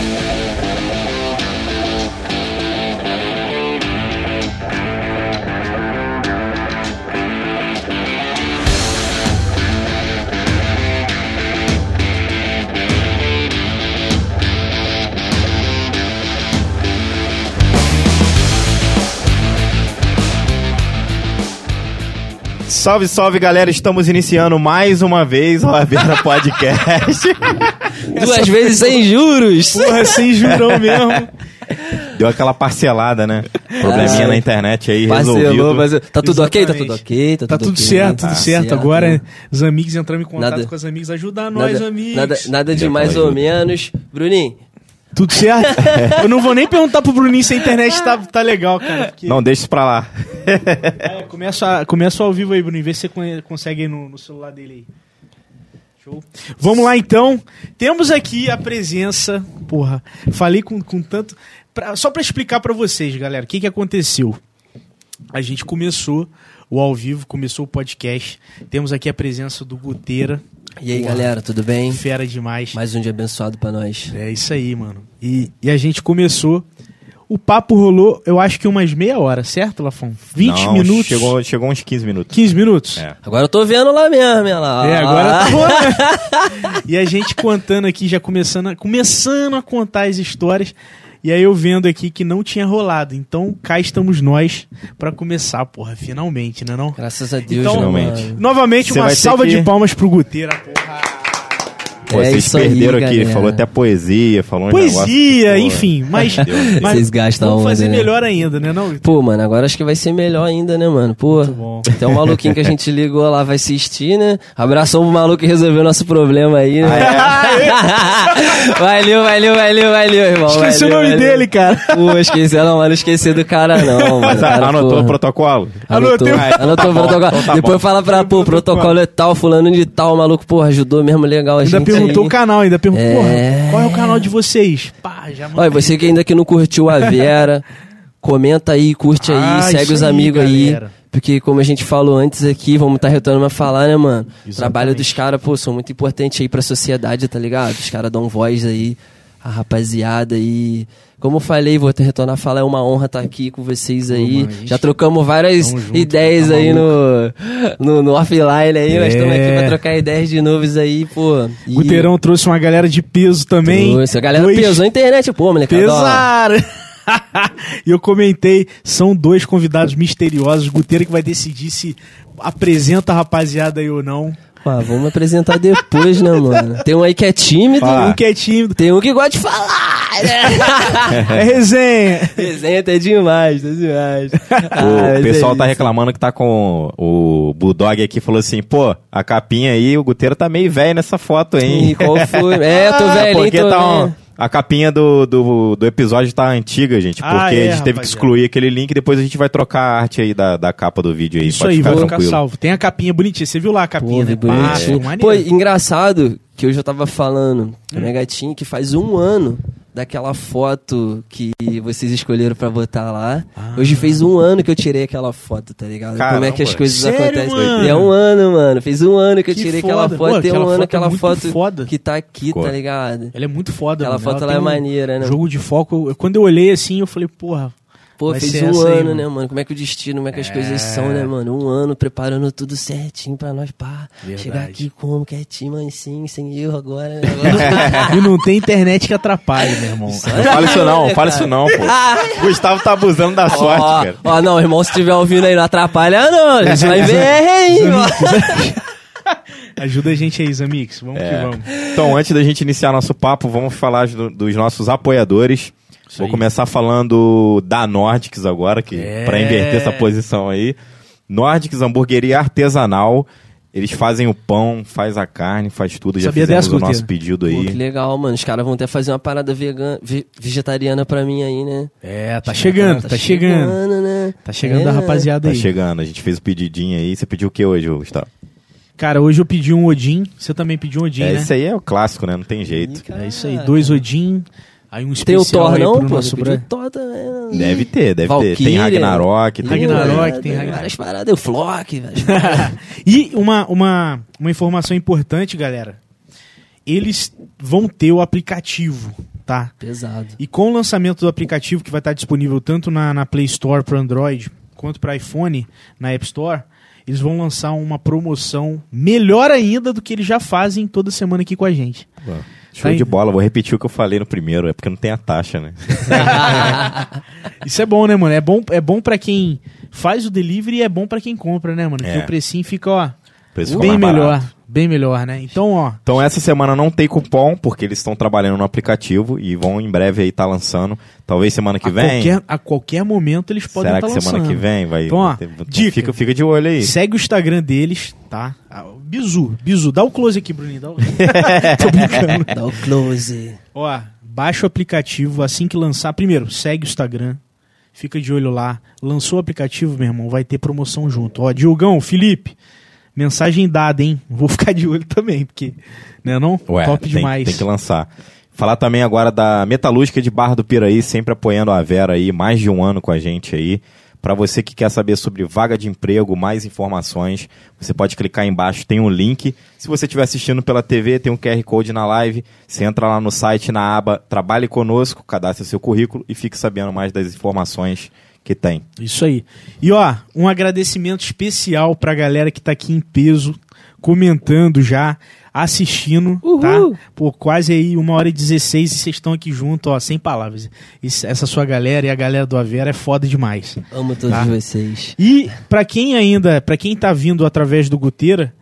Yeah. Salve, salve, galera. Estamos iniciando mais uma vez o Aberta Podcast. Duas vezes sem juros. Porra, sem jurão mesmo. Deu aquela parcelada, né? Probleminha Ah, na internet aí, Parcelou, resolvido. mas tá tudo ok? Tá Exatamente. tudo ok? Tá, Tá tudo ok, certo, né? tudo Tá certo. Agora né? os amigos entramos em contato Nada- com os amigos. Ajuda nós, Nada, amigos. nada, nada de mais ou menos. Bruninho, Tudo certo? Eu não vou nem perguntar pro Bruninho se a internet tá, tá legal, cara. porque- Não, deixa isso pra lá. É, começa, começa ao vivo aí, Bruninho. Vê se você con- consegue aí no, no celular dele aí. Show. Vamos lá então. Temos aqui a presença. Porra, falei com, com tanto. pra- só pra explicar pra vocês, galera, o que, que aconteceu. A gente começou o ao vivo, começou o podcast. Temos aqui a presença do Guteira. e aí Porra, galera, tudo bem? Fera demais. Mais um dia abençoado pra nós. É isso aí, mano. E, e a gente começou. O papo rolou, eu acho que umas meia hora, certo, Lafon? 20 Não, minutos. Chegou, chegou uns 15 minutos. 15 minutos? É. Agora eu tô vendo lá mesmo, olha lá. É, agora Ah, tá rolando. e a gente contando aqui, já começando a, começando a contar as histórias. E aí eu vendo aqui que não tinha rolado. Então cá estamos nós pra começar, porra, finalmente, né não? Graças a Deus, Então, né, Finalmente. Novamente, Você uma salva que- de palmas pro Guteira, porra. Pô, É vocês isso aí, perderam aqui. galera. Falou até poesia, falou uns Poesia, pô, enfim, mas, mas Vocês gastam vamos onda, fazer né? melhor ainda, né não? Pô, mano, agora acho que vai ser melhor ainda, né, mano? Pô, Muito bom. tem um maluquinho que a gente ligou lá, vai assistir, né? Abração pro maluco que resolveu nosso problema aí, né? valeu, valeu, valeu, valeu, irmão. Esqueci o valeu, nome valeu. dele, cara. Pô, esqueci, não, mano, esqueci do cara, não. Mas mano, cara, anotou porra. o protocolo? Anotou, anotou o Tá bom, protocolo. então tá Depois bom. fala pra, pô, o protocolo é tal, fulano de tal, o maluco, porra, ajudou mesmo legal a gente. Perguntou o canal, ainda perguntou, É. porra, qual é o canal de vocês? Pá, já mandei. Olha, você que ainda que não curtiu a Vera, comenta aí, curte aí, Ah, segue os aí, amigos aí. Porque como a gente falou antes aqui, vamos estar retornando a falar, né, mano? O trabalho dos caras, pô, são muito importantes aí pra sociedade, tá ligado? Os caras dão voz aí, a rapaziada aí. Como eu falei, vou até retornar a falar, é uma honra estar aqui com vocês aí. Já trocamos várias junto, ideias tá aí no, no, no offline aí, mas estamos aqui É. pra trocar ideias de novos aí, pô. E- Guteirão trouxe uma galera de peso também. Trouxe, a galera Dois- pesou a internet, pô, ó. Pesaram! e eu comentei, são dois convidados misteriosos. Guteira que vai decidir se apresenta a rapaziada aí ou não. Ah, vamos apresentar depois, né, mano? Tem um aí que é tímido, Ah. Um que é tímido. tem um que gosta de falar, né? É resenha. Desenho tá demais, tá demais. Ah, O mas pessoal é tá reclamando que tá com o Bulldog aqui, falou assim, pô, a capinha aí, o Guteiro tá meio velho nessa foto, hein? Ih, qual foi? É, eu tô Ah, velho, porque tô tá um- velho. A capinha do, do, do episódio tá antiga, gente. Porque Ah, é, a gente teve que excluir aquele link, depois a gente vai trocar a arte aí da, da capa do vídeo aí. Isso pode aí, ficar vai ficar tranquilo. salvo. Tem a capinha bonitinha. Você viu lá a Pô, capinha, né? bonito. Pá, ficou maneiro. Pô, engraçado que hoje eu tava falando com a minha gatinha que faz um ano daquela foto que vocês escolheram pra botar lá. Ah. Hoje fez um ano que eu tirei aquela foto, tá ligado? Como é que as Caramba. coisas Sério, acontecem. mano? É um ano, mano. Fez um ano que eu tirei foda. aquela foto. Pô, tem aquela um ano foto é aquela muito foto foda. que tá aqui, tá ligado? Ela é muito foda, Aquela mano. foto Ela lá é um maneira, né? Jogo de foco. eu- Quando eu olhei assim, eu falei, porra. Pô, Vai fez um aí, ano, mano. né, mano? Como é que o destino, como é que as É. coisas são, né, mano? Um ano preparando tudo certinho pra nós, pá. Verdade. Chegar aqui como, quietinho, mansinho, sem erro agora. né? Agora- e não tem internet que atrapalhe, meu irmão. Não fala isso não, não fala isso não, pô. Gustavo tá abusando da sorte, Ó, cara. ó, não, irmão, se tiver ouvindo aí, não atrapalha, não. A gente vai ver, hein, mano. Ajuda a gente aí, Zamix. Vamos É. que vamos. Então, antes da gente iniciar nosso papo, vamos falar do- dos nossos apoiadores. Isso Vou aí. começar falando da Nordics agora, que É. para inverter essa posição aí. Nordics Hamburgueria Artesanal. Eles fazem o pão, faz a carne, faz tudo. Já Sabia fizemos dessa, o nosso pedido Pô, que aí. legal, mano. Os caras vão até fazer uma parada vegana, ve- vegetariana pra mim aí, né? É, tá chegando, tá, chegando. né? Tá chegando É. da rapaziada Tá aí. chegando, a gente fez o pedidinho aí. Você pediu o que hoje, Gustavo? Cara, hoje eu pedi um Odin. Você também pediu um Odin, É, né? isso aí é o clássico, né? Não tem jeito. É isso aí. Dois Odin. Aí um Tem especial o Thor, aí não, pro pô? nosso Thor também. né? Deve ter, deve ter. Tem Valkyria. Ragnarok. Tem Ragnarok, Pô, tem Ragnarok. Várias paradas, o Flock, e uma, uma, uma informação importante, galera. Eles vão ter o aplicativo. tá? Pesado. E com o lançamento do aplicativo que vai estar disponível tanto na, na Play Store para Android quanto para iPhone na App Store, eles vão lançar uma promoção melhor ainda do que eles já fazem toda semana aqui com a gente. Show de bola. Vou repetir o que eu falei no primeiro. É porque não tem a taxa, né? Isso é bom, né, mano? É bom, é bom para quem faz o delivery e é bom para quem compra, né, mano? É. Que o precinho fica, ó, Preço bem melhor. barato. Bem melhor, né? Então, ó, Então essa semana não tem cupom, porque eles estão trabalhando no aplicativo e vão em breve aí estar lançando. Talvez semana que a, vem. qualquer, a qualquer momento eles podem Será estar que lançando. semana que vem vai. Então, ó, ter- dica. Fica, fica de olho aí. Segue o Instagram deles, tá? Ah, Bizu, Bizu, dá o close aqui, Bruninho. Dá o... Tô brincando. Dá o close. Ó, baixa o aplicativo assim que lançar. Primeiro, segue o Instagram. Fica de olho lá. Lançou o aplicativo, meu irmão, vai ter promoção junto. Ó, Diogão, Felipe, mensagem dada, hein? Vou ficar de olho também, porque, né não? Ué, Top tem, demais. tem que lançar. Falar também agora da Metalúrgica de Barra do Piraí, sempre apoiando a Vera aí, mais de um ano com a gente aí. Para você que quer saber sobre vaga de emprego, mais informações, você pode clicar aí embaixo, tem um link. Se você estiver assistindo pela TV, tem um QR Code na live. Você entra lá no site, na aba Trabalhe Conosco, cadastre seu currículo e fique sabendo mais das informações que tem. Isso aí. E ó, um agradecimento especial pra galera que tá aqui em peso, comentando já, assistindo, Uhul. tá? Pô, quase aí uma hora e 16 e vocês estão aqui junto, ó, sem palavras. Isso- essa sua galera e a galera do Avera é foda demais. Amo todos Tá. vocês. E pra quem ainda, pra quem tá vindo através do Guteira,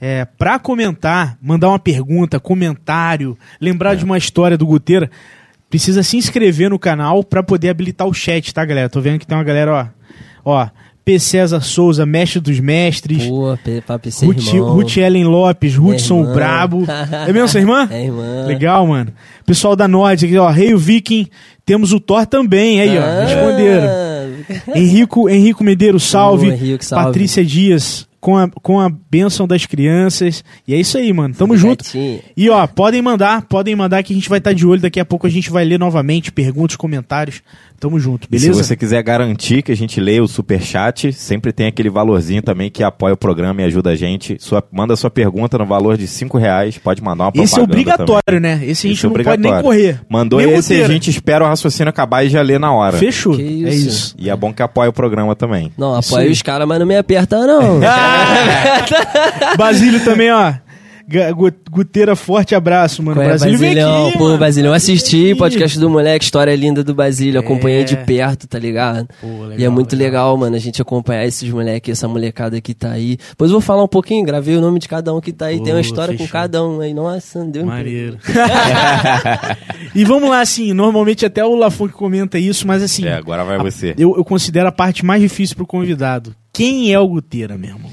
é, pra comentar, mandar uma pergunta, comentário, lembrar de uma história do Guteira, precisa se inscrever no canal pra poder habilitar o chat, tá, galera? Tô vendo que tem uma galera, ó, ó, P. César Souza, mestre dos mestres, Pô, pe- papo ser Ruth, irmão. Ruth Ellen Lopes, Hudson irmã. Brabo. É mesmo sua irmã? É, irmã. Legal, mano. Pessoal da Nord aqui, ó, Rei Viking, temos o Thor também, aí, ó, Ah. responderam. Henrico, Henrico Medeiros, salve. Ô, Henrico, salve. Patrícia Dias, com a, com a bênção das crianças. E é isso aí, mano. Tamo junto. E ó, podem mandar, podem mandar que a gente vai estar de olho. Daqui a pouco a gente vai ler novamente perguntas, comentários. Tamo junto, E beleza? se você quiser garantir que a gente leia o superchat, sempre tem aquele valorzinho também que apoia o programa e ajuda a gente. Sua, manda sua pergunta no valor de 5 reais, pode mandar uma propaganda Esse é obrigatório, também. né? Esse a gente Esse é não pode nem obrigatório. correr. Mandou Nem esse, a roteiro. gente espera o raciocínio acabar e já lê na hora. Fechou. É isso. isso. E é bom que apoia o programa também. Não, apoia os caras, mas não me aperta, não. Basílio também, ó. Guteira, forte abraço, mano. Qual é, Basílio Basilhão? aqui, Pô, mano. Basilhão, assisti podcast do moleque, história linda do Basílio, acompanhei É. de perto, tá ligado? Pô, legal, e é muito legal. legal. mano, a gente acompanhar esses moleques, essa molecada que tá aí. Depois eu vou falar um pouquinho, gravei o nome de cada um que tá aí, tem Pô, uma história fechou. com cada um aí. Nossa, deu um Maneiro. e vamos lá, assim, normalmente até o Lafon que comenta isso, mas assim, É, agora vai você. eu, eu considero a parte mais difícil pro convidado. Quem é o Guteira, meu irmão?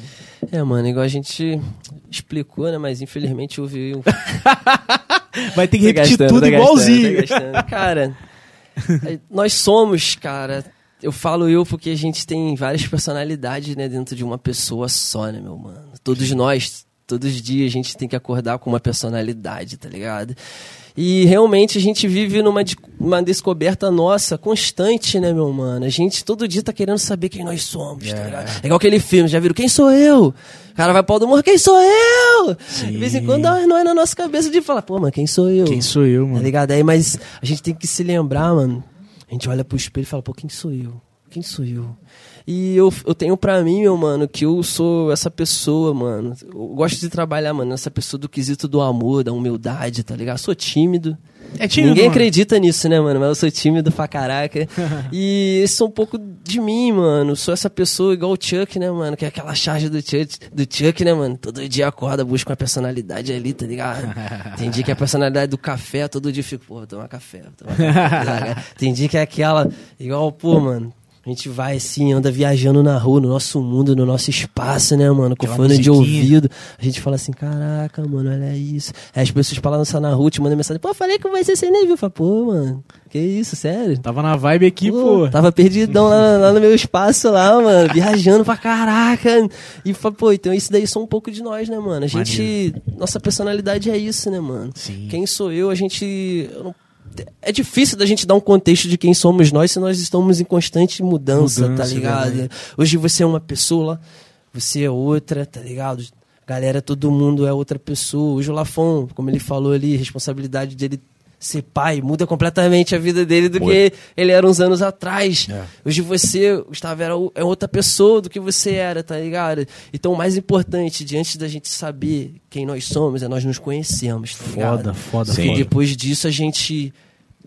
É, mano, igual a gente explicou, né? Mas infelizmente houve um Vai ter que Tô repetir gastando, tudo tô igualzinho. gastando, tô gastando. Cara, nós somos, cara. Eu falo eu porque a gente tem várias personalidades, né, dentro de uma pessoa só, né, meu mano? Todos nós, todos os dias a gente tem que acordar com uma personalidade, tá ligado? E realmente a gente vive numa de- uma descoberta nossa constante, né, meu mano? A gente todo dia tá querendo saber quem nós somos, tá ligado? É igual aquele filme, já viram? Quem sou eu? O cara vai pau do morro, quem sou eu? De vez em quando dá nós na nossa cabeça de falar, pô, mas quem sou eu? Quem sou eu, Tá mano? ligado? Aí, mas a gente tem que se lembrar, mano. A gente olha pro espelho e fala, pô, quem sou eu? Quem sou eu? E eu, eu tenho pra mim, meu mano, que eu sou essa pessoa, mano. Eu gosto de trabalhar, mano, essa pessoa do quesito do amor, da humildade, tá ligado? Eu sou tímido. É tímido, Ninguém mano. acredita nisso, né, mano? Mas eu sou tímido pra caraca. e esse é um pouco de mim, mano. Sou essa pessoa igual o Chuck, né, mano? Que é aquela charge do Chuck, do Chuck, né, mano? Todo dia acorda, busca uma personalidade ali, tá ligado? Tem dia que é a personalidade do café, todo dia fico, pô, vou tomar café. Vou tomar café tá? Tem dia que é aquela, igual, pô, mano. A gente vai assim, anda viajando na rua, no nosso mundo, no nosso espaço, né, mano? Com fone de ouvido. A gente fala assim, caraca, mano, olha isso. Aí as pessoas falam na rua, te mandam mensagem, pô, falei que vai ser você nem viu. Fala, pô, mano, que isso, sério? Tava na vibe aqui, pô. Tava perdidão lá, lá no meu espaço lá, mano, viajando pra caraca. E fala, pô, então isso daí são um pouco de nós, né, mano? A gente. Nossa personalidade é isso, né, mano? Sim. Quem sou eu, a gente. eu não- é difícil da gente dar um contexto de quem somos nós se nós estamos em constante mudança, Mudança, tá ligado? verdade. Hoje você é uma pessoa, você é outra, tá ligado? Galera, todo mundo é outra pessoa. Hoje o Lafon, como ele falou ali, responsabilidade dele ser pai muda completamente a vida dele do Muda. que ele era uns anos atrás. É. Hoje você, Gustavo, era é outra pessoa do que você era, tá ligado? Então o mais importante, diante da gente saber quem nós somos, é nós nos conhecemos, tá ligado? Foda, foda, Sim. Foda. depois disso a gente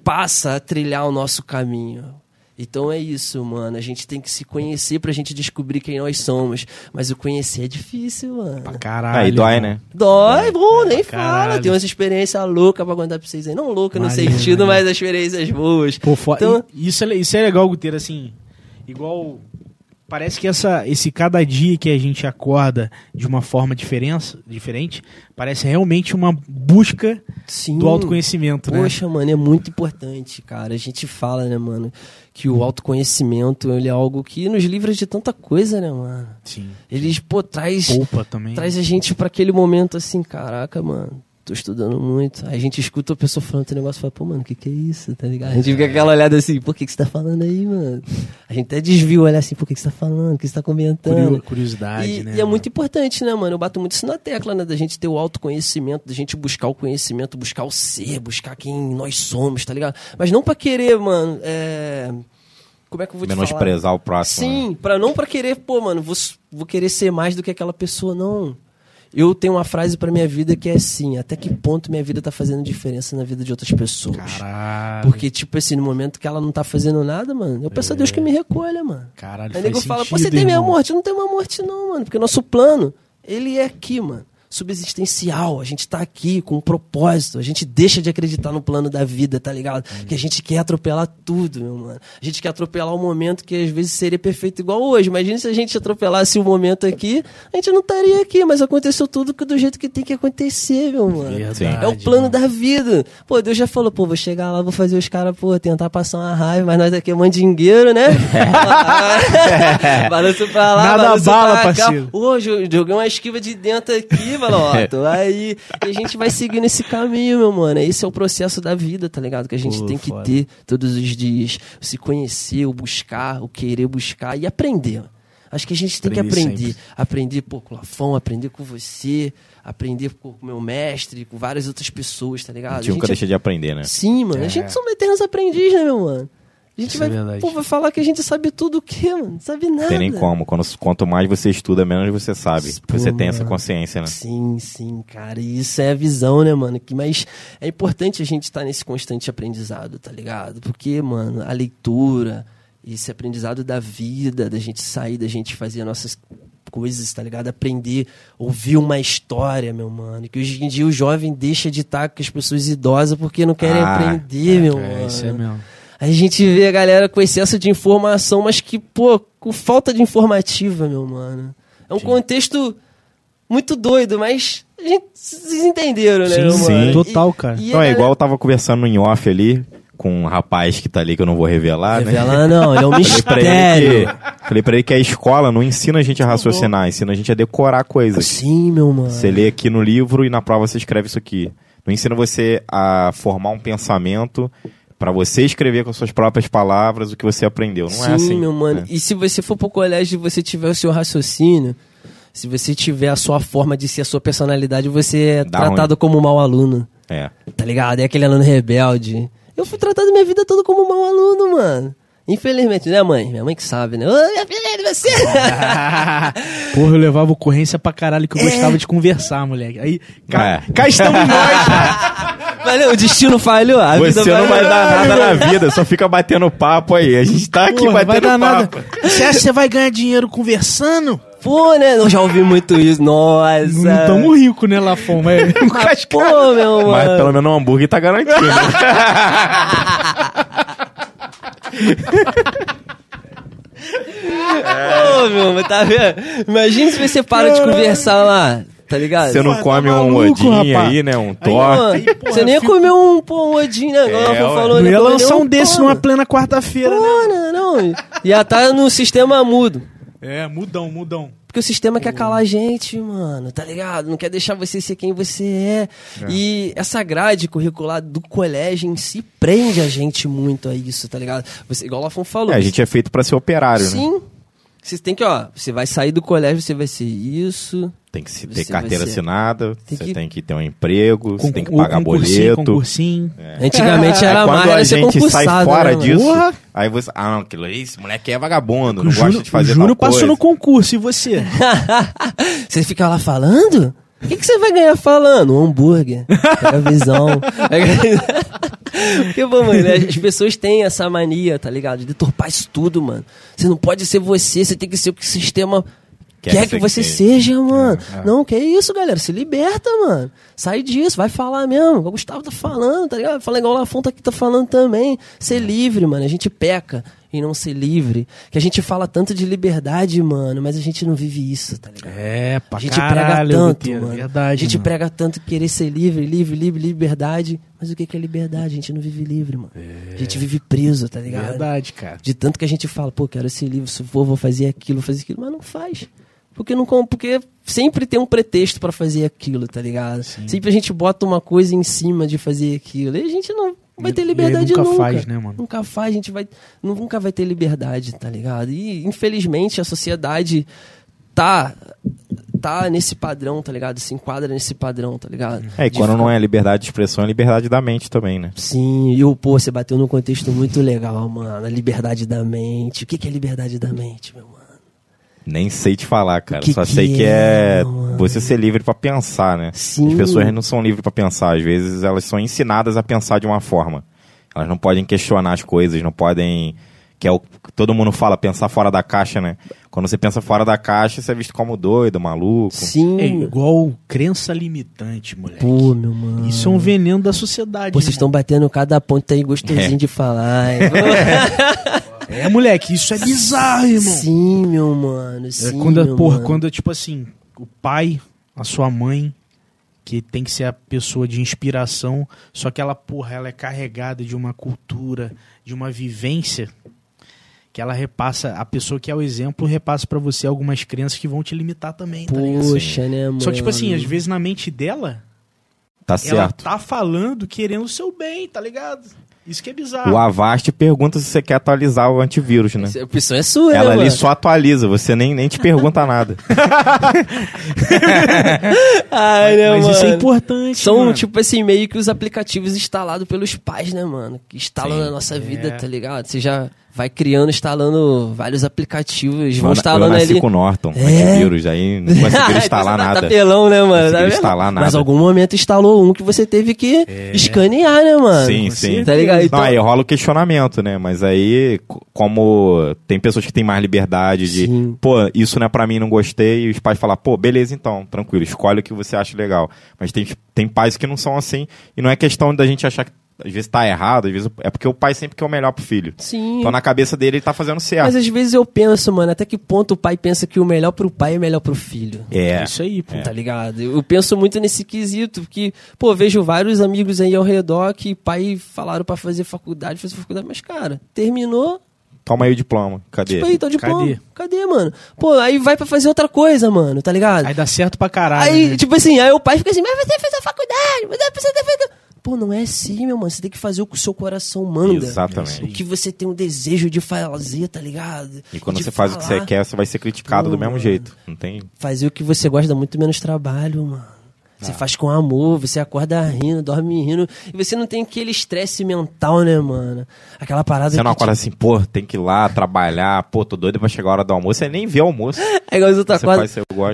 passa a trilhar o nosso caminho. Então é isso, mano. A gente tem que se conhecer pra gente descobrir quem nós somos. Mas o conhecer é difícil, mano. Caralho. Aí dói, né? Dói, bom, nem fala. caralho. Tem umas experiências loucas pra contar pra vocês aí. Não louca no sentido, imagina. mas experiências boas. Pô, fo- Então- isso, é, isso é legal, Guteiro, assim, igual... Parece que essa, esse cada dia que a gente acorda de uma forma diferença, diferente, parece realmente uma busca Sim. do autoconhecimento, né? Poxa, mano, é muito importante, cara. A gente fala, né, mano, que o autoconhecimento ele é algo que nos livra de tanta coisa, né, mano? Sim. Eles, pô, traz, Poupa também. traz a gente pra aquele momento assim, caraca, mano. Tô estudando muito. Aí a gente escuta a pessoa falando esse negócio e fala, pô, mano, o que que é isso? Tá ligado? A gente fica com aquela olhada assim, por que que você tá falando aí, mano? A gente até desvia o olhar assim, por que que você tá falando? O que você tá comentando? Curio- curiosidade, E, né? e é muito importante, né, mano? Eu bato muito isso na tecla, né? Da gente ter o autoconhecimento, da gente buscar o conhecimento, buscar o ser, buscar quem nós somos, tá ligado? Mas não pra querer, mano, é... Como é que eu vou te falar? Menosprezar o próximo. né? Sim, pra não pra querer, pô, mano, vou, vou querer ser mais do que aquela pessoa, não. Eu tenho uma frase pra minha vida que é assim: até que ponto minha vida tá fazendo diferença na vida de outras pessoas? Caralho. Porque, tipo assim, no momento que ela não tá fazendo nada, mano, eu peço a Deus que me recolha, mano. Caralho, Aí nego fala, pô, você tem minha morte? Eu não tenho uma morte, não, mano. Porque nosso plano, ele é aqui, mano. Subsistencial. A gente tá aqui com um propósito. A gente deixa de acreditar no plano da vida, tá ligado? Que a gente quer atropelar tudo, meu mano. A gente quer atropelar o momento que às vezes seria perfeito igual hoje. Imagina se a gente atropelasse o momento aqui, a gente não estaria aqui, mas aconteceu tudo que- do jeito que tem que acontecer, meu mano. Verdade, É o plano mano. da vida. Pô, Deus já falou, pô, vou chegar lá, vou fazer os caras, pô, tentar passar uma raiva, mas nós aqui é mandingueiro, né? balanço pra lá, Nada balanço bala, pra cá. parceiro. Pô, jo- joguei uma esquiva de dentro aqui, ó, tô aí. E a gente vai seguindo esse caminho, meu mano. Esse é o processo da vida, tá ligado? Que a gente Pô, tem que foda. ter todos os dias. Se conhecer, o buscar, o querer buscar e aprender. Acho que a gente tem que Aprender aprender. sempre. Aprender pô, com o Lafão, aprender com você, aprender pô, com o meu mestre, com várias outras pessoas, tá ligado? A gente nunca deixa de aprender, né? Sim, mano. É. A gente somos eternos aprendizes, né, meu mano? A gente Isso vai, é pô, vai falar que a gente sabe tudo o quê, mano? Não sabe nada. Tem nem como. Quando, quanto mais você estuda, menos você sabe. Pô, você tem essa consciência, né? Sim, sim, cara. E isso é a visão, né, mano? Que, mas é importante a gente estar nesse constante aprendizado, tá ligado? Porque, mano, a leitura, esse aprendizado da vida, da gente sair, da gente fazer nossas coisas, tá ligado? Aprender, ouvir uma história, meu mano. Que hoje em dia o jovem deixa de estar com as pessoas idosas porque não querem Ah, aprender, meu É, mano. isso é mesmo. A gente vê a galera com excesso de informação, mas que, pô, com falta de informativa, meu mano. É um contexto muito doido, mas a gente, vocês entenderam, né, Sim, meu sim. mano? Total, cara. E, Então a é galera- igual eu tava conversando em off ali com um rapaz que tá ali que eu não vou revelar, né? Revela não, ele é um Falei pra, mistério. ele que, falei pra ele que a escola não ensina a gente a raciocinar, ensina a gente a decorar coisas. Sim, meu mano. Você lê aqui no livro e na prova você escreve isso aqui. Não ensina você a formar um pensamento pra você escrever com as suas próprias palavras o que você aprendeu. Não Sim, é assim. meu mano. né? E se você for pro colégio e você tiver o seu raciocínio, se você tiver a sua forma de ser, a sua personalidade, você é Dá tratado como um mau aluno. É. Tá ligado? É aquele aluno rebelde. Eu fui tratado minha vida toda como um mau aluno, mano. Infelizmente, né, mãe? Minha mãe que sabe, né? Ô, minha filha, é você! Porra, eu levava ocorrência pra caralho que eu É. gostava de conversar, moleque. Aí, cá, É. cá estamos nós. Valeu, o destino falhou. A vida Você não vai dar nada na vida, só fica batendo papo aí. A gente tá aqui Porra, vai batendo dar nada. papo. Você acha que você vai ganhar dinheiro conversando? Pô, né? Eu já ouvi muito isso. Nossa. Não tamo rico, né, Lafon? Mas... Mas, pô, meu mano. Mas pelo menos o hambúrguer tá garantido. Pô, meu, mas tá vendo? Imagina se você para de conversar lá, tá ligado? Você não come tá um maluco, odinho rapaz. aí, né? Um torte. porra, você nem ia fico- comer um, pô, um odinho, né? Igual É, falou, Não né? ia lançar um desse numa plena quarta-feira, né? Não, não. Ia tá no sistema mudo. É, mudão, mudão. Porque o sistema quer calar a gente, mano, tá ligado? Não quer deixar você ser quem você é. E essa grade curricular do colégio em si prende a gente muito a isso, tá ligado? Você, igual o Lafon falou. É, a gente é feito pra ser operário, né? Sim. Você tem que, ó, você vai sair do colégio, você vai ser isso. Tem que se ter carteira ser- assinada, Tem você que- tem que ter um emprego, você tem que pagar boleto. concursinho. Antigamente era Aí mais quando a era ser gente sai concursado, fora né, disso, Porra. aí você. Ah, não, aquilo aí, esse moleque é vagabundo, não Júnior, gosta de fazer o Júnior tal passou coisa. no concurso, e você? Você fica lá falando? O que, que você vai ganhar falando? Um hambúrguer. Pega a visão. Porque, pô, mano, né, as pessoas têm essa mania, tá ligado? De deturpar isso tudo, mano. Você não pode ser você, você tem que ser o que o sistema Quer quer, que que você você seja. seja, mano. Não, que isso, galera. Se liberta, mano. Sai disso, vai falar mesmo. O Gustavo tá falando, tá ligado? Fala igual o Lafon tá aqui tá falando também. Ser livre, mano. A gente peca em não ser livre. Que a gente fala tanto de liberdade, mano, mas a gente não vive isso, tá ligado? É, pra A gente caralho, prega tanto, Guteiro, mano. Verdade, a gente mano. prega tanto querer ser livre, livre, livre, liberdade. Mas o que é liberdade? A gente não vive livre, mano. A gente vive preso, tá ligado? Verdade, cara. De tanto que a gente fala, pô, quero ser livre, se for, vou fazer aquilo, vou fazer aquilo, mas não faz. Porque não porque sempre tem um pretexto pra fazer aquilo, tá ligado? Sempre a gente bota uma coisa em cima de fazer aquilo. E a gente não vai ter liberdade nunca nunca. faz, né, mano? Nunca faz, a gente vai nunca vai ter liberdade, tá ligado? E infelizmente a sociedade tá tá nesse padrão, tá ligado? Se enquadra nesse padrão, tá ligado? É, e De quando não ficar- é liberdade de expressão, é liberdade da mente também, né? Sim, e o pô, você bateu num contexto muito legal, mano. A liberdade da mente. O que que é liberdade da mente, meu mano? Nem sei te falar, cara. que Só que sei que é, é você ser livre pra pensar, né? Sim. As pessoas não são livres pra pensar. Às vezes elas são ensinadas a pensar de uma forma. Elas não podem questionar as coisas, não podem. Que é o que todo mundo fala, pensar fora da caixa, né? Quando você pensa fora da caixa, você é visto como doido, maluco. Sim. É igual crença limitante, moleque. Pô, meu mano. Isso é um veneno da sociedade. Pô, vocês estão batendo cada ponto aí gostosinho É. de falar. É, moleque, isso é bizarro, irmão. Sim, meu mano. É Sim, quando, meu porra, mano. quando, tipo assim, o pai, a sua mãe, que tem que ser a pessoa de inspiração, só que ela, porra, ela é carregada de uma cultura, de uma vivência, que ela repassa, a pessoa que é o exemplo repassa pra você algumas crenças que vão te limitar também, tá ligado? Poxa, né, mano? Só que, tipo assim, às vezes na mente dela, Tá ela certo. tá falando querendo o seu bem, tá ligado? Isso que é bizarro. O Avast pergunta se você quer atualizar o antivírus, né? A opção é sua, Ela né, ali mano? só atualiza, você nem, nem te pergunta nada. Ai, né, Mas mano? isso é importante, São, mano. tipo assim, meio que os aplicativos instalados pelos pais, né, mano? Que instalam Sim. na nossa vida, É. tá ligado? Você já vai criando, instalando vários aplicativos, vão Eu- instalando eu nasci ali. com Norton, É. antivírus, aí não conseguiram instalar Então você tá nada. Tapelão, né, mano? Conseguiram Tá vendo? instalar nada. Mas algum momento instalou um que você teve que escanear, né, mano? Sim, sim. Tá ligado? Então, Não, aí rola o questionamento, né? Mas aí, co- como tem pessoas que têm mais liberdade de, Sim. pô, isso não é pra mim, não gostei, e os pais falam, pô, beleza então, tranquilo, escolhe o que você acha legal. Mas tem, tem pais que não são assim, e não é questão da gente achar que às vezes tá errado, às vezes é porque o pai sempre quer o melhor pro filho. Sim. Então na cabeça dele ele tá fazendo certo. Mas às vezes eu penso, mano, até que ponto o pai pensa que o melhor pro pai é melhor pro filho. É. Isso aí, pô. Tá ligado? Eu penso muito nesse quesito, porque, pô, vejo vários amigos aí ao redor que pai falaram pra fazer faculdade, fazer faculdade, mas, cara, terminou, Toma aí o diploma, cadê? tipo aí, tô de Cadê? Cadê? Cadê, mano? Pô, aí vai pra fazer outra coisa, mano, tá ligado? Aí dá certo pra caralho. Aí, né? tipo assim, aí o pai fica assim, mas você fez a faculdade, você precisa ter feito... Pô, não é assim, meu mano, você tem que fazer o que o seu coração manda. Exatamente. O que você tem um desejo de fazer, tá ligado? E quando De você faz o que você falar. quer, você vai ser criticado Pô, do mesmo mano. jeito. Não tem. Fazer o que você gosta dá muito menos trabalho, mano. Você faz com amor, você acorda rindo, dorme rindo. E você não tem aquele estresse mental, né, mano? Aquela parada Você não acorda assim, pô, tem que ir lá trabalhar, pô, tô doido pra chegar a hora do almoço. Você nem vê o almoço. É igual os outros acordam.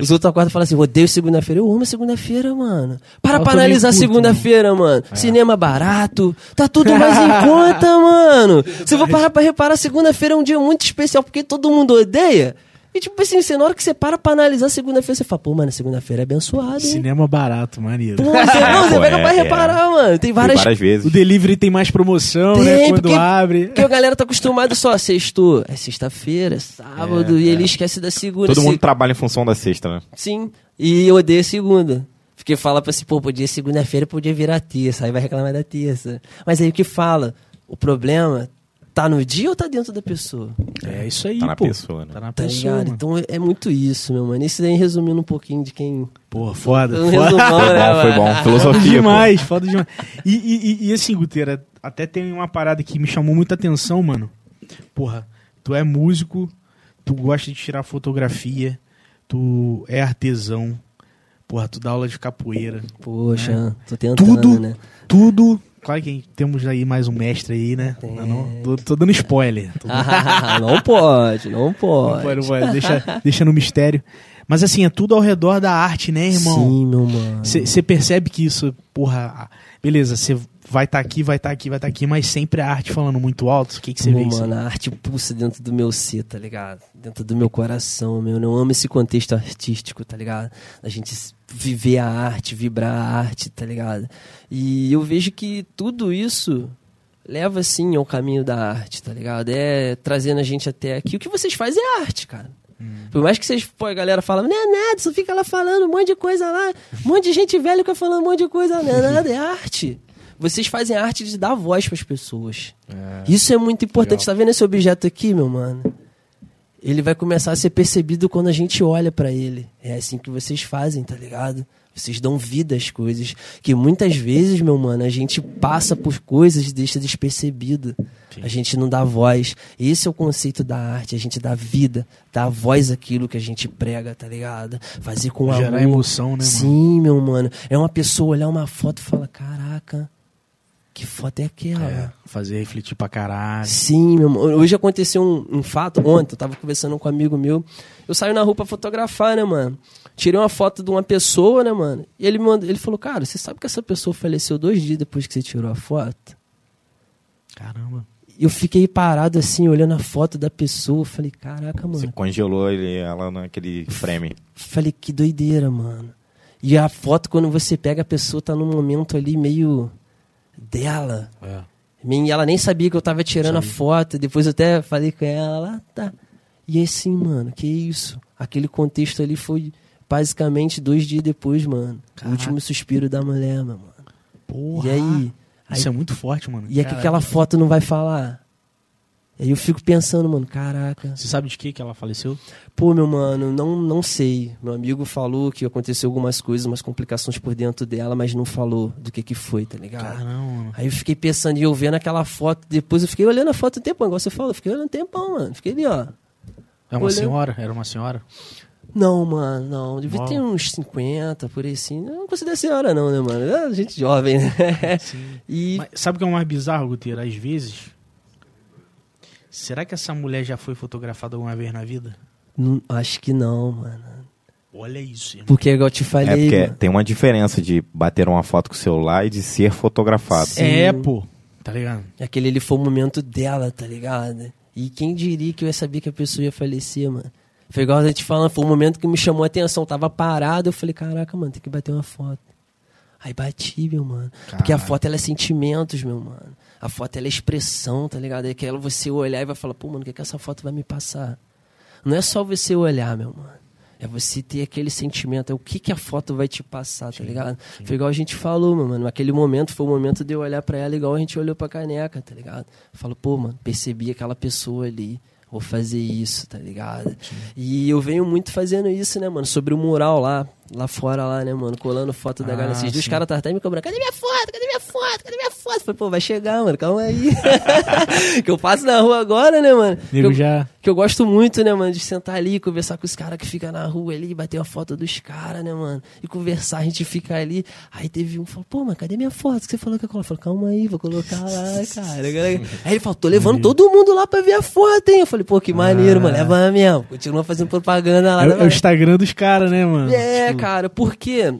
Os outros acordam e falam assim: odeio segunda-feira. Eu amo segunda-feira, mano. Para Eu pra também analisar curto, segunda-feira, mano. É. Cinema barato, tá tudo mais em conta, mano. Se eu vou parar pra reparar, segunda-feira é um dia muito especial, porque todo mundo odeia. E tipo assim, você, na hora que você para pra analisar segunda-feira, você fala, pô, mano, segunda-feira é abençoada, hein? Cinema barato, maneiro. Pô, você, não, você pega é, pra é. reparar, mano. Tem várias. várias vezes. O delivery tem mais promoção, né? Tem, Quando porque- abre. Porque a galera tá acostumada só, sexto, é sexta-feira, é sábado, e ele esquece da segunda. Todo Se- mundo trabalha em função da sexta, né? Sim, e eu odeio segunda. Porque fala pra assim, pô, podia segunda-feira, podia virar terça, aí vai reclamar da terça. Mas aí o que fala? O problema tá no dia ou tá dentro da pessoa? É isso aí, Tá na pô. pessoa, né? Tá na Tá pessoa, ligado? Então é- muito isso, meu mano. Isso daí resumindo um pouquinho de quem. Porra, foda. Um foda. resumão, Foi né, bom, foi bom. Foda Filosofia, pô. demais, foda demais. E, e, e, e assim, Guteira, até tem uma parada que me chamou muita atenção, mano. Porra, tu é músico, tu gosta de tirar fotografia, tu é artesão, porra, tu dá aula de capoeira. Poxa, tô tentando, Tudo, né? tudo. Claro que temos aí mais um mestre aí, né? Tem. Não, não, tô, tô dando spoiler. Tô não pode, não Não pode. pode, não pode. Deixa, deixa no mistério. Mas assim, é tudo ao redor da arte, né, irmão? Sim, meu mano. Você percebe que isso, porra, beleza, você vai estar aqui, vai estar aqui, vai estar aqui, mas sempre a arte falando muito alto. O que você vê isso? mano, a arte pulsa dentro do meu ser, tá ligado? Dentro do meu coração, meu. Eu amo esse contexto artístico, tá ligado? A gente viver a arte, vibrar a arte, tá ligado? E eu vejo que tudo isso leva, sim, ao caminho da arte, tá ligado? É trazendo a gente até aqui. O que vocês fazem é arte, cara. Por mais que vocês, pô, a galera fala, não é nada, só fica lá falando um monte de coisa lá, um monte de gente velha fica falando um monte de coisa, não é nada, é arte. Vocês fazem arte de dar voz pras pessoas. Isso é muito importante. Tá vendo esse objeto aqui, meu mano? Ele vai começar a ser percebido quando a gente olha pra ele. É assim que vocês fazem, tá ligado? Vocês dão vida às coisas. Que muitas vezes, meu mano, a gente passa por coisas e deixa despercebido. A gente não dá voz. Esse é o conceito da arte. A gente dá vida, dá voz àquilo que a gente prega, tá ligado? Fazer com Gerar amor. emoção, né, mano? Sim, meu mano. É uma pessoa olhar uma foto e falar: caraca, que foto é aquela? É, fazer refletir pra caralho. Sim, meu irmão. Hoje aconteceu um, um fato, ontem, eu tava conversando com um amigo meu. Eu saí na rua pra fotografar, né, mano? Tirei uma foto de uma pessoa, né, mano? E ele, mandou, ele falou, cara, você sabe que essa pessoa faleceu dois dias depois que você tirou a foto? Caramba. Eu fiquei parado assim, olhando a foto da pessoa. Falei, caraca, mano. Você congelou ele, ela naquele frame. Falei, que doideira, mano. E a foto, quando você pega a pessoa, tá num momento ali meio dela. É. E ela nem sabia que eu tava tirando a foto. Depois eu até falei com ela, ela tá. E assim, mano, que isso? Aquele contexto ali foi basicamente dois dias depois, mano. Caraca. O último suspiro da mulher, meu mano. Porra. E aí? Isso aí é muito forte, mano. e é que aquela foto não vai falar. Aí eu fico pensando, mano, caraca. Você sabe de que que ela faleceu? Pô, meu mano, não, não sei. Meu amigo falou que aconteceu algumas coisas, umas complicações por dentro dela, mas não falou do que que foi, tá ligado? Caramba, mano. Aí eu fiquei pensando, e eu vendo aquela foto, depois eu fiquei olhando a foto um tempão, igual você falou, eu fiquei olhando um tempão, mano. Fiquei ali, ó. É uma Olhando. senhora? Era uma senhora? Não, mano, não. Devia ter uns 50, por aí assim. Não considero senhora, não, né, mano? É gente jovem, né? Sim. E. Mas sabe o que é o mais bizarro, Guteira? Às vezes. Será que essa mulher já foi fotografada alguma vez na vida? não- acho que não, mano. Olha isso, irmão. Porque, igual eu te É falei. porque mano, tem uma diferença de bater uma foto com o celular e de ser fotografado. Sim. É, pô. Tá ligado? aquele ali foi o momento dela, tá ligado? E quem diria que eu ia saber que a pessoa ia falecer, mano? Foi igual a gente falando, foi um momento que me chamou a atenção. Tava parado, eu falei, caraca, mano, tem que bater uma foto. Aí bati, meu mano. Porque a Caralho. foto, ela é sentimentos, meu mano. A foto, ela é expressão, tá ligado? É aquela você olhar e vai falar, pô, mano, o que, que essa foto vai me passar? Não é só você olhar, meu mano. É você ter aquele sentimento, é o que, que a foto vai te passar, tá ligado? Foi igual a gente falou, meu mano. Aquele momento foi o momento de eu olhar pra ela igual a gente olhou pra caneca, tá ligado? Falo, pô, mano, percebi aquela pessoa ali. Vou fazer isso, tá ligado? E eu venho muito fazendo isso, né, mano? Sobre o mural lá, lá fora, lá, né, mano? Colando foto da Ah, galera. Esses sim. caras estavam até me cobrando. Cadê minha foto? Cadê minha foto? Cadê minha foto? Falei, pô, vai chegar, mano. Calma aí. que eu passo na rua agora, né, mano? Que eu, já. que eu gosto muito, né, mano, de sentar ali, conversar com os caras que ficam na rua ali, bater uma foto dos caras, né, mano? E conversar, a gente fica ali. Aí teve um que falou, pô, mas cadê minha foto? Que você falou que eu coloco? Eu falei, calma aí, vou colocar lá, cara. Aí ele falou, tô levando todo mundo lá pra ver a foto, hein? Eu falei, pô, que maneiro, Ah. mano, leva mesmo. Continua fazendo propaganda lá. É, é o? Instagram dos caras, né, mano? É, Tipo, cara, porque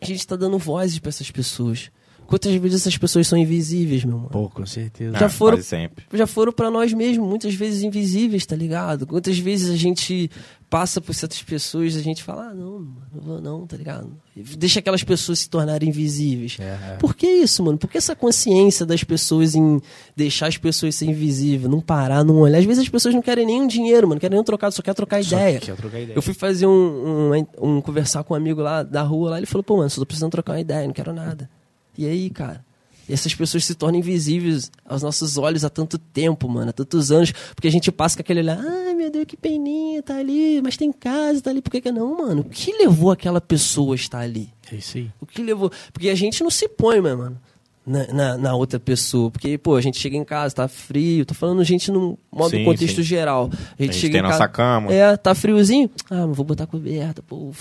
a gente tá dando vozes pra essas pessoas. Quantas vezes essas pessoas são invisíveis, meu mano? Pô, com certeza. Já Ah, foram- quase sempre. já foram pra nós mesmos, muitas vezes invisíveis, tá ligado? Quantas vezes a gente passa por certas pessoas a gente fala, ah, não, não vou não, tá ligado? Deixa aquelas pessoas se tornarem invisíveis. É, é. Por que isso, mano? Por que essa consciência das pessoas em deixar as pessoas ser invisíveis, não parar, não olhar? Às vezes as pessoas não querem nem um dinheiro, mano, não querem nem um trocado, só querem trocar Só ideia. quer trocar ideia. Eu fui fazer um, um, um- conversar com um amigo lá da rua lá, ele falou, pô, mano, só tô precisando trocar uma ideia, não quero nada. E aí, cara? E essas pessoas se tornam invisíveis aos nossos olhos há tanto tempo, mano, há tantos anos, porque a gente passa com aquele olhar, ai meu Deus, que peninha, tá ali, mas tem casa, tá ali, por que que não, mano? O que levou aquela pessoa a estar ali? É isso aí. O que levou? Porque a gente não se põe, mano, na, na, na outra pessoa. Porque, pô, a gente chega em casa, tá frio, tô falando gente num modo Sim, contexto sim. geral. A gente, A gente chega tem em nossa casa. cama. É, tá friozinho? Ah, mas vou botar coberta, pô.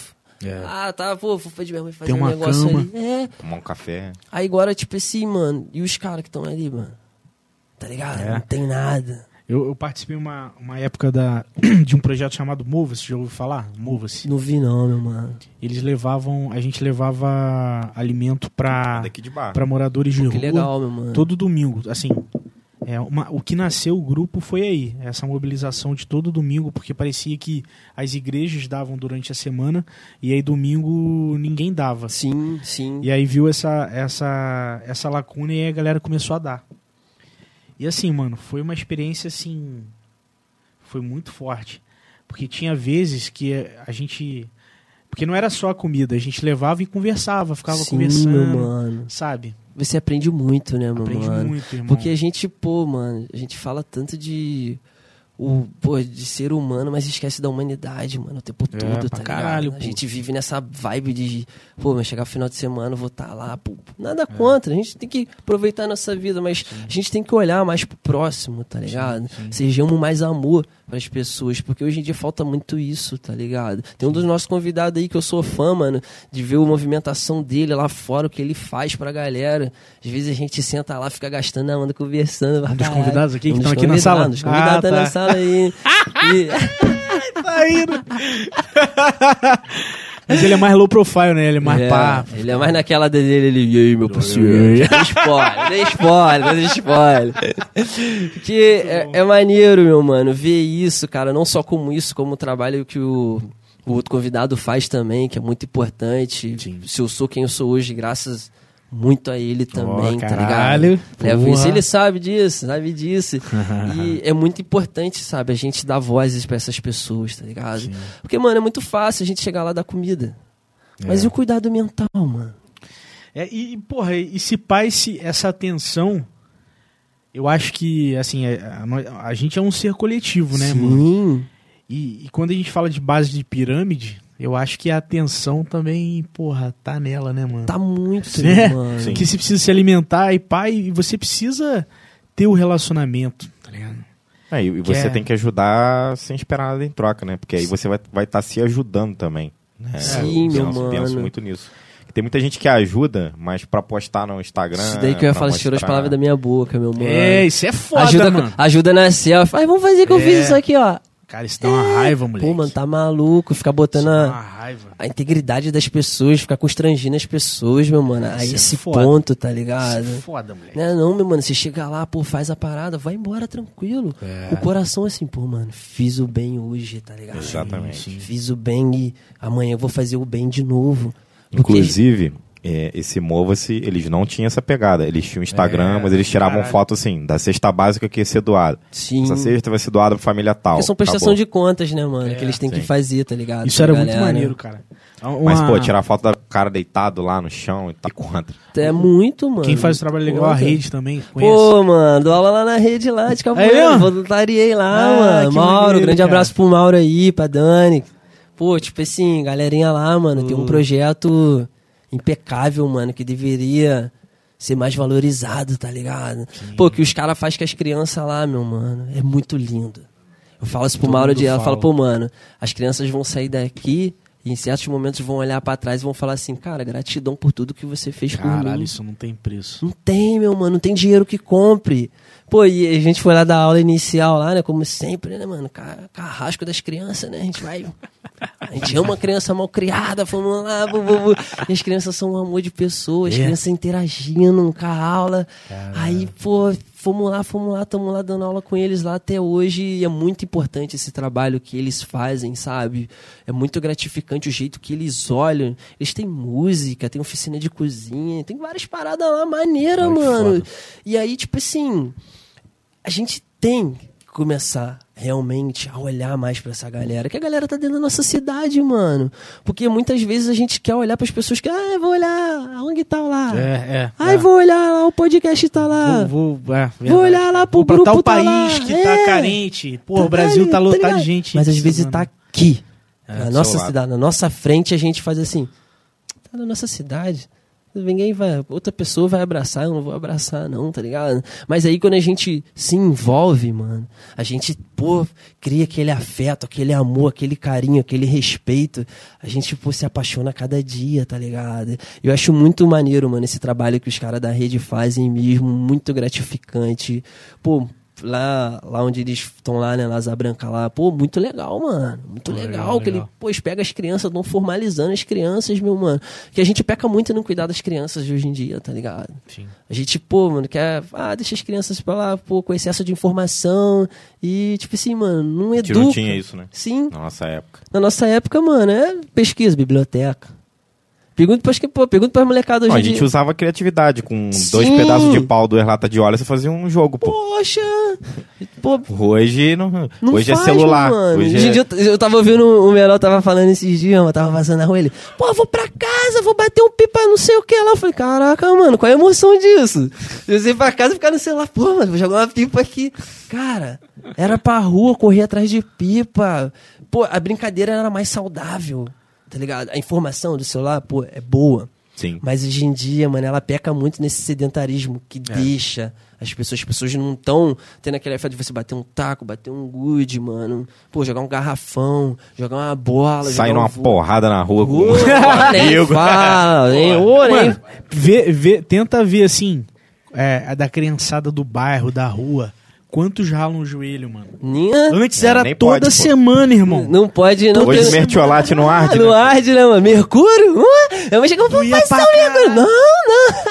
É. Ah, tá, pô, vou fazer mesmo fazer Tem um negócio cama. ali. É. Tomar um café. Aí agora, tipo assim, mano, e os caras que estão ali, mano? Tá ligado? É. Não tem nada. Eu, eu participei uma, uma época da, de um projeto chamado Mova-se, já ouviu falar? Mova-se. Não vi não, meu mano. Eles levavam, a gente levava alimento pra, Daqui de bar. pra moradores de Que rua. legal, meu mano. Todo domingo, assim, é uma, o que nasceu o grupo foi aí, essa mobilização de todo domingo, porque parecia que as igrejas davam durante a semana e aí domingo ninguém dava. Sim, sim. E aí viu essa, essa, essa lacuna e aí a galera começou a dar. E assim, mano, foi uma experiência assim. Foi muito forte. Porque tinha vezes que a gente. Porque não era só a comida, a gente levava e conversava, ficava sim, conversando. mano. Sabe? Você aprende muito, né, meu Aprende mano? muito, irmão. Porque a gente, pô, mano, a gente fala tanto de. O, pô, de ser humano, mas esquece da humanidade, mano, o tempo É, todo, tá caralho, ligado? A gente vive nessa vibe de, pô, mas chegar final de semana, vou estar lá, pô, nada É. contra, a gente tem que aproveitar a nossa vida, mas a gente tem que olhar mais pro próximo, tá ligado? sim. Sejamos mais amor pras pessoas, porque hoje em dia falta muito isso, tá ligado? Tem um dos nossos convidados aí que eu sou fã, mano, de ver a movimentação dele lá fora, o que ele faz pra galera. Às vezes a gente senta lá, fica gastando a onda, conversando. Um dos convidados aqui que Um estão dos aqui na sala? convidados, Os convidados Ah, tá tá. na sala aí. E- Tá indo. Mas ele é mais low profile, né? Ele é mais É, pá. Ele é mais naquela dele, ele, e aí, meu parceiro? Dê spoiler, dê spoiler, dê spoiler. Porque é, é maneiro, meu mano, ver isso, cara, não só como isso, como o trabalho que o, o outro convidado faz também, que é muito importante. Sim. Se eu sou quem eu sou hoje, graças muito a ele também, tá ligado? Levo isso, porra. ele sabe disso, sabe disso. e é muito importante, sabe, a gente dar vozes pra essas pessoas, tá ligado? Sim. Porque, mano, é muito fácil a gente chegar lá dar comida. Mas É. e o cuidado mental, mano? É, e, porra, e se pá, esse, essa atenção, eu acho que, assim, é, a, nó- a gente é um ser coletivo, né, mano? Sim. E, e quando a gente fala de base de pirâmide, eu acho que a atenção também, porra, tá nela, né, mano? Tá muito, É. mano. Sim. Que você precisa se alimentar e pai, e você precisa ter o relacionamento, tá ligado? É, e você é- tem que ajudar sem esperar nada em troca, né? Porque aí você vai estar vai tá se ajudando também. né? Sim, eu meu penso, mano. penso muito nisso. Tem muita gente que ajuda, mas pra postar no Instagram. Isso daí que eu ia falar, você tirou as mostrar- palavras da minha boca, meu mano. É, isso é foda, ajuda, mano. ajuda na selfie. Ai, vamos fazer que eu É. fiz isso aqui, ó. Cara, isso dá uma raiva, moleque. Pô, mano, tá maluco. Ficar botando Isso a, a integridade das pessoas, ficar constrangindo as pessoas, meu mano. A Isso é esse foda. ponto, tá Isso ligado? é foda, moleque. Não, não, meu mano, você chega lá, pô, faz a parada, vai embora tranquilo. É. O coração assim, pô, mano, fiz o bem hoje, tá ligado? Exatamente. Fiz o bem e amanhã eu vou fazer o bem de novo. Porque- Inclusive, é, esse Mova-se, eles não tinham essa pegada. Eles tinham Instagram, É, mas eles tiravam caralho. foto assim, da cesta básica que ia ser doada. Sim. Essa cesta vai ser doada pra família tal. Porque são prestação Acabou. de contas, né, mano? É, que eles têm que sim. fazer, tá ligado? Isso Pra era muito galera. maneiro, cara. Mas, Uma- pô, tirar foto da cara deitado lá no chão e tá contra. É muito, mano. Quem faz o trabalho legal, a Conta. rede também, conhece. Pô, mano, dou aula lá na rede lá de É capoeira. voluntariei lá, Ah, mano. que Mauro, maneiro, grande cara. abraço pro Mauro aí, pra Dani. Pô, tipo assim, galerinha lá, mano, tem um projeto impecável, mano, que deveria ser mais valorizado, tá ligado? Pô, que os caras fazem com as crianças lá, meu mano, é muito lindo. Eu falo isso pro Todo Mauro de ela, fala. pô, mano, as crianças vão sair daqui e em certos momentos vão olhar pra trás e vão falar assim, cara, gratidão por tudo que você fez por Caralho, mim. isso não tem preço. Não tem, meu mano, não tem dinheiro que compre. Pô, e a gente foi lá dar aula inicial lá, né? Como sempre, né, mano? Ca- Carrasco das crianças, né? A gente vai. A gente ama criança mal criada, fomos lá, bu. E as crianças são um amor de pessoas, as É. crianças interagindo com a aula. Aí, pô, fomos lá, fomos lá, estamos lá dando aula com eles lá até hoje. E é muito importante esse trabalho que eles fazem, sabe? É muito gratificante o jeito que eles olham. Eles têm música, tem oficina de cozinha, tem várias paradas lá maneira, mano. foda. E aí, tipo assim, a gente tem que começar realmente a olhar mais pra essa galera, que a galera tá dentro da nossa cidade, mano. Porque muitas vezes a gente quer olhar pras pessoas que, ah, vou olhar a ONG tá lá. É, é. Ai, é. vou olhar lá, o podcast tá lá. Vou, vou, é. Vou olhar lá pro Vou grupo, tal tá país lá. que É. tá carente. Pô, o Brasil tá lotado ligado? de gente. Mas às vezes mano. tá aqui. É, na nossa lado. cidade, na nossa frente, a gente faz assim. Tá na nossa cidade. Ninguém vai, outra pessoa vai abraçar, eu não vou abraçar não, tá ligado? Mas aí quando a gente se envolve, mano, a gente, pô, cria aquele afeto, aquele amor, aquele carinho, aquele respeito, a gente, pô, se apaixona cada dia, tá ligado? Eu acho muito maneiro, mano, esse trabalho que os caras da rede fazem mesmo, muito gratificante. Pô, lá, lá onde eles estão lá, né, Laza Branca lá, pô, muito legal, mano. Muito Pô, legal, legal, que ele, legal. pô, eles pegam as crianças, estão formalizando as crianças, meu mano. Que a gente peca muito em não cuidar das crianças de hoje em dia, tá ligado? Sim. A gente, pô, mano, quer, ah, deixa as crianças pra lá, pô, com excesso de informação e, tipo assim, mano, não educa. não tinha isso, né? Sim, Na nossa época. na nossa época, mano, é pesquisa, biblioteca. Pergunta pras, que- pô, pergunta pras molecadas hoje Não, a gente dia. usava criatividade. Com Sim. dois pedaços de pau, duas latas de óleo, você fazia um jogo, pô. Poxa! Pô, Hoje não. Não hoje faz, é celular. Mano. Hoje Hoje em é... dia eu, eu tava ouvindo o Menor tava falando esses dias, eu tava passando na rua ele, pô, vou pra casa, vou bater um pipa, não sei o que lá. Eu falei, caraca, mano, qual é a emoção disso? Eu sei pra casa e ficar no celular, pô, mano, vou jogar uma pipa aqui. Cara, era pra rua, correr atrás de pipa. Pô, a brincadeira era mais saudável, tá ligado? A informação do celular, pô, é boa. Sim. Mas hoje em dia, mano, ela peca muito nesse sedentarismo que É. deixa as pessoas, as pessoas não estão tendo aquele efeito de você bater um taco, bater um good, mano. Pô, jogar um garrafão, jogar uma bola, Sair numa um porrada na rua com um amigo. fala, nem, ô, nem. Mano, vê, vê, tenta ver assim, é, a da criançada do bairro, da rua. Quantos ralam o joelho, mano? Nem- Antes É, era nem toda pode, pô. semana, irmão. Não pode, não. Hoje ter- mertiolate não arde, não né? arde, né, mano? Mercúrio? Uh, eu vou chegar fazer pra um mercúrio. Não, não.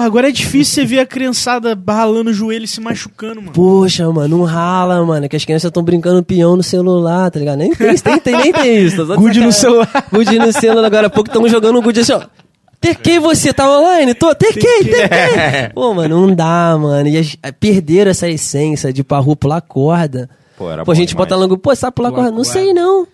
Porra, agora é difícil você ver a criançada ralando o joelho e se machucando, mano. Poxa, mano, não rala, mano. Que as crianças estão brincando peão no celular, tá ligado? Nem tem, tem, tem nem tem isso. tá Good no celular. Good no celular. Agora há pouco estão jogando um good assim, ó. Tequei você, tá online? Tô, tequei, tequei. Pô, mano, não dá, mano. E as, é, perderam essa essência de rua pular corda. Pô, era Pô, a gente demais. bota logo, pô, sabe pular Pular corda? Não sei, não.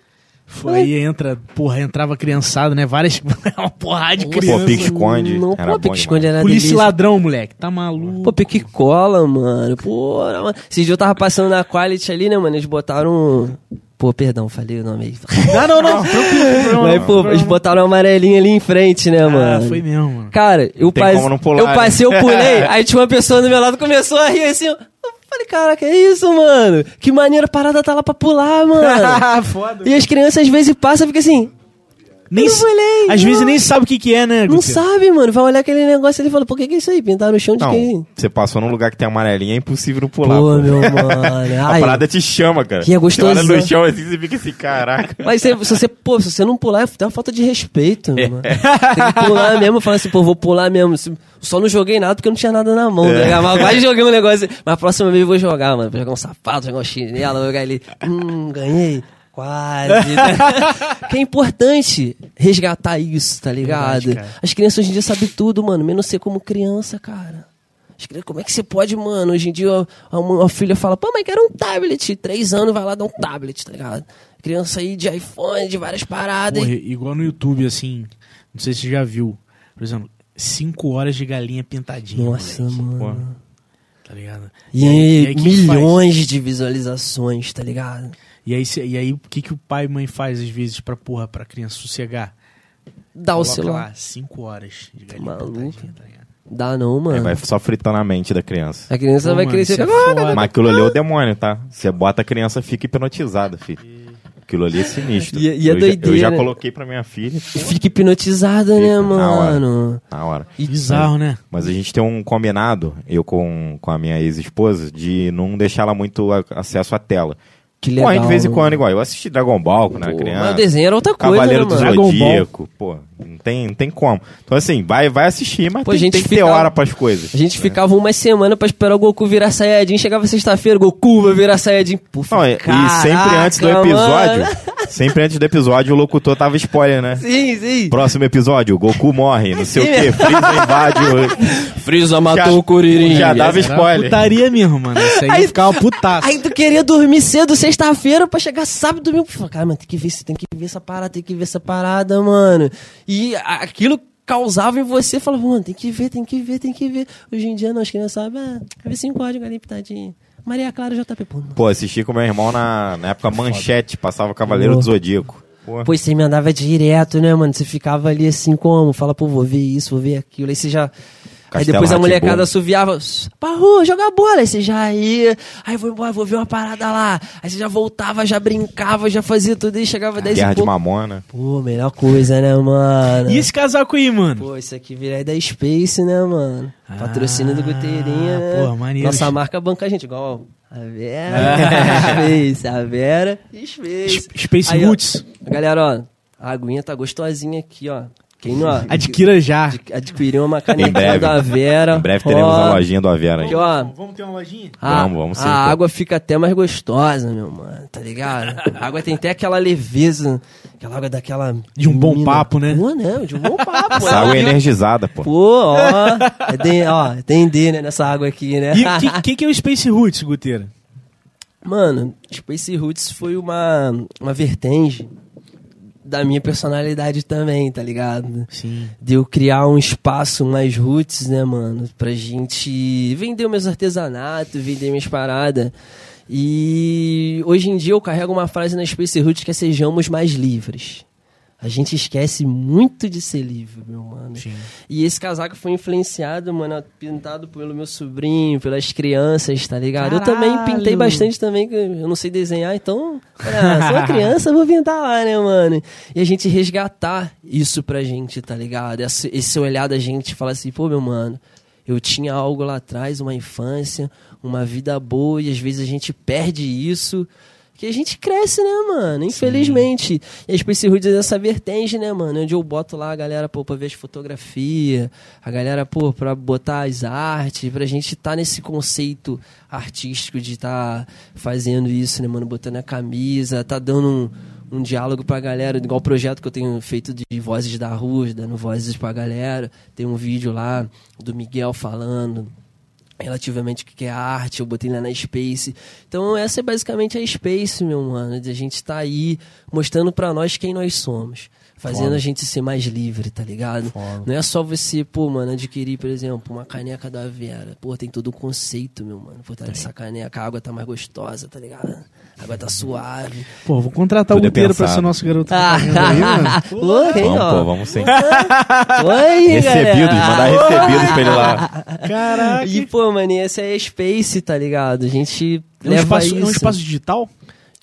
Foi aí entra, porra, entrava criançada, né? Várias. uma porrada de criança. Pô, pique-esconde. Não, Era pô, bom pique-esconde era Polícia delícia. ladrão, moleque. Tá maluco. Pô, pique cola, mano. Pô, era uma... Esse dia eu tava passando na Quality ali, né, mano? Eles botaram. Pô, perdão, falei o nome aí. Não, não, não. Tranquilo, Mas, pô, eles botaram um amarelinho ali em frente, né, Ah, mano? foi mesmo, mano. Cara, eu, tem passe- como não pular, eu né? passei, eu pulei, aí tinha uma pessoa do meu lado começou a rir assim. Falei, cara, que é isso, mano? Que maneira a parada tá lá pra pular, mano. Foda. e as crianças às vezes passam e ficam assim, Nem, Eu falei, às não. vezes nem sabe o que, que é, né? não sabe, mano. Vai olhar aquele negócio ali e fala, por que que é isso aí? Pintar no chão de quem? Não, você passou num lugar que tem amarelinha, é impossível não pular. Pô, pô. meu mano. A Ai, parada te chama, cara. Que é Você olha no chão assim, você fica assim, caraca. Mas se, se você, pô, se você não pular, é uma falta de respeito, É. mano. Tem que pular mesmo, falar assim, pô, vou pular mesmo. Só não joguei nada porque eu não tinha nada na mão, É. tá? Mas quase joguei um negócio. assim. Mas a próxima vez eu vou jogar, mano. Vou jogar um sapato, jogar um chinelo, vou jogar ali. Hum, ganhei. Quase. que é importante resgatar isso, tá ligado? Verdade. As crianças hoje em dia sabem tudo, mano. Menos ser como criança, cara. Como é que você pode, mano? Hoje em dia uma, uma filha fala, pô, mas quero um tablet. Três anos vai lá dar um tablet, tá ligado? Criança aí de iPhone, de várias paradas. Porra, igual no YouTube, assim. Não sei se você já viu. Por exemplo, 5 horas de galinha pintadinha. Nossa, moleque. mano. Tá ligado? E, aí, que que milhões de visualizações, tá ligado? E aí, cê- e aí o que, que o pai e mãe faz às vezes pra porra, pra criança sossegar? Dá o Coloca celular. lá 5 horas de galinha Maluco. pintadinha, tá ligado? Dá não, Aí mano. vai só fritando a mente da criança. A criança Pô, vai mano, crescer. isso é foda. Mas aquilo ali é o demônio, tá? Você bota a criança fica hipnotizada, filho. Aquilo ali é sinistro. E- e é eu, já, eu já doideira. coloquei pra minha filha. E fica hipnotizada, né, Fica, na hora. mano? Na hora. E- Bizarro, né? Mas a gente tem um combinado, eu com, com a minha ex-esposa, de não deixar ela muito a- acesso à tela. Que Pô, legal. de vez em né? quando, igual. Eu assisti Dragon Ball quando era Pô, criança. Mas o desenho era outra coisa, Cavaleiro né, do mano? Dragon Ball. Zodíaco, pô, não tem, não tem como. Então, assim, vai, vai assistir, mas Pô, tem, gente tem que ter hora pras coisas. A gente ficava uma semana pra esperar o Goku virar Saiyajin. Chegava sexta-feira, Goku vai virar Saiyajin. Puf, Não, e, e caraca, sempre antes do episódio, mano. sempre antes do episódio, o locutor tava spoiler, né? Sim, sim. Próximo episódio, Goku morre, não sei o Sim, quê, Freeza invade o... Freeza matou o Kuririn. já dava spoiler. putaria mesmo, mano. Isso aí, Aí- ficava putaço. Aí tu queria dormir cedo sexta-feira pra chegar sábado e domingo. Falei, Cara, mano, tem que ver, tem que ver essa parada, tem que ver essa parada, mano. E aquilo causava em você, falava, mano, tem que ver, tem que ver, tem que ver. Hoje em dia não, as crianças sabem, ah, quer ver cinco horas, galinha pitadinha. Maria Clara JP, pô. não. Pô, assisti com meu irmão na, na época Manchete, passava Cavaleiro Pô. do Zodíaco. Pô. Pô, você me andava direto, né, mano? Você ficava ali assim, como? Fala, pô, vou ver isso, vou ver aquilo. Aí você já. Aí Castelo depois a molecada assoviava, pra rua, jogar bola. Aí você já ia, aí vou embora, vou ver uma parada lá. Aí você já voltava, já brincava, já fazia tudo e chegava 10 Guerra e de pouco. Mamona. Pô, melhor coisa, né, mano? E esse casaco aí, mano? Pô, isso aqui vira aí da Space, né, mano? Patrocínio do Guteirinha, né? porra, maneiro. Nossa marca banca a gente, igual a Vera, Space, a Vera e Space. Space Aí, ó, Roots. Galera, ó, a aguinha tá gostosinha aqui, ó. Quem não Adquira já. ad- adquiriu uma Em canequinha breve. da Vera. Em breve teremos ó, a lojinha do Avera aí. Ó. Vamos ter uma lojinha? A, Vamos, vamos sim, a pô. água fica até mais gostosa, meu mano, tá ligado? A água tem até aquela leveza, aquela água daquela... De um bom mina. papo, né? Não, de um bom papo. Essa ela água é energizada, pô. Pô, ó, é D, ó, tem D, né, nessa água aqui, né? E o que, que, que é o Space Roots, Guteira? Mano, Space Roots foi uma, uma vertente da minha personalidade também, tá ligado? Sim. De eu criar um espaço mais roots, né, mano? Pra gente vender meus artesanatos, vender minhas paradas. E hoje em dia eu carrego uma frase na Space Roots que é sejamos mais livres. A gente esquece muito de ser livre, meu mano. Sim. E esse casaco foi influenciado, mano, pintado pelo meu sobrinho, pelas crianças, tá ligado? Eu também Caralho! pintei bastante também, que eu não sei desenhar, então, ah, sou uma criança, vou pintar lá, né, mano? E a gente resgatar isso pra gente, tá ligado? Esse, esse olhar da gente falar assim, pô, meu mano, eu tinha algo lá atrás, uma infância, uma vida boa, e às vezes a gente perde isso. Que a gente cresce, né, mano? Infelizmente. E a Space Roots é essa vertente, né, mano? Onde eu boto lá a galera, pô, pra ver as fotografias, a galera, pô, pra botar as artes, pra gente tá nesse conceito artístico de tá fazendo isso, né, mano? Botando a camisa, tá dando um, um diálogo pra galera, igual o projeto que eu tenho feito de Vozes da Rua, dando vozes pra galera. Tem um vídeo lá do Miguel falando relativamente o que é arte, eu botei lá na Space. Então essa é basicamente a Space, meu mano, de a gente tá aí mostrando pra nós quem nós somos. Fazendo Foda. a gente ser mais livre, tá ligado? Foda. Não é só você, pô, mano, adquirir, por exemplo, uma caneca da Vera. Pô, tem todo um conceito, meu mano. Por trás dessa caneca, a água tá mais gostosa, tá ligado? A água tá suave. Pô, vou contratar o Guteira pra ser nosso garoto. Ah, propaganda aí, mano. Pô, hein, Vamos, ó. pô, vamos sim. Oi, Recebidos, galera. mandar recebidos pra ele lá. Caraca. E, pô, mano, e essa é a Space, tá ligado? A gente É um, leva espaço, isso. é um espaço digital?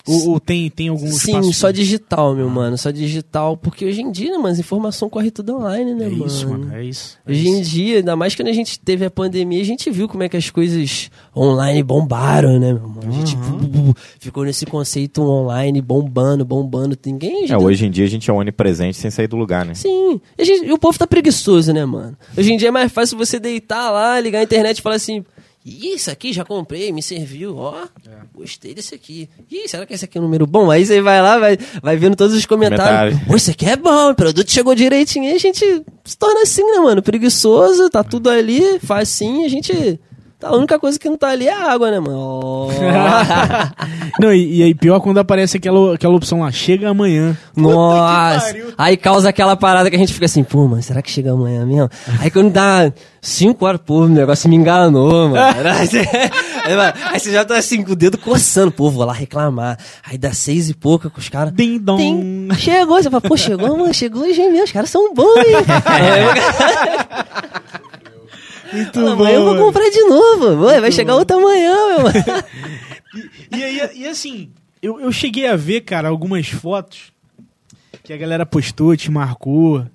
Ou, ou tem, tem algum Sim, só digital, meu mano. Só digital. Porque hoje em dia, né, mano, as informação corre tudo online, né, É mano? isso, mano. É isso. É Hoje em isso. dia, ainda mais quando a gente teve a pandemia, a gente viu como é que as coisas online bombaram, né, meu mano? A gente bu- bu- bu- ficou nesse conceito online bombando, bombando. Ninguém. É, hoje em dia a gente é onipresente sem sair do lugar, né? Sim. E, a gente- e o povo tá preguiçoso, né, mano? Hoje em dia é mais fácil você deitar lá, ligar a internet e falar assim. "Ih, Isso aqui já comprei, me serviu, ó. Gostei desse aqui. Ih, será que esse aqui é um número bom? Aí você vai lá, vai, vai vendo todos os comentários. Comentário. Pô, esse aqui é bom, o produto chegou direitinho. Aí a gente se torna assim, né, mano? Preguiçoso, tá tudo ali, facinho, a gente. Tá, a única coisa que não tá ali é a água, né, mano? Não, e, e aí pior quando aparece aquela, aquela opção lá, chega amanhã. Nossa! Aí causa aquela parada que a gente fica assim, pô, mano, será que chega amanhã mesmo? Aí quando dá 5 horas, pô, o negócio me enganou, mano. Aí você, aí, você já tá assim, com o dedo coçando, pô, vou lá reclamar. Aí dá seis e pouca com os caras. Ding dong. Tem- Chegou, você fala, pô, chegou, mano, chegou mesmo, os caras são bons, hein? Muito bom. eu vou comprar de novo, vai chegar outra amanhã, meu mano. E, aí, e assim, eu, eu cheguei a ver, cara, algumas fotos que a galera postou, te marcou,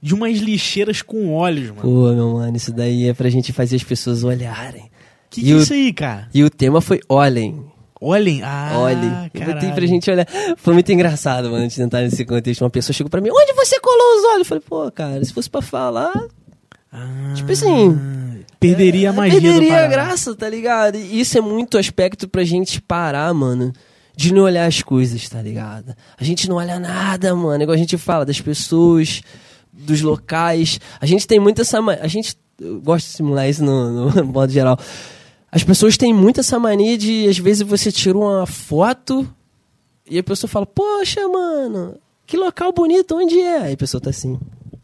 de umas lixeiras com olhos, mano. Pô, meu mano, isso daí é pra gente fazer as pessoas olharem. Que E que é isso aí, cara? E o tema foi olhem. Olhem. Ah, Olhem, caralho. pra gente olhar. Foi muito engraçado, mano, de tentar nesse contexto. Uma pessoa chegou pra mim, onde você colou os olhos? Eu falei, pô, cara, se fosse pra falar, Ah, tipo assim, Perderia a é, magia perderia a graça, tá ligado? E isso é muito aspecto pra gente parar, mano, de não olhar as coisas, tá ligado? A gente não olha nada, mano, igual a gente fala das pessoas, dos locais. A gente tem muito essa. A gente. Eu gosto de simular isso no, no modo geral. As pessoas têm muito essa mania de, às vezes, você tira uma foto e a pessoa fala, poxa, mano, que local bonito, onde é? Aí a pessoa tá assim,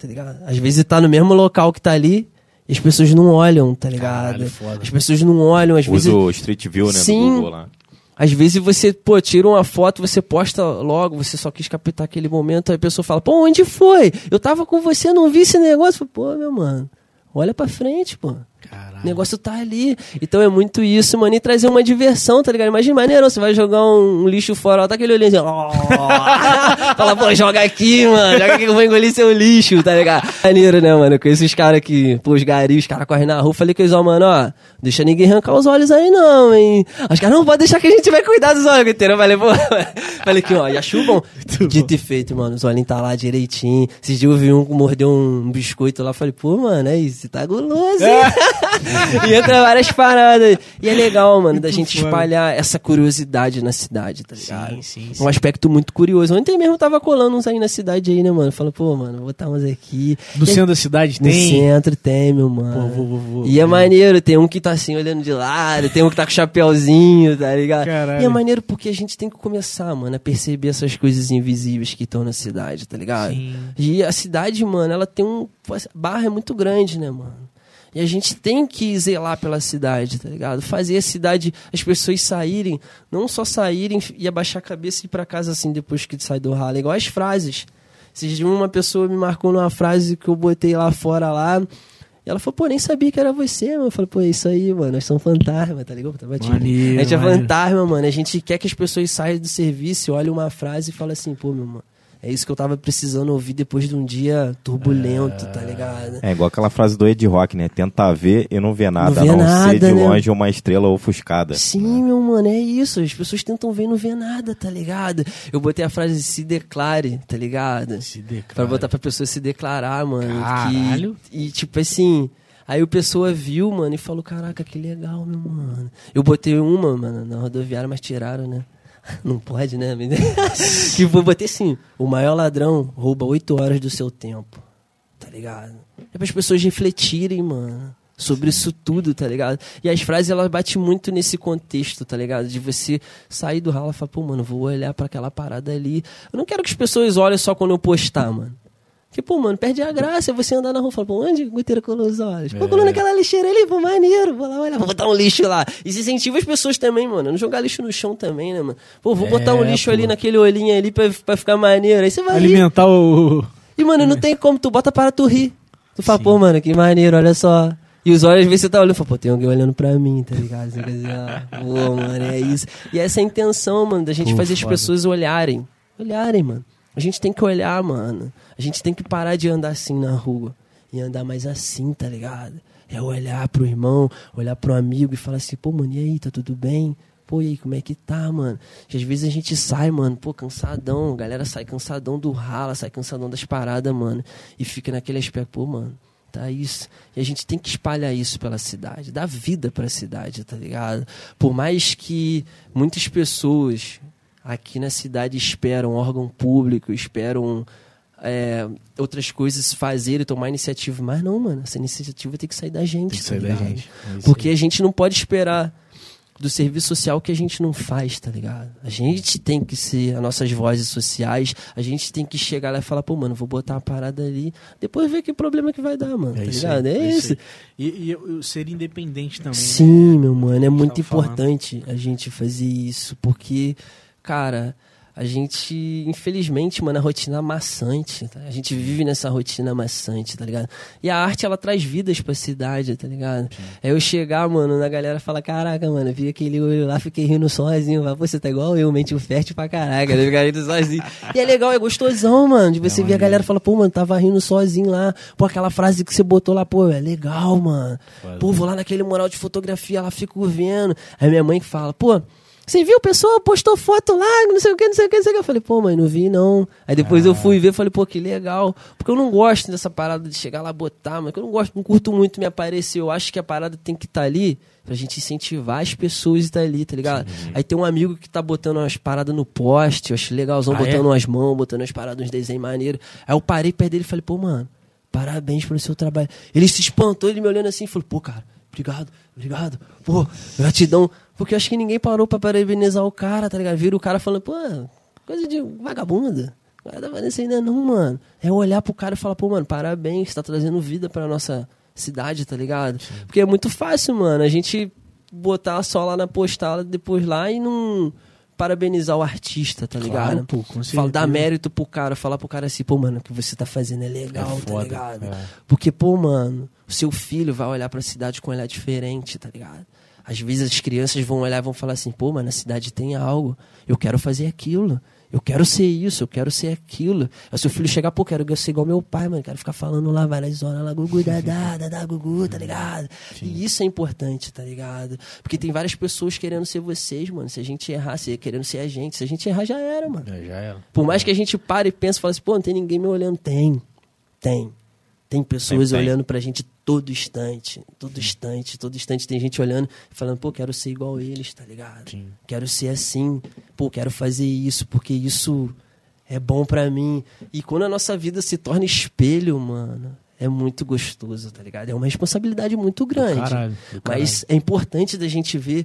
tá ligado? Às vezes tá no mesmo local que tá ali e as pessoas não olham, tá ligado? Caralho, foda. As pessoas não olham, às vezes. Usa o Street View, né, Sim. do Google lá. Às vezes você, pô, tira uma foto, você posta logo, você só quis captar aquele momento, aí a pessoa fala, pô, onde foi? Eu tava com você, não vi esse negócio. Pô, meu mano, olha pra frente, pô. O negócio tá ali. Então é muito isso, mano. E trazer uma diversão, tá ligado? Imagina maneiro, você vai jogar um, lixo fora, ó, tá aquele olhinho assim, ó. Fala, pô, joga aqui, mano. Joga aqui que eu vou engolir seu lixo, tá ligado? Maneiro, né, mano? Com esses caras que, pô, os garis, os caras correm na rua. Falei com eles, ó, mano, ó, deixa ninguém arrancar os olhos aí, não, hein? Os caras, não, pode deixar que a gente vai cuidar dos olhos, entendeu? Falei, pô, falei que, ó, e achou Dito e feito, mano. Os olhinhos tá lá direitinho. Esses dias eu vi um mordeu um biscoito lá. Falei, pô, mano, é isso, você tá guloso, hein? e entra várias paradas. E é legal, mano, da gente espalhar essa curiosidade na cidade, tá ligado? Sim, sim, Um aspecto muito curioso. Ontem mesmo tava colando uns aí na cidade aí, né, mano? Falando, pô, mano, vou botar uns aqui. No centro da cidade tem? No centro tem, meu mano. Pô, vou, vou, vou, e é maneiro, tem um que tá assim olhando de lado, tem um que tá com chapéuzinho, tá ligado? Caralho. E é maneiro porque a gente tem que começar, mano, a perceber essas coisas invisíveis que estão na cidade, tá ligado? Sim. E a cidade, mano, ela tem um. Barra é muito grande, né, mano? E a gente tem que zelar pela cidade, tá ligado? Fazer a cidade, as pessoas saírem, não só saírem e abaixar a cabeça e ir pra casa assim depois que sai do ralo. É igual as frases. Esses uma pessoa me marcou numa frase que eu botei lá fora lá. E ela falou, pô, nem sabia que era você, mano. Eu falei, pô, é isso aí, mano. Nós somos fantasma, tá ligado? Tá maneiro, a gente é fantasma, mano. A gente quer que as pessoas saiam do serviço, olhem uma frase e falem assim, pô, meu mano é isso que eu tava precisando ouvir depois de um dia turbulento, é... tá ligado? É igual aquela frase do Ed Rock, né? Tenta ver e não vê nada, não, vê não nada, ser de né? longe uma estrela ofuscada. Sim, meu mano, é isso. As pessoas tentam ver e não vê nada, tá ligado? Eu botei a frase se declare, tá ligado? Se declare. Pra botar pra pessoa se declarar, mano. Caralho. Que, e tipo assim. Aí o pessoa viu, mano, e falou: Caraca, que legal, meu mano. Eu botei uma, mano, na rodoviária, mas tiraram, né? Não pode, né? que vou bater assim: o maior ladrão rouba oito horas do seu tempo. Tá ligado? É para as pessoas refletirem, mano. Sobre isso tudo, tá ligado? E as frases, elas batem muito nesse contexto, tá ligado? De você sair do ralo e falar, pô, mano, vou olhar para aquela parada ali. Eu não quero que as pessoas olhem só quando eu postar, mano. Que, pô, mano, perde a graça você andar na rua e falar, pô, onde goteira colou os olhos? Pô, colou é. naquela lixeira ali, pô, maneiro, vou lá olhar, vou botar um lixo lá. E se incentiva as pessoas também, mano, não jogar lixo no chão também, né, mano? Pô, vou é, botar um lixo pô. ali naquele olhinho ali pra, pra ficar maneiro. Aí você vai Alimentar rir. o... E, mano, não tem como, tu bota para tu rir. Tu fala, Sim. pô, mano, que maneiro, olha só. E os olhos, às vezes você tá olhando e fala, pô, tem alguém olhando pra mim, tá ligado? Você quer dizer, ah, pô, mano, é isso. E essa é a intenção, mano, da gente pô, fazer foda. as pessoas olharem. Olharem, mano. A gente tem que olhar, mano. A gente tem que parar de andar assim na rua. E andar mais assim, tá ligado? É olhar pro irmão, olhar pro amigo e falar assim, pô, mano, e aí, tá tudo bem? Pô, e aí, como é que tá, mano? Às vezes a gente sai, mano, pô, cansadão. A galera sai cansadão do rala, sai cansadão das paradas, mano. E fica naquele aspecto, pô, mano, tá isso. E a gente tem que espalhar isso pela cidade, dar vida pra cidade, tá ligado? Por mais que muitas pessoas aqui na cidade esperam órgão público, esperam é, outras coisas fazer e tomar iniciativa. Mas não, mano, essa iniciativa tem que sair da gente. Tem que sair tá da gente. É Porque a gente não pode esperar do serviço social que a gente não faz, tá ligado? A gente tem que ser as nossas vozes sociais, a gente tem que chegar lá e falar, pô, mano, vou botar uma parada ali, depois ver que problema que vai dar, mano, é tá ligado? Aí, é, é, isso. E, e ser independente também. Sim, né? meu mano, é muito importante falando. a gente fazer isso, porque cara, a gente, infelizmente, mano, a rotina maçante, tá? A gente vive nessa rotina maçante, tá ligado? E a arte, ela traz vidas pra cidade, tá ligado? Sim. É eu chegar, mano, na galera fala, caraca, mano, vi aquele olho lá, fiquei rindo sozinho. Fala, você tá igual eu, mente fértil pra caraca, né? Ficar rindo sozinho. E é legal, é gostosão, mano, de você é ver a galera falar, pô, mano, tava rindo sozinho lá. Pô, aquela frase que você botou lá, pô, é legal, mano. Pô, vou lá naquele mural de fotografia, lá fico vendo. Aí minha mãe fala, pô, você viu, a pessoa postou foto lá, não sei o que, não sei o que, não sei o que. Eu falei, pô, mãe, não vi não. Aí depois ah. eu fui ver, falei, pô, que legal. Porque eu não gosto dessa parada de chegar lá botar, mas eu não gosto, não curto muito me aparecer. Eu acho que a parada tem que estar tá ali pra gente incentivar as pessoas a estar tá ali, tá ligado? Sim. Aí tem um amigo que tá botando umas paradas no poste, eu acho legalzão, ah, botando é? umas mãos, botando umas paradas, uns desenhos maneiros. Aí eu parei perto dele e falei, pô, mano, parabéns pelo seu trabalho. Ele se espantou, ele me olhando assim e falou, pô, cara, obrigado, obrigado, pô, gratidão. Porque eu acho que ninguém parou pra parabenizar o cara, tá ligado? Vira o cara falando, pô, coisa de vagabunda. Nada vai nesse ainda não, mano. É olhar pro cara e falar, pô, mano, parabéns, tá trazendo vida pra nossa cidade, tá ligado? Sim. Porque é muito fácil, mano. A gente botar só lá na postada, depois lá e não parabenizar o artista, tá ligado? Claro, pô, com Fala, dar mérito pro cara, falar pro cara assim, pô, mano, o que você tá fazendo é legal, É tá foda, ligado? é. Porque, pô, mano, o seu filho vai olhar pra cidade com um olhar diferente, tá ligado? Às vezes as crianças vão olhar e vão falar assim, pô, mano, a cidade tem algo, eu quero fazer aquilo. Eu quero ser isso, eu quero ser aquilo. Aí seu filho chegar, pô, quero ser igual meu pai, mano. Quero ficar falando lá, várias horas lá, gugu, dadá, dadá, gugu, tá ligado? E isso é importante, tá ligado? Porque tem várias pessoas querendo ser vocês, mano. Se a gente errar, se querendo ser a gente. Se a gente errar, já era, mano. É, já era. Por mais que a gente pare e pense e fale assim, pô, não tem ninguém me olhando. Tem. Tem. Tem pessoas Sempre tem. olhando pra gente todo instante. Todo instante, todo instante tem gente olhando e falando, pô, quero ser igual eles, tá ligado? Sim. Quero ser assim. Pô, quero fazer isso, porque isso é bom pra mim. E quando a nossa vida se torna espelho, mano, é muito gostoso, tá ligado? É uma responsabilidade muito grande. caralho, do caralho. Mas é importante da gente ver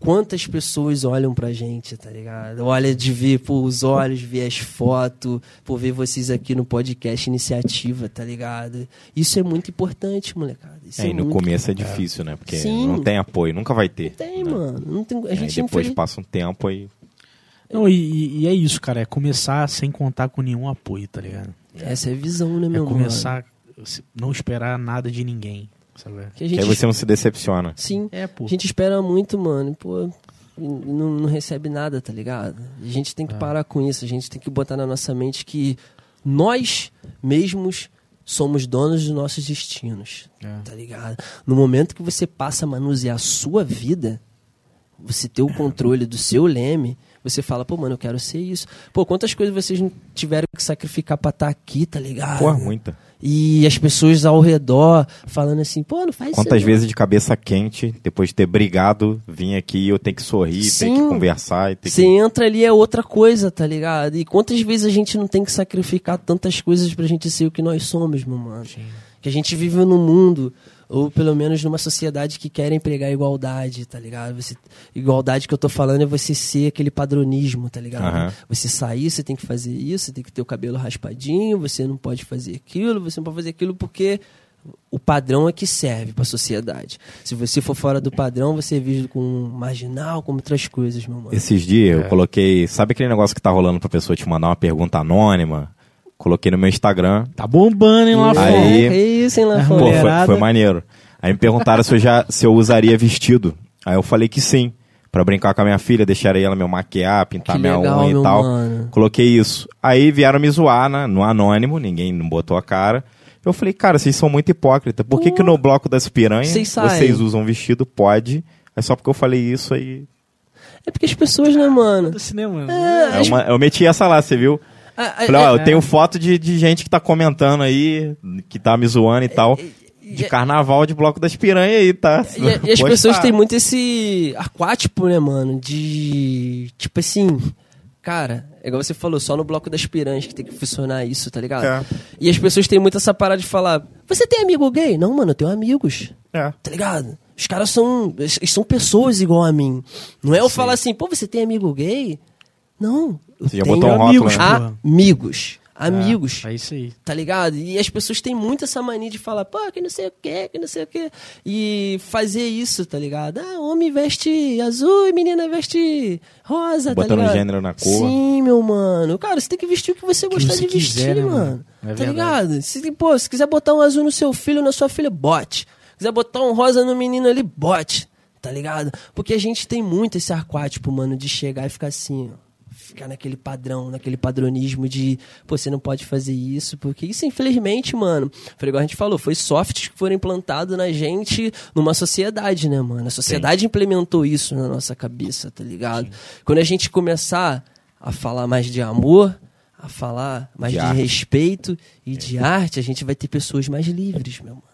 quantas pessoas olham pra gente, tá ligado? Olha de ver por os olhos, ver as fotos, por ver vocês aqui no podcast Iniciativa, tá ligado? Isso é muito importante, molecada. Isso É, e no começo é difícil, né? Porque Sim. não tem apoio, nunca vai ter. Tem, né? mano. Não tem... A Aí gente depois infeliz- passa um tempo aí. Não, e, e- é isso, cara. É começar sem contar com nenhum apoio, tá ligado? Essa é a visão, né, É meu mano? começar não esperar nada de ninguém, sabe? Que a Que gente... aí você não se decepciona. Sim. É, pô. A gente espera muito, mano. Pô, e não, não recebe nada, tá ligado? A gente tem que parar com isso. A gente tem que botar na nossa mente que nós mesmos somos donos dos nossos destinos. É. Tá ligado? No momento que você passa a manusear a sua vida, você ter o controle do seu leme, você fala, pô, mano, eu quero ser isso. Pô, quantas coisas vocês não tiveram que sacrificar pra estar aqui, tá ligado? Porra, muita. E as pessoas ao redor falando assim, pô, não faz isso. Quantas vezes de cabeça quente, depois de ter brigado, vim aqui eu tenho que sorrir, Sim. ter que conversar Você que... entra ali é outra coisa, tá ligado? E quantas vezes a gente não tem que sacrificar tantas coisas pra gente ser o que nós somos, meu mano? Que a gente vive num mundo, ou pelo menos numa sociedade que querem pregar igualdade, tá ligado? Você, igualdade que eu tô falando é você ser aquele padronismo, tá ligado? Aham. Você sair, você tem que fazer isso, você tem que ter o cabelo raspadinho, você não pode fazer aquilo, você não pode fazer aquilo porque o padrão é que serve pra sociedade. Se você for fora do padrão, você é visto como marginal, como outras coisas, meu mano. Esses dias É. eu coloquei... Sabe aquele negócio que tá rolando pra pessoa te mandar uma pergunta anônima? Coloquei no meu Instagram. Tá bombando, hein, lá Aí- fora. Aí- Que isso, hein, É, fora? Pô, foi, foi maneiro. Aí me perguntaram se eu, já, se eu usaria vestido. Aí eu falei que sim. Pra brincar com a minha filha, deixaria ela me maquiar, pintar Que minha legal, unha meu e tal. mano. Coloquei isso. Aí vieram me zoar né, no anônimo, ninguém não botou a cara. Eu falei, cara, vocês são muito hipócritas. Por que, que no bloco das piranhas Vocês vocês usam vestido? Pode. É só porque eu falei isso aí. É porque as pessoas, né, mano? Do cinema. É uma- eu meti essa lá, você viu? Ah, Falei, ó, ah, eu tenho foto de, de gente que tá comentando aí, que tá me zoando e tal. De carnaval de bloco das piranhas aí, tá? E, e as pessoas têm muito esse aquátipo, né, mano? De. Tipo assim. Cara, é igual você falou, só no bloco das piranhas que tem que funcionar isso, tá ligado? É. E as pessoas têm muito essa parada de falar: Você tem amigo gay? Não, mano, eu tenho amigos. É. Tá ligado? Os caras são. Eles são pessoas igual a mim. Não é eu falar assim, pô, você tem amigo gay? Não. Você já botou um rótulo, amigos. né? Amigos. Amigos. É isso aí. Tá ligado? E as pessoas têm muito essa mania de falar, pô, que não sei o que, que não sei o que. E fazer isso, tá ligado? Ah, homem veste azul e menina veste rosa, Botando tá ligado? gênero na cor. Sim, meu mano. Cara, você tem que vestir o que você gostar você de vestir, quiser, né, mano. É tá verdade. ligado? Se, pô, se quiser botar um azul no seu filho, na sua filha, bote. quiser botar um rosa no menino ali, bote. Tá ligado? Porque a gente tem muito esse arquátipo, mano, de chegar e ficar assim, ó ficar naquele padrão, naquele padronismo de, pô, você não pode fazer isso, porque isso, infelizmente, mano, foi igual a gente falou, foi softs que foram implantados na gente numa sociedade, né, mano? A sociedade implementou isso na nossa cabeça, tá ligado? Quando a gente começar a falar mais de amor, a falar mais De de, respeito e de arte, a gente vai ter pessoas mais livres, meu mano.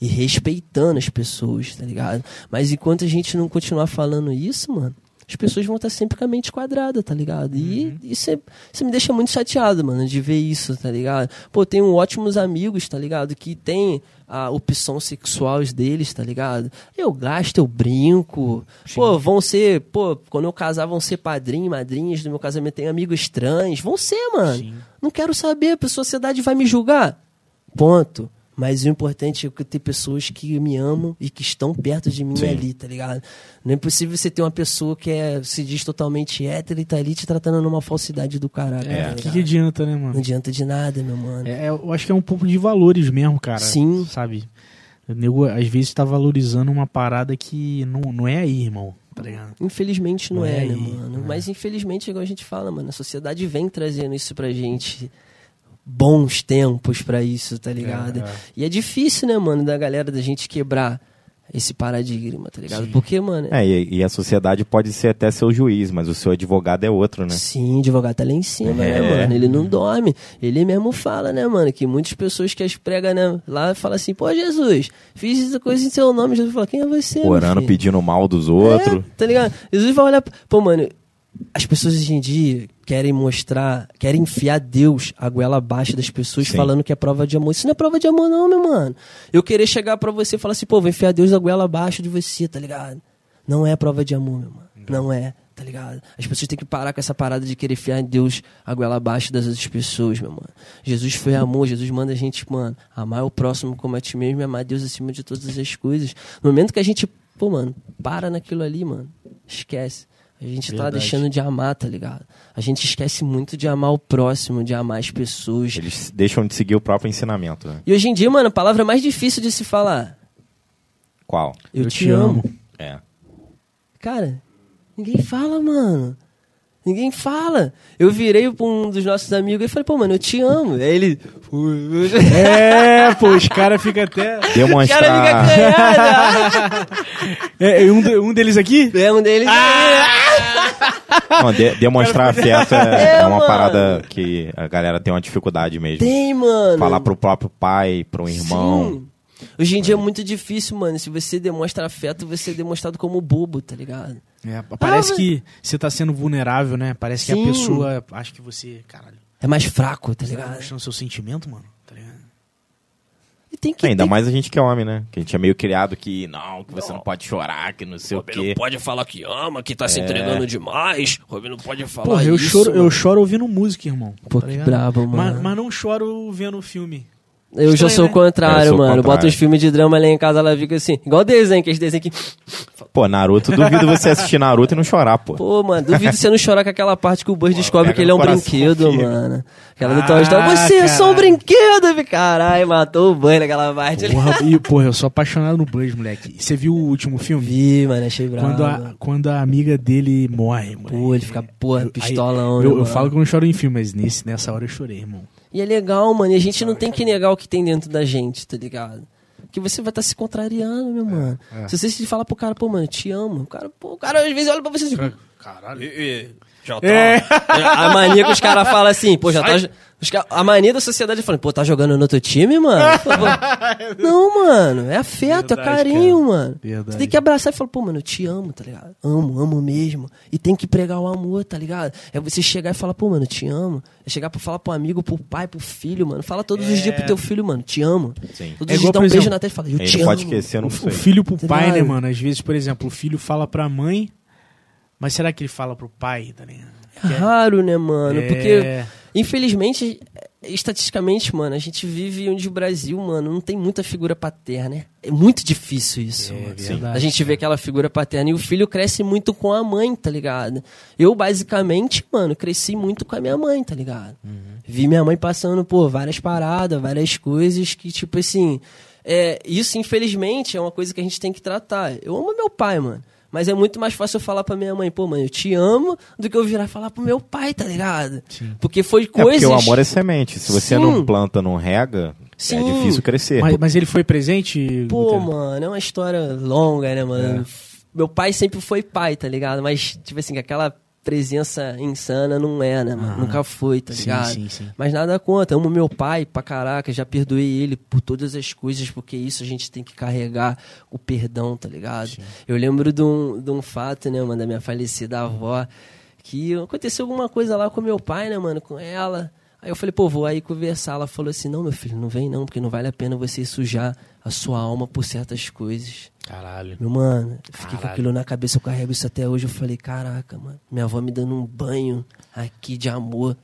E respeitando as pessoas, tá ligado? Mas enquanto a gente não continuar falando isso, mano, as pessoas vão estar sempre com a mente quadrada, tá ligado? E isso, isso me deixa muito chateado, mano, de ver isso, tá ligado? Pô, tenho ótimos amigos, tá ligado? Que tem a opção sexual deles, tá ligado? Eu gasto, eu brinco. Pô, vão ser, pô, quando eu casar, vão ser padrinho madrinhas do meu casamento. Tenho amigos trans. Vão ser, mano. Sim. Não quero saber, a sociedade vai me julgar. Ponto. Mas o importante é que ter pessoas que me amam e que estão perto de mim Sim. ali, tá ligado? Não é possível você ter uma pessoa que é, se diz totalmente hétero e tá ali te tratando numa falsidade do caralho. É, tá o que, ligado? que adianta, né, Não mano? adianta de nada, meu mano. É, eu acho que é um pouco de valores mesmo, cara. Sim. Sabe? O nego, às vezes, tá valorizando uma parada que não, não é aí, irmão. Tá? Infelizmente não, Não é, é né, aí, mano? é. Mas infelizmente, igual a gente fala, mano, a sociedade vem trazendo isso pra gente. Bons tempos pra isso, tá ligado? É, é. E é difícil, né, mano, da galera da gente quebrar esse paradigma, tá ligado? Sim. Porque, mano, É, e, e a sociedade pode ser até seu juiz, mas o seu advogado é outro, né? Sim, o advogado tá lá em cima, É. né, mano? Ele não dorme. Ele mesmo fala, né, mano? Que muitas pessoas que as pregam né, lá falam assim, pô, Jesus, fiz essa coisa em seu nome. Jesus fala, quem é você, meu Orando, filho? pedindo mal dos outros. É, tá ligado? Jesus vai olhar. Pô, mano, as pessoas hoje em dia querem mostrar, querem enfiar Deus a goela abaixo das pessoas Sim. falando que é prova de amor. Isso não é prova de amor, não, meu mano. Eu querer chegar pra você e falar assim, pô, vou enfiar Deus a goela abaixo de você, tá ligado? Não é prova de amor, meu mano. Não é, tá ligado? As pessoas têm que parar com essa parada de querer enfiar Deus a goela abaixo das outras pessoas, meu mano. Jesus foi amor, Jesus manda a gente, mano, amar o próximo como a ti mesmo e amar Deus acima de todas as coisas. No momento que a gente, pô, mano, para naquilo ali, mano, esquece. A gente tá Verdade. deixando de amar, tá ligado? A gente esquece muito de amar o próximo, de amar as pessoas. Eles deixam de seguir o próprio ensinamento, né? E hoje em dia, mano, a palavra mais difícil de se falar, Qual? eu, te, amo. É. Cara, ninguém fala, mano. Ninguém fala. Eu virei pra um dos nossos amigos e falei, pô, mano, eu te amo. Aí ele. É, pô, os caras ficam até. O cara Demonstrar. fica canhado. É, e um, de- um deles aqui? É um deles. Não, de- demonstrar afeto é, É, é uma mano. parada que a galera tem uma dificuldade mesmo. Tem, mano. Falar pro próprio pai, pro um irmão. Sim. Hoje em dia é muito difícil, mano. Se você demonstra afeto, você é demonstrado como bobo, tá ligado? É, parece Ah, que você tá sendo vulnerável, né? Parece que Sim. a pessoa acha que você, caralho, É mais fraco, tá você tá ligado? mostrando seu sentimento, mano. Tá ligado? E tem que Ainda tem- mais a gente que é homem, né? Que a gente é meio criado que não, que você não pode chorar, que não sei o quê. pode falar que ama, que tá se entregando demais. Robin não pode falar Porra, eu isso, choro, eu choro ouvindo música, irmão. Pô, tá que ligado? brabo, mano. Mas, mas não choro vendo filme. Eu já Estranho, sou o né? contrário, Eu sou mano. contrário. Bota os filmes de drama lá em casa, ela fica assim. Igual desenho, que é esse desenho aqui. Pô, Naruto, duvido você assistir Naruto e não chorar, pô. Pô, mano, duvido você não chorar com aquela parte que o Buzz descobre que ele é um brinquedo, filho. mano. Aquela do Ah, Toy Story. Você é só um brinquedo, vi. Caralho, matou o Buzz naquela parte. ali. Porra, e, porra, eu sou apaixonado no Buzz, moleque. Você viu o último filme? Vi, mano, achei bravo. Quando a, quando a amiga dele morre, moleque. Pô, ele fica, porra, Eu- pistolão, aí, né, eu, eu mano? falo que eu não choro em filme, mas nesse, nessa hora eu chorei, irmão. E é legal, mano. E a gente não tem que negar o que tem dentro da gente, tá ligado? Que você vai estar se contrariando, meu mano. é. Se você falar pro cara, pô, mano, eu te amo. O cara, pô, o cara às vezes olha pra você assim. Caralho. Já tá. É. A mania que os caras falam assim, pô, já tá. a mania da sociedade é falando, pô, tá jogando no outro time, mano? Não, mano, é afeto, Verdade, é carinho, cara. mano. Verdade. Você tem que abraçar e falar, pô, mano, eu te amo, tá ligado? Amo, amo mesmo. E tem que pregar o amor, tá ligado? É você chegar e falar, pô, mano, eu te amo. É chegar pra falar pro amigo, pro pai, pro filho, mano. Fala todos os dias pro teu filho, mano, te amo. Sim. Todos É os dias igual, dá um por beijo exemplo, na testa e fala, eu Ele te amo. pode esquecer, não O sei. filho pro Tá pai, né, mano? Às vezes, por exemplo, o filho fala pra mãe, mas será que ele fala pro pai, tá ligado? É raro, né, mano? É. Porque, infelizmente, estatisticamente, mano, a gente vive onde o Brasil, mano, não tem muita figura paterna, né? É muito difícil isso, É mano. verdade, A gente vê aquela figura paterna e o filho cresce muito com a mãe, tá ligado? Eu, basicamente, mano, cresci muito com a minha mãe, tá ligado? Vi minha mãe passando por várias paradas, várias coisas que, tipo assim. É, isso, infelizmente, é uma coisa que a gente tem que tratar. Eu amo meu pai, mano. Mas é muito mais fácil eu falar pra minha mãe, pô, mãe, eu te amo, do que eu virar e falar pro meu pai, tá ligado? Sim. Porque foi É porque o amor é semente. Se você Sim. não planta, não rega, Sim. é difícil crescer. Mas, mas ele foi presente? Pô, Guter? mano, é uma história longa, né, mano? Meu pai sempre foi pai, tá ligado? Mas, tipo assim, aquela presença insana não é, né, mano? Aham. Nunca foi, tá Sim, ligado? sim, sim. Mas nada conta. Amo meu pai pra caraca, já perdoei ele por todas as coisas, porque isso a gente tem que carregar o perdão, tá ligado? Eu lembro de um, de um fato, né, mano, da minha falecida avó, que aconteceu alguma coisa lá com meu pai, né, mano, com ela. Aí eu falei, pô, vou aí conversar. Ela falou assim: não, meu filho, não vem não, porque não vale a pena você sujar a sua alma por certas coisas. Caralho. Meu mano, eu fiquei com Caralho. aquilo na cabeça, eu carrego isso até hoje. Eu falei, caraca, mano, minha avó me dando um banho aqui de amor,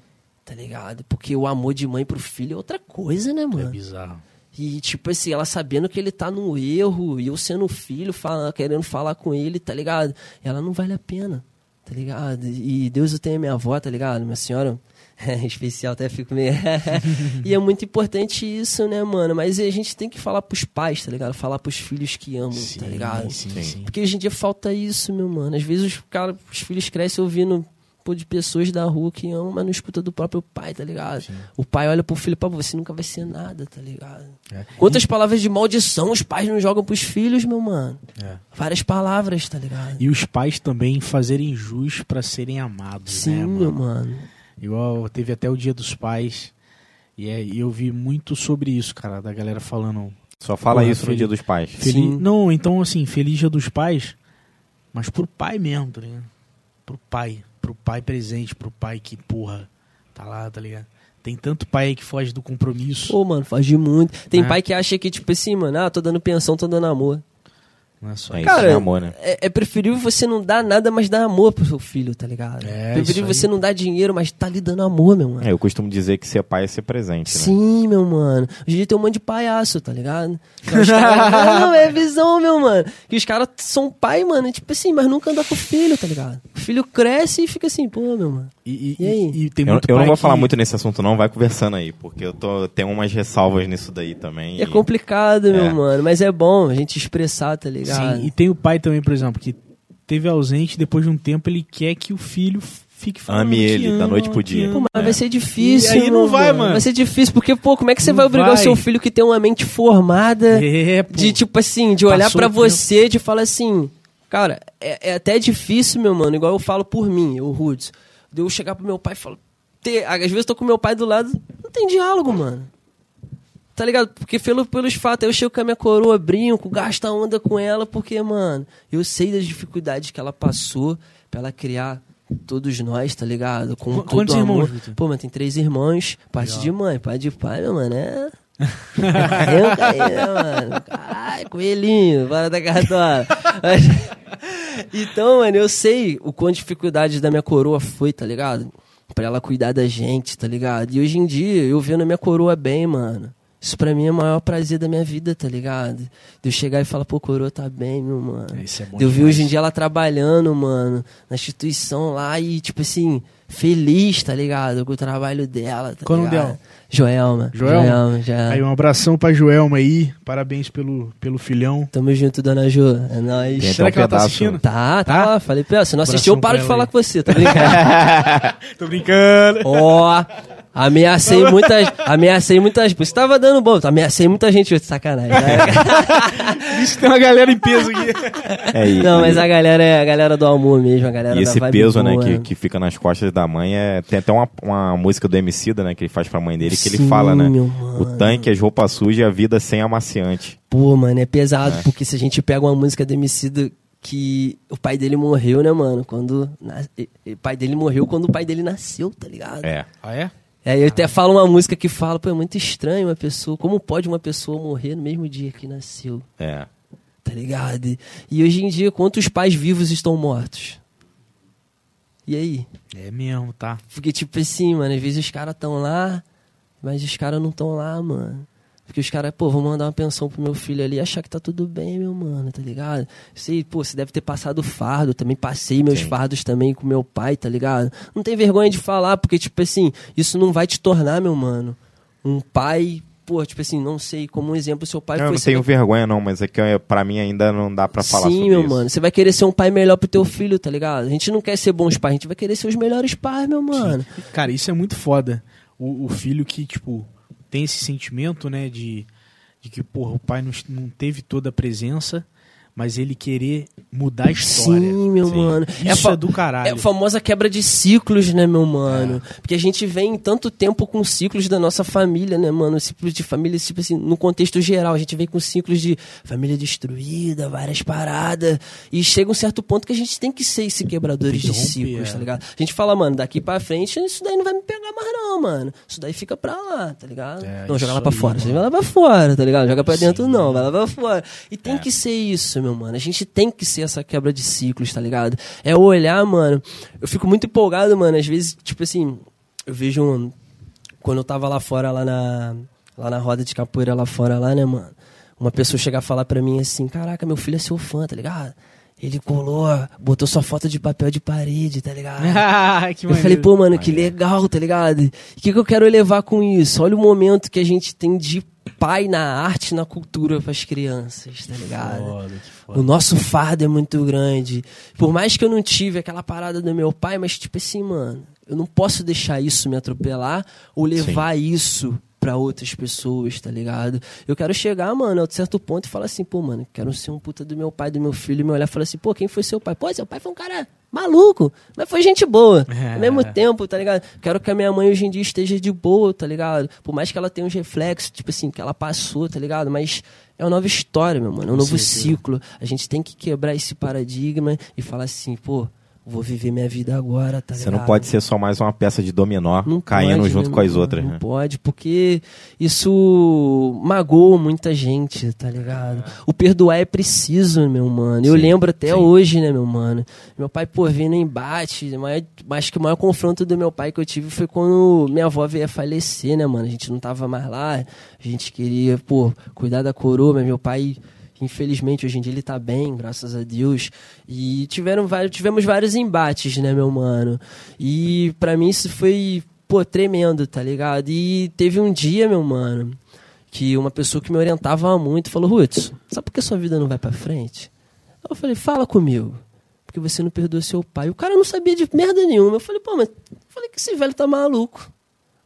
tá ligado? Porque o amor de mãe pro filho é outra coisa, né, É mano? bizarro. E, tipo assim, ela sabendo que ele tá no erro, e eu sendo filho, fala, querendo falar com ele, tá ligado? Ela não vale a pena, tá ligado? E Deus eu tenho a minha avó, tá ligado? Minha senhora, é especial, até fico meio. e é muito importante isso, né, mano? Mas a gente tem que falar pros pais, tá ligado? Falar pros filhos que amam, tá ligado? Sim, sim. Porque hoje em dia falta isso, meu mano. Às vezes os, cara, os filhos crescem ouvindo pô, de pessoas da rua que amam, mas não escuta do próprio pai, tá ligado? O pai olha pro filho, pá, você nunca vai ser nada, tá ligado? É. Quantas palavras de maldição os pais não jogam pros filhos, meu mano? É. Várias palavras, tá ligado? E os pais também fazerem jus pra serem amados, Sim, né, meu mano? Igual teve até o Dia dos Pais. E, é, e eu vi muito sobre isso, cara, da galera falando. Só fala Porra, isso no feliz- Dia dos Pais. Feliz... Sim. Não, então assim, feliz Dia dos Pais, mas pro pai mesmo, tá ligado? Pro pai. Pro pai presente, pro pai que, porra, tá lá, tá ligado? Tem tanto pai aí que foge do compromisso. Pô, mano, faz de muito. Tem É. pai que acha que, tipo assim, mano, ah, tô dando pensão, tô dando amor. Não é só É isso. isso, Cara, é amor, né? É, é preferível você não dar nada, mas dar amor pro seu filho, tá ligado? É, preferível isso aí. você não dar dinheiro, mas tá lhe dando amor, meu mano. É, eu costumo dizer que ser pai é ser presente, né? Sim, meu mano. Hoje em dia tem um monte de palhaço, tá ligado? Caras- não, é visão, meu mano. Que os caras são pai, mano, tipo assim, mas nunca anda com o filho, tá ligado? O filho cresce e fica assim, pô, meu mano. E, e- E aí? e- e tem Eu, muito eu não vou que- falar muito nesse assunto, não. Vai conversando aí, porque eu tô, tenho umas ressalvas nisso daí também. É e- complicado, meu É. mano, mas é bom a gente expressar, tá ligado? Sim, e tem o pai também, por exemplo, que teve ausente, depois de um tempo ele quer que o filho fique falando Ame ele, da ama, noite pro dia. Pô, mas vai ser difícil. E aí não vai, mano. Vai ser difícil, porque, pô, como é que você Não vai obrigar vai. o seu filho que tem uma mente formada É, pô. de, tipo assim, de olhar tempo. você, de falar assim, cara, é, é até difícil, meu mano, igual eu falo por mim, o Rudes. De eu chegar pro meu pai e falar, ter, às vezes eu tô com meu pai do lado, não tem diálogo, mano. Tá ligado? Porque pelo, pelos fatos, eu chego com a minha coroa, brinco, gasto a onda com ela, porque, mano, eu sei das dificuldades que ela passou pra ela criar todos nós, tá ligado? Com Qu- quantos irmãos, amor. Vitor? Pô, mas tem três irmãos, parte de mãe, pai de pai, meu mano, é... Eu caí, né, mano? Caralho, coelhinho, bora da cartola. Então, mano, eu sei o quão dificuldade da minha coroa foi, tá ligado? Pra ela cuidar da gente, tá ligado? E hoje em dia, eu vendo a minha coroa bem, mano. Isso pra mim é o maior prazer da minha vida, tá ligado? De eu chegar e falar, pô, coroa tá bem, meu mano. Isso é bom De eu ver demais. hoje em dia ela trabalhando, mano, na instituição lá e, tipo assim, feliz, tá ligado? Com o trabalho dela, tá Qual ligado? dela? Joelma. Joelma? Joelma, já. Aí um abração pra Joelma aí. Parabéns pelo, pelo filhão. Tamo junto, dona Jo. É nóis. Tem Será que ela tá assistindo? Tá, tá, Tá? lá. Falei pra ela. Se não assistiu, eu paro de falar aí. com você, tá brincando? Tô brincando. Ó, ameacei muitas. Ameacei muitas. Você tava dando bom, ameacei muita gente hoje, sacanagem. Isso tem uma galera em peso aqui. É, e, não, mas a galera é a galera do amor mesmo, a galera e da esse vibe peso, né, boa. que, que fica nas costas da mãe é. Tem até uma, uma música do Emicida, né, que ele faz pra mãe dele, que ele Sim, fala, né? O tanque, as roupas sujas e a vida sem amaciante. Pô, mano, é pesado, porque se a gente pega uma música do Emicida que o pai dele morreu, né, mano? Quando. na- O pai dele morreu quando o pai dele nasceu, tá ligado? É. Ah, é? É, eu até falo uma música que fala, pô, é muito estranho uma pessoa. Como pode uma pessoa morrer no mesmo dia que nasceu? É. Tá ligado? E- hoje em dia, quantos pais vivos estão mortos? E aí? É mesmo, tá? Porque, tipo assim, mano, às vezes os caras estão lá, mas os caras não estão lá, mano. Porque os caras, pô, vou mandar uma pensão pro meu filho ali e achar que tá tudo bem, meu mano, tá ligado? Sei, pô, você deve ter passado fardo, também passei meus Sim. fardos também com meu pai, tá ligado? Não tem vergonha de falar, porque, tipo assim, isso não vai te tornar, meu mano, um pai, pô, tipo assim, não sei, como um exemplo, seu pai Eu foi... não tenho vai- vergonha, não, mas é que é, pra mim ainda não dá pra falar Sim, sobre meu isso. mano. Você vai querer ser um pai melhor pro teu filho, tá ligado? A gente não quer ser bons pais, a gente vai querer ser os melhores pais, meu mano. Cara, isso é muito foda. O, o filho que, tipo, tem esse sentimento, né, de, de que, porra, o pai não, não teve toda a presença, mas ele querer mudar a história. Sim, meu Sim. mano. Isso fa- é do caralho. É a famosa quebra de ciclos, né, meu mano? Porque a gente vem tanto tempo com ciclos da nossa família, né, mano? Ciclos de família, tipo assim, no contexto geral. A gente vem com ciclos de família destruída, várias paradas. E chega um certo ponto que a gente tem que ser esse quebradores de ciclos, é. tá ligado? A gente fala, mano, daqui pra frente, isso daí não vai me pegar mais, não, mano. Isso daí fica pra lá, tá ligado? É, não, joga lá pra aí, fora. mano. Você vai lá pra fora, tá ligado? Joga pra dentro, Sim. não. Vai lá pra fora. E É. tem que ser isso, meu mano. A gente tem que ser essa quebra de ciclos, tá ligado? É olhar, mano. Eu fico muito empolgado, mano. Às vezes, tipo assim, eu vejo um. Quando eu tava lá fora, lá na. lá na roda de capoeira lá fora, lá, né, mano? Uma pessoa chegar a falar pra mim assim: Caraca, meu filho é seu fã, tá ligado? Ele colou, botou sua foto de papel de parede, tá ligado? que eu falei, pô, mano, que legal, tá ligado? O que, que eu quero levar com isso? Olha o momento que a gente tem de pai na arte na cultura para as crianças, tá ligado? Foda, foda. O nosso fardo é muito grande. Por mais que eu não tive aquela parada do meu pai, mas tipo assim, mano, eu não posso deixar isso me atropelar ou levar Sim. isso para outras pessoas, tá ligado? Eu quero chegar, mano, a certo ponto e falar assim, pô, mano, quero ser um puta do meu pai, do meu filho, e me olhar e falar assim, pô, quem foi seu pai? Pô, seu pai foi um cara maluco, mas foi gente boa. É. Ao mesmo tempo, tá ligado? Quero que a minha mãe hoje em dia esteja de boa, tá ligado? Por mais que ela tenha uns reflexos, tipo assim, que ela passou, tá ligado? Mas é uma nova história, meu mano, é um novo Sim, ciclo. A gente tem que quebrar esse paradigma e falar assim, pô, vou viver minha vida agora, tá Você não pode ser só mais uma peça de dominó não caindo pode, junto com as outras, não né? pode, porque isso magoa muita gente, tá ligado? O perdoar é preciso, meu mano. Eu lembro até sim. hoje, né, meu mano? Meu pai, pô, vindo embate, mas que o maior confronto do meu pai que eu tive foi quando minha avó veio a falecer, né, mano? A gente não tava mais lá, a gente queria, pô, cuidar da coroa, mas meu pai infelizmente hoje em dia ele tá bem, graças a Deus. E tiveram vários, tivemos vários embates, né, meu mano? E para mim isso foi, pô, tremendo, tá ligado? E teve um dia, meu mano, que uma pessoa que me orientava muito falou: Rutz, sabe por que sua vida não vai para frente? Eu falei: fala comigo. Porque você não perdoou seu pai. O cara não sabia de merda nenhuma. Eu falei: pô, mas. Eu falei que esse velho tá maluco.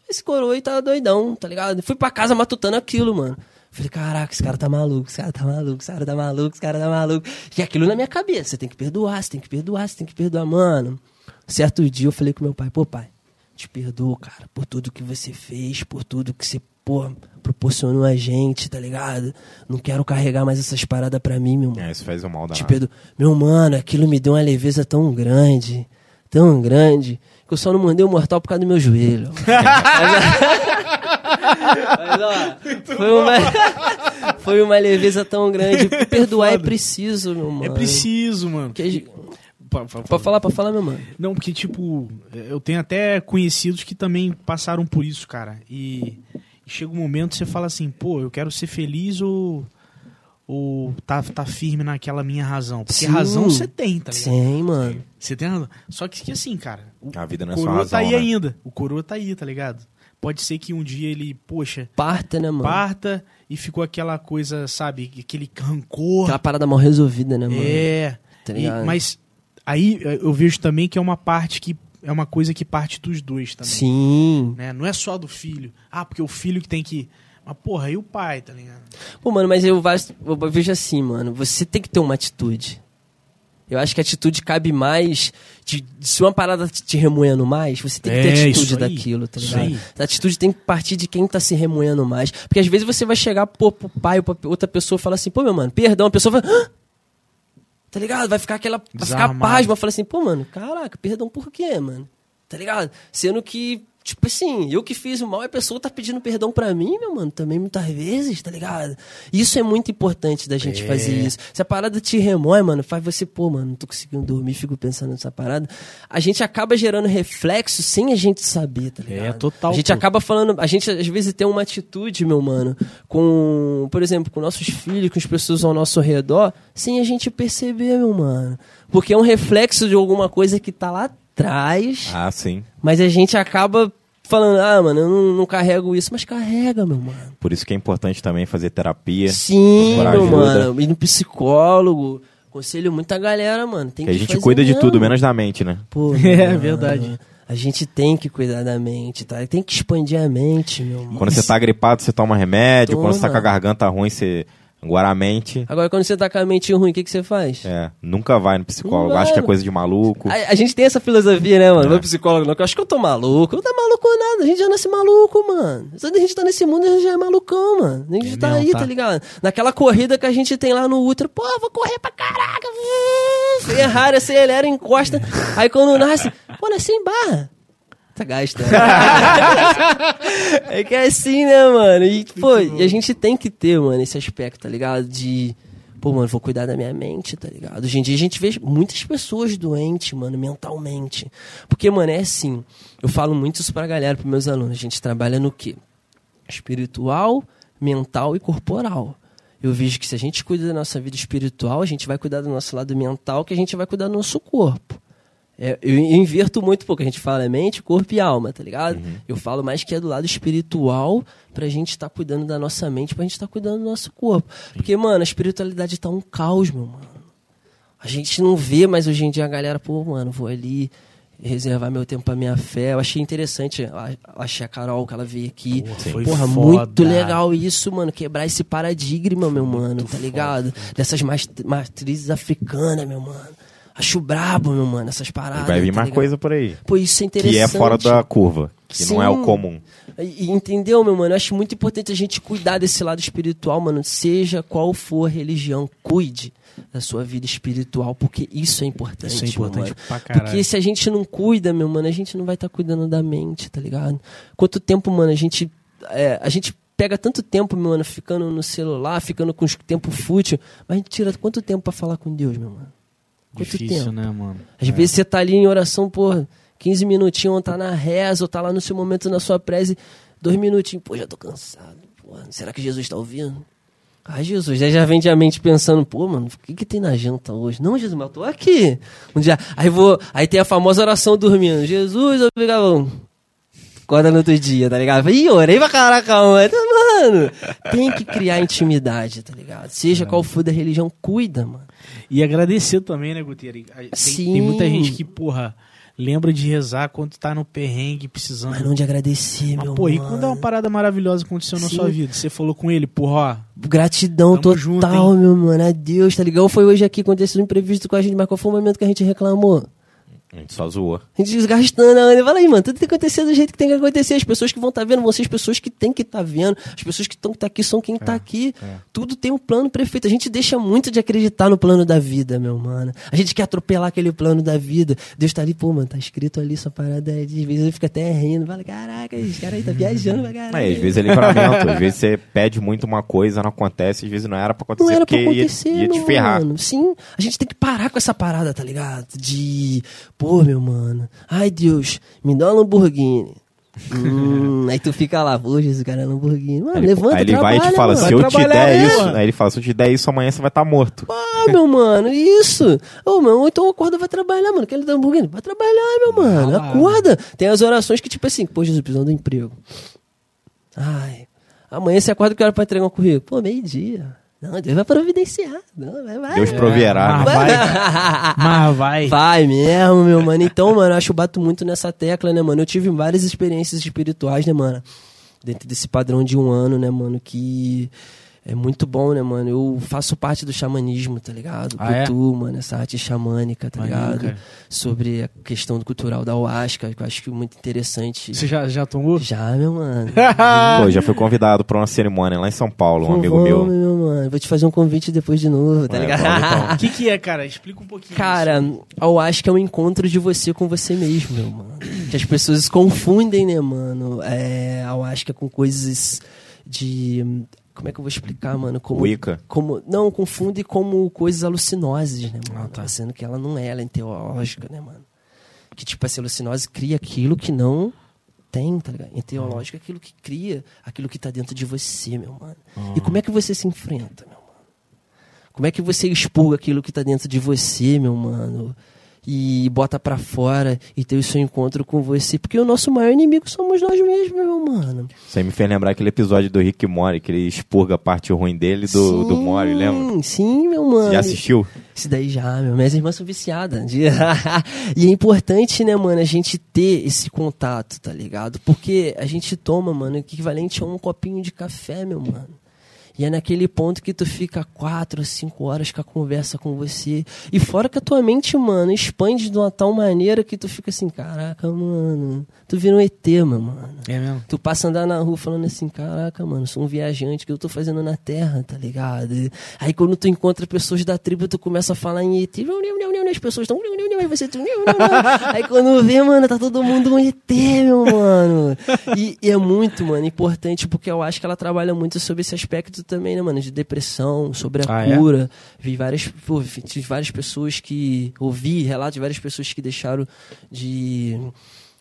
Esse coroa aí tá doidão, tá ligado? Fui pra casa matutando aquilo, mano. Falei, caraca, esse cara tá maluco, esse cara tá maluco, esse cara tá maluco, esse cara tá maluco. E aquilo na minha cabeça, você tem que perdoar, você tem que perdoar, você tem que perdoar, mano. Certo dia eu falei com meu pai, pô, pai, te perdoo, cara, por tudo que você fez, por tudo que você, pô, proporcionou a gente, tá ligado? Não quero carregar mais essas paradas pra mim, meu mano. É, isso faz um mal da Te perdoo. Meu mano, aquilo me deu uma leveza tão grande, tão grande, que eu só não mandei o mortal por causa do meu joelho. Mas, ó, foi uma, foi uma leveza tão grande. Perdoar é preciso, meu mano. É preciso, mano. Que, Pode falar, pode falar, meu mano. Não, porque, tipo, eu tenho até conhecidos que também passaram por isso, cara. E, e chega um momento que você fala assim, pô, eu quero ser feliz ou, ou tá, tá firme naquela minha razão. Porque Sim. razão você tem, tá ligado? Sim, mano. Você tem razão. Só que, que assim, cara, o a vida não é coroa só razão, tá aí né? ainda. O coroa tá aí, tá ligado? Pode ser que um dia ele, poxa. Parta, né, mano? Parta e ficou aquela coisa, sabe? Aquele rancor. Aquela parada mal resolvida, né, mano? É. Tá e, mas aí eu vejo também que é uma parte que. É uma coisa que parte dos dois também. Sim. Né? Não é só do filho. Ah, porque o filho que tem que. Mas, porra, e o pai, tá ligado? Pô, mano, mas eu, eu vejo assim, mano. Você tem que ter uma atitude. Eu acho que a atitude cabe mais. De, se uma parada te remoendo mais, você tem que ter É, atitude daquilo, tá ligado? A atitude tem que partir de quem tá se remoendo mais. Porque às vezes você vai chegar pô, pro pai ou pra outra pessoa e falar assim, pô, meu mano, perdão, a pessoa vai. Tá ligado? Vai ficar aquela. Vai ficar pasma, fala assim, pô, mano, caraca, perdão por quê, mano? Tá ligado? Sendo que. Tipo assim, eu que fiz o mal e a pessoa tá pedindo perdão pra mim, meu mano, também muitas vezes, tá ligado? Isso é muito importante da gente É. fazer isso. Se a parada te remói, mano, faz você, pô, mano, não tô conseguindo dormir, fico pensando nessa parada. A gente acaba gerando reflexo sem a gente saber, tá ligado? É, total, A gente pô. acaba falando, a gente às vezes tem uma atitude, meu mano, com, por exemplo, com nossos filhos, com as pessoas ao nosso redor, sem a gente perceber, meu mano. Porque é um reflexo de alguma coisa que tá lá atrás, Ah, sim. mas a gente acaba falando, ah, mano, eu não, não carrego isso, mas carrega, meu mano. Por isso que é importante também fazer terapia. Sim, meu mano. Ir no psicólogo. Conselho muita galera, mano. Tem Que a que gente fazer cuida de tudo, menos da mente, né? Pô, É, mano, verdade. A gente tem que cuidar da mente, tá? Tem que expandir a mente, meu mano. Quando você tá gripado, você toma remédio. Toma. Quando você tá com a garganta ruim, você Agora a mente, Agora, quando você tá com a mente ruim, o que, que você faz? é, nunca vai no psicólogo. Acha que é coisa de maluco. A, a gente tem essa filosofia, né, mano? É. Não pro psicólogo, não, eu acho que eu tô maluco. Não tá maluco nada, a gente já nasce maluco, mano. Só da gente tá nesse mundo, a gente já é malucão, mano. A gente É tá mesmo, aí, tá. tá ligado? Naquela corrida que a gente tem lá no Ultra, pô, vou correr pra caraca. Ferrari, acelera, encosta. Aí quando nasce, pô, nasci em barra. Tá gasto. né? é que é assim, né, mano? E, pô, e a gente tem que ter, mano, esse aspecto, tá ligado? De, pô, mano, vou cuidar da minha mente, tá ligado? Hoje em dia a gente vê muitas pessoas doentes, mano, mentalmente. Porque, mano, é assim, eu falo muito isso pra galera, pros meus alunos. A gente trabalha no quê? espiritual, mental e corporal. Eu vejo que se a gente cuida da nossa vida espiritual, a gente vai cuidar do nosso lado mental, que a gente vai cuidar do nosso corpo. É, eu inverto muito pouco, a gente fala é mente, corpo e alma, tá ligado? Uhum. Eu falo mais que é do lado espiritual pra gente estar cuidando da nossa mente, pra gente estar cuidando do nosso corpo. Porque, mano, a espiritualidade tá um caos, meu mano. A gente não vê, mas hoje em dia a galera, pô, mano, vou ali reservar meu tempo pra minha fé. Eu achei interessante, eu achei a Carol que ela veio aqui. Porra, Porra, foda. muito legal isso, mano. Quebrar esse paradigma, meu mano, tá ligado? Dessas mas- matrizes africanas, meu mano. Acho brabo, meu mano, essas paradas. Vai vir tá mais ligado? coisa por aí. Pô, isso é interessante. Que é fora da curva. Que não é o Sim. comum. E, e entendeu, meu mano? Eu acho muito importante a gente cuidar desse lado espiritual, mano. Seja qual for a religião, cuide da sua vida espiritual, porque isso é importante. Isso é importante mano. pra caralho. Porque se a gente não cuida, meu mano, a gente não vai estar cuidando da mente, tá ligado? Quanto tempo, mano, a gente. é, a gente pega tanto tempo, meu mano, ficando no celular, ficando com os tempo fútil, mas a gente tira quanto tempo pra falar com Deus, meu mano? Quanto Difícil, tempo? né, mano? Às vezes você tá ali em oração, porra, 15 minutinhos, ou tá na reza, ou tá lá no seu momento na sua prece, dois minutinhos, pô, já tô cansado. Porra, será que Jesus tá ouvindo? Ai, Jesus, aí já vem de a mente pensando, pô, mano, o que que tem na janta hoje? Não, Jesus, mas eu tô aqui. Um dia, aí vou, aí tem a famosa oração dormindo. Jesus, obrigado. Acorda no outro dia, tá ligado? Ih, orei pra caraca, mano. Mano, tem que criar intimidade, tá ligado? Seja qual for da religião, cuida, mano. E agradecer também, né, Guterres? Tem, Sim. tem muita gente que, porra, lembra de rezar quando tá no perrengue, precisando. Mas não de agradecer, Mas, meu pô, mano. e quando é uma parada maravilhosa aconteceu na Sim. sua vida? Você falou com ele, porra, ó, Gratidão total, junto, meu mano. Adeus, tá ligado? Foi hoje aqui, aconteceu um imprevisto com a gente, mas qual foi o momento que a gente reclamou? A gente só zoou. A gente desgastando a onda. Fala aí, mano, tudo tem que acontecer do jeito que tem que acontecer. As pessoas que vão estar vendo vão ser as pessoas que tem que estar vendo. As pessoas que estão tá aqui são quem tá aqui. Tudo tem um plano perfeito. A gente deixa muito de acreditar no plano da vida, meu mano. A gente quer atropelar aquele plano da vida. Deus tá ali, pô, mano, tá escrito ali, sua parada é. Às vezes eu fico até rindo. Fala, caraca, esse cara aí tá viajando pra caralho. É, às vezes é livramento. às vezes você pede muito uma coisa, não acontece. Às vezes não era pra acontecer Não era pra porque ia- acontecer, ia, te meu ferrar. mano. Sim, a gente tem que parar com essa parada, tá ligado? De, pô, meu mano, ai Deus, me dá uma Lamborghini. Hum, aí tu fica lá, pô, Jesus, cara, é Lamborghini. Mano, Aí levanta, aí ele vai e te trabalha, fala, mano. se eu te der isso, mano. aí ele fala, se eu te der isso, amanhã você vai estar morto. Ah, meu mano, isso. Ô, mano, ou então acorda vai trabalhar, mano. Quer Lamborghini? Vai trabalhar, meu mano. lá. Acorda. Tem as orações que, tipo assim, pô, Jesus, precisando do emprego. Ai, amanhã você acorda que hora pra entregar um currículo? Pô, meio-dia. Não, Deus vai providenciar. Não, vai, vai. Deus proverá. mas né? vai, mas vai. Vai mesmo, meu mano. Então, mano, eu acho que eu bato muito nessa tecla, né, mano? Eu tive várias experiências espirituais, né, mano? Dentro desse padrão de um ano, né, mano? Que é muito bom, né, mano? Eu faço parte do xamanismo, tá ligado? Ah, é? Kutu, mano, essa arte xamânica, tá ligado? cara. Sobre a questão cultural da Ayahuasca, que eu acho que é muito interessante. Você já, já tomou? Já, meu mano. Pô, já fui convidado pra uma cerimônia lá em São Paulo, um Pô, amigo vamos, meu. mano. Vou te fazer um convite depois de novo, tá É, ligado? vamos então. O que que é, cara? Explica um pouquinho. Cara, acho que é um encontro de você com você mesmo, meu mano. Que as pessoas confundem, né, mano? É, que é com coisas de. Como é que eu vou explicar, mano? Como, Wicca. como Não, confunde como coisas alucinoses, né, mano? Ah, tá. Sendo que ela não é, ela é teológica, né, mano? Que tipo, essa alucinose cria aquilo que não tem, tá ligado? Enteológica é aquilo que cria aquilo que tá dentro de você, meu mano. E como é que você se enfrenta, meu mano? Como é que você expurga aquilo que tá dentro de você, meu mano? E bota pra fora e ter o seu encontro com você. Porque o nosso maior inimigo somos nós mesmos, meu mano. Você me fez lembrar aquele episódio do Rick Mori, que ele expurga a parte ruim dele do, do Mori, lembra? Sim, meu mano. Você já assistiu? Isso daí já, meu. Minhas irmãs são viciadas. de- e é importante, né, mano, a gente ter esse contato, tá ligado? Porque a gente toma, mano, equivalente a um copinho de café, meu mano. E é naquele ponto que tu fica quatro, cinco horas com a conversa com você. E fora que a tua mente, mano, expande de uma tal maneira que tu fica assim, caraca, mano, tu vira um ET, meu mano. É mesmo? Tu passa a andar na rua falando assim, caraca, mano, sou um viajante, que eu tô fazendo na Terra, tá ligado? E Aí quando tu encontra pessoas da tribo, tu começa a falar em ET, as pessoas estão, aí você. Aí quando vê, mano, tá todo mundo um ET, meu mano. E, e é muito, mano, importante, porque eu acho que ela trabalha muito sobre esse aspecto também, né, mano, de depressão, sobre a Ah, é? cura. Vi várias, pô, tive várias pessoas que, ouvi relatos de várias pessoas que deixaram de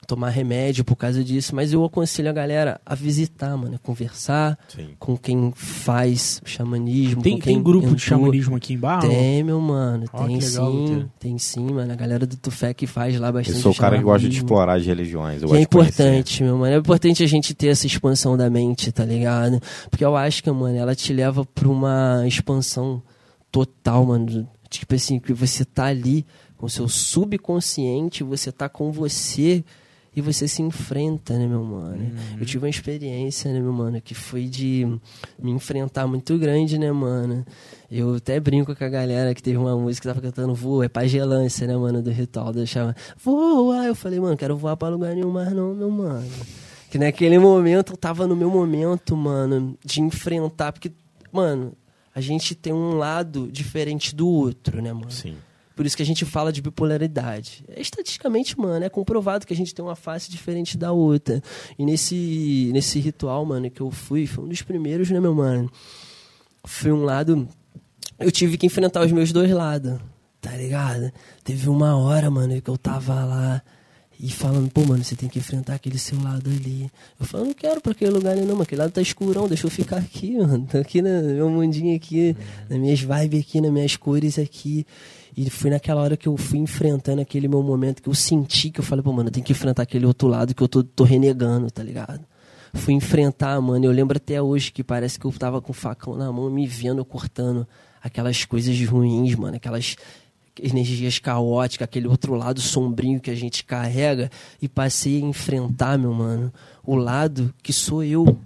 tomar remédio por causa disso, mas eu aconselho a galera a visitar, mano, a conversar Sim. com quem faz xamanismo, Tem, com quem tem grupo entrou. de xamanismo aqui em Barra? Tem, meu mano, Ó, tem legal, sim, Luteiro. tem sim, mano. A galera do Tufé que faz lá Eu bastante sou o cara que gosta de explorar as religiões. Eu é importante, meu mano. É importante a gente ter essa expansão da mente, tá ligado? Porque eu acho que, mano, ela te leva pra uma expansão total, mano. Tipo assim, que você tá ali com o seu subconsciente, você tá com você e você se enfrenta, né, meu mano? Eu tive uma experiência, né, meu mano, que foi de me enfrentar muito grande, né, mano? Eu até brinco com a galera que teve uma música que tava cantando Voa, é pagelância, né, mano, do ritual. Chama Voa! Eu falei, mano, quero voar pra lugar nenhum mais não, meu mano. Que naquele momento eu tava no meu momento, mano, de enfrentar, porque, mano, a gente tem um lado diferente do outro, né, mano? Sim. Por isso que a gente fala de bipolaridade. É, estatisticamente, mano, é comprovado que a gente tem uma face diferente da outra. E nesse, nesse ritual, mano, que eu fui, foi um dos primeiros, né, meu mano? Foi um lado. Eu tive que enfrentar os meus dois lados, tá ligado? Teve uma hora, mano, que eu tava lá e falando, pô, mano, você tem que enfrentar aquele seu lado ali. Eu falo, não quero pra aquele lugar ali, não, mano. Aquele lado tá escurão, deixa eu ficar aqui, mano. Tô aqui no meu mundinho aqui, nas minhas vibes aqui, nas minhas cores aqui. E foi naquela hora que eu fui enfrentando aquele meu momento que eu senti que eu falei, pô, mano, eu tenho que enfrentar aquele outro lado que eu tô, tô renegando, tá ligado? Fui enfrentar, mano. Eu lembro até hoje que parece que eu tava com o facão na mão, me vendo cortando aquelas coisas ruins, mano. Aquelas energias caóticas, aquele outro lado sombrio que a gente carrega. E passei a enfrentar, meu mano, o lado que sou eu.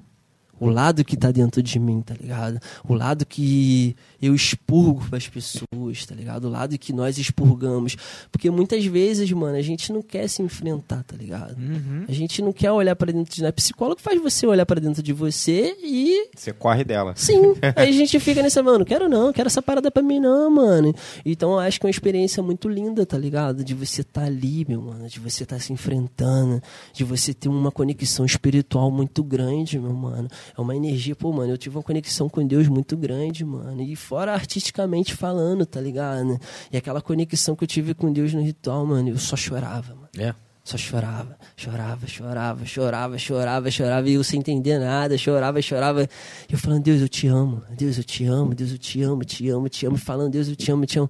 O lado que tá dentro de mim, tá ligado? O lado que eu expurgo pras pessoas, tá ligado? O lado que nós expurgamos. Porque muitas vezes, mano, a gente não quer se enfrentar, tá ligado? Uhum. A gente não quer olhar pra dentro de nós. Psicólogo faz você olhar pra dentro de você e Você corre dela. Sim, aí a gente fica nessa, mano, quero não, quero essa parada pra mim não, mano. Então eu acho que é uma experiência muito linda, tá ligado? De você tá ali, meu mano, de você tá se enfrentando, de você ter uma conexão espiritual muito grande, meu mano. É uma energia, pô, mano, eu tive uma conexão com Deus muito grande, mano. E fora artisticamente falando, tá ligado? E aquela conexão que eu tive com Deus no ritual, mano, eu só chorava, mano. É. Só chorava, chorava, chorava, chorava, chorava, chorava, e eu sem entender nada, chorava, chorava. E eu falando, Deus, eu te amo, Deus, eu te amo, Deus, eu te amo, te amo, te amo, falando, Deus, eu te amo, te amo.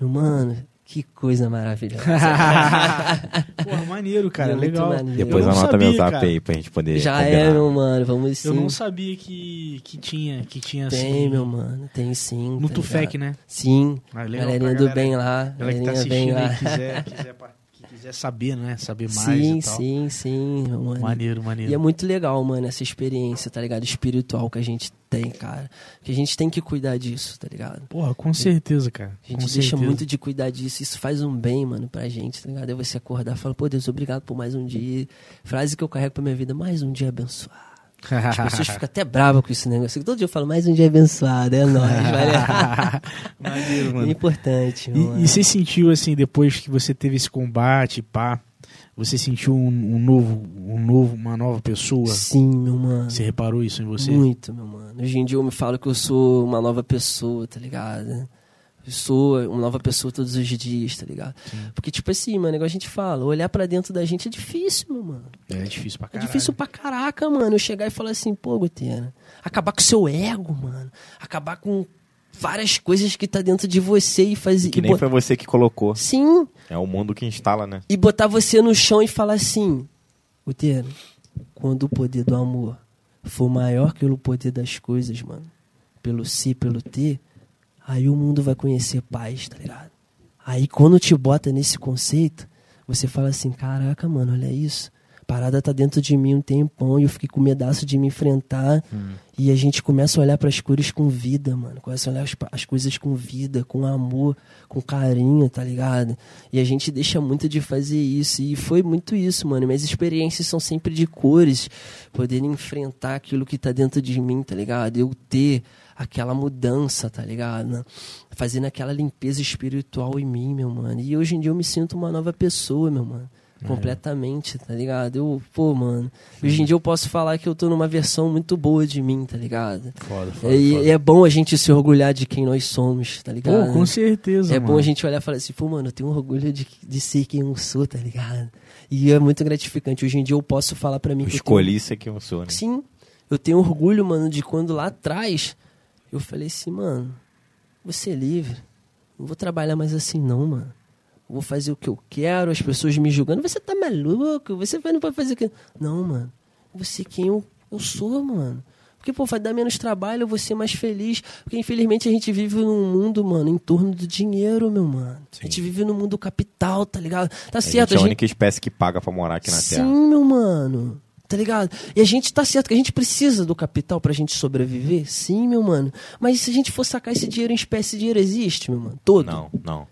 Meu mano, que coisa maravilhosa. Porra, maneiro, cara. Muito legal. maneiro. Depois anota sabia, meu zap cara. aí pra gente poder. Já combinar. é, meu mano, vamos sim. Eu não sabia que, que tinha, que tinha Tem, assim. meu mano, tem sim. No tá Tufec, né? Sim, Ah, legal galerinha do galera- bem lá, Ela que tá galerinha bem assistindo lá. aí, quiser, quiser, pa- que quiser saber, né? Saber mais Sim, e tal. sim, sim, mano. Maneiro, maneiro. E é muito legal, mano, essa experiência, tá ligado? Espiritual que a gente tem, cara. Que a gente tem que cuidar disso, tá ligado? Porra, com certeza, cara. A gente com deixa certeza. muito de cuidar disso. Isso faz um bem, mano, pra gente, tá ligado? É você acordar e falar, pô, Deus, obrigado por mais um dia. Frase que eu carrego pra minha vida, mais um dia abençoado. As pessoas ficam até bravas com esse negócio. Todo dia eu falo, mais um dia abençoado, é nóis, valeu. Maneiro, É mano. importante, mano. E, e você sentiu, assim, depois que você teve esse combate, pá, você sentiu um, um novo, um novo, uma nova pessoa? Sim, meu mano. Você reparou isso em você? Muito, meu mano. Hoje em dia eu me falo que eu sou uma nova pessoa, tá ligado? Eu sou uma nova pessoa todos os dias, tá ligado? Porque, tipo assim, mano, igual a gente fala, olhar pra dentro da gente é difícil, meu mano. É difícil pra É caralho. difícil pra caraca, mano. Eu chegar e falar assim, pô, Gutena, acabar com o seu ego, mano. Acabar com várias coisas que tá dentro de você e fazer. Que nem foi você que colocou. Sim, É o mundo que instala, né? e botar você no chão e falar assim, Gutena, quando o poder do amor for maior que o poder das coisas, mano, pelo si, pelo ter, aí o mundo vai conhecer paz, tá ligado? Aí quando te bota nesse conceito, você fala assim, caraca, mano, olha isso. A parada tá dentro de mim um tempão e eu fiquei com medaço de me enfrentar. E a gente começa a olhar para as cores com vida, mano. Começa a olhar as, as coisas com vida, com amor, com carinho, tá ligado? E a gente deixa muito de fazer isso. E foi muito isso, mano. Minhas experiências são sempre de cores. Poder enfrentar aquilo que tá dentro de mim, tá ligado? Eu ter aquela mudança, tá ligado? Fazendo aquela limpeza espiritual em mim, meu mano. E hoje em dia eu me sinto uma nova pessoa, meu mano. Completamente, tá ligado? Eu, pô, mano. Hoje em dia eu posso falar que eu tô numa versão muito boa de mim, tá ligado? Foda, foda. E, foda. é bom a gente se orgulhar de quem nós somos, tá ligado? Pô, com certeza. É mano. bom a gente olhar e falar assim, pô, mano, eu tenho orgulho de, de ser quem eu sou, tá ligado? E é muito gratificante. Hoje em dia eu posso falar pra mim Eu que eu escolhi ser quem eu sou, né? tenho... Sim, eu tenho orgulho, mano, de quando lá atrás eu falei assim, mano, vou ser livre. Não vou trabalhar mais assim, não, mano. Vou fazer o que eu quero, as pessoas me julgando. Você tá maluco? Você vai- não vai fazer o que. Não, mano. Vou ser quem eu, eu sou, mano. Porque, pô, vai dar menos trabalho, eu vou ser mais feliz. Porque, infelizmente, a gente vive num mundo, mano, em torno do dinheiro, meu mano. A gente vive no mundo capital, tá ligado? Tá A certo, gente é a única espécie que paga pra morar aqui na Sim, Terra. meu mano. Tá ligado? E a gente tá certo que a gente precisa do capital pra gente sobreviver? Sim, meu mano. Mas se a gente for sacar esse dinheiro em espécie, esse dinheiro existe, meu mano? Todo. Não, não.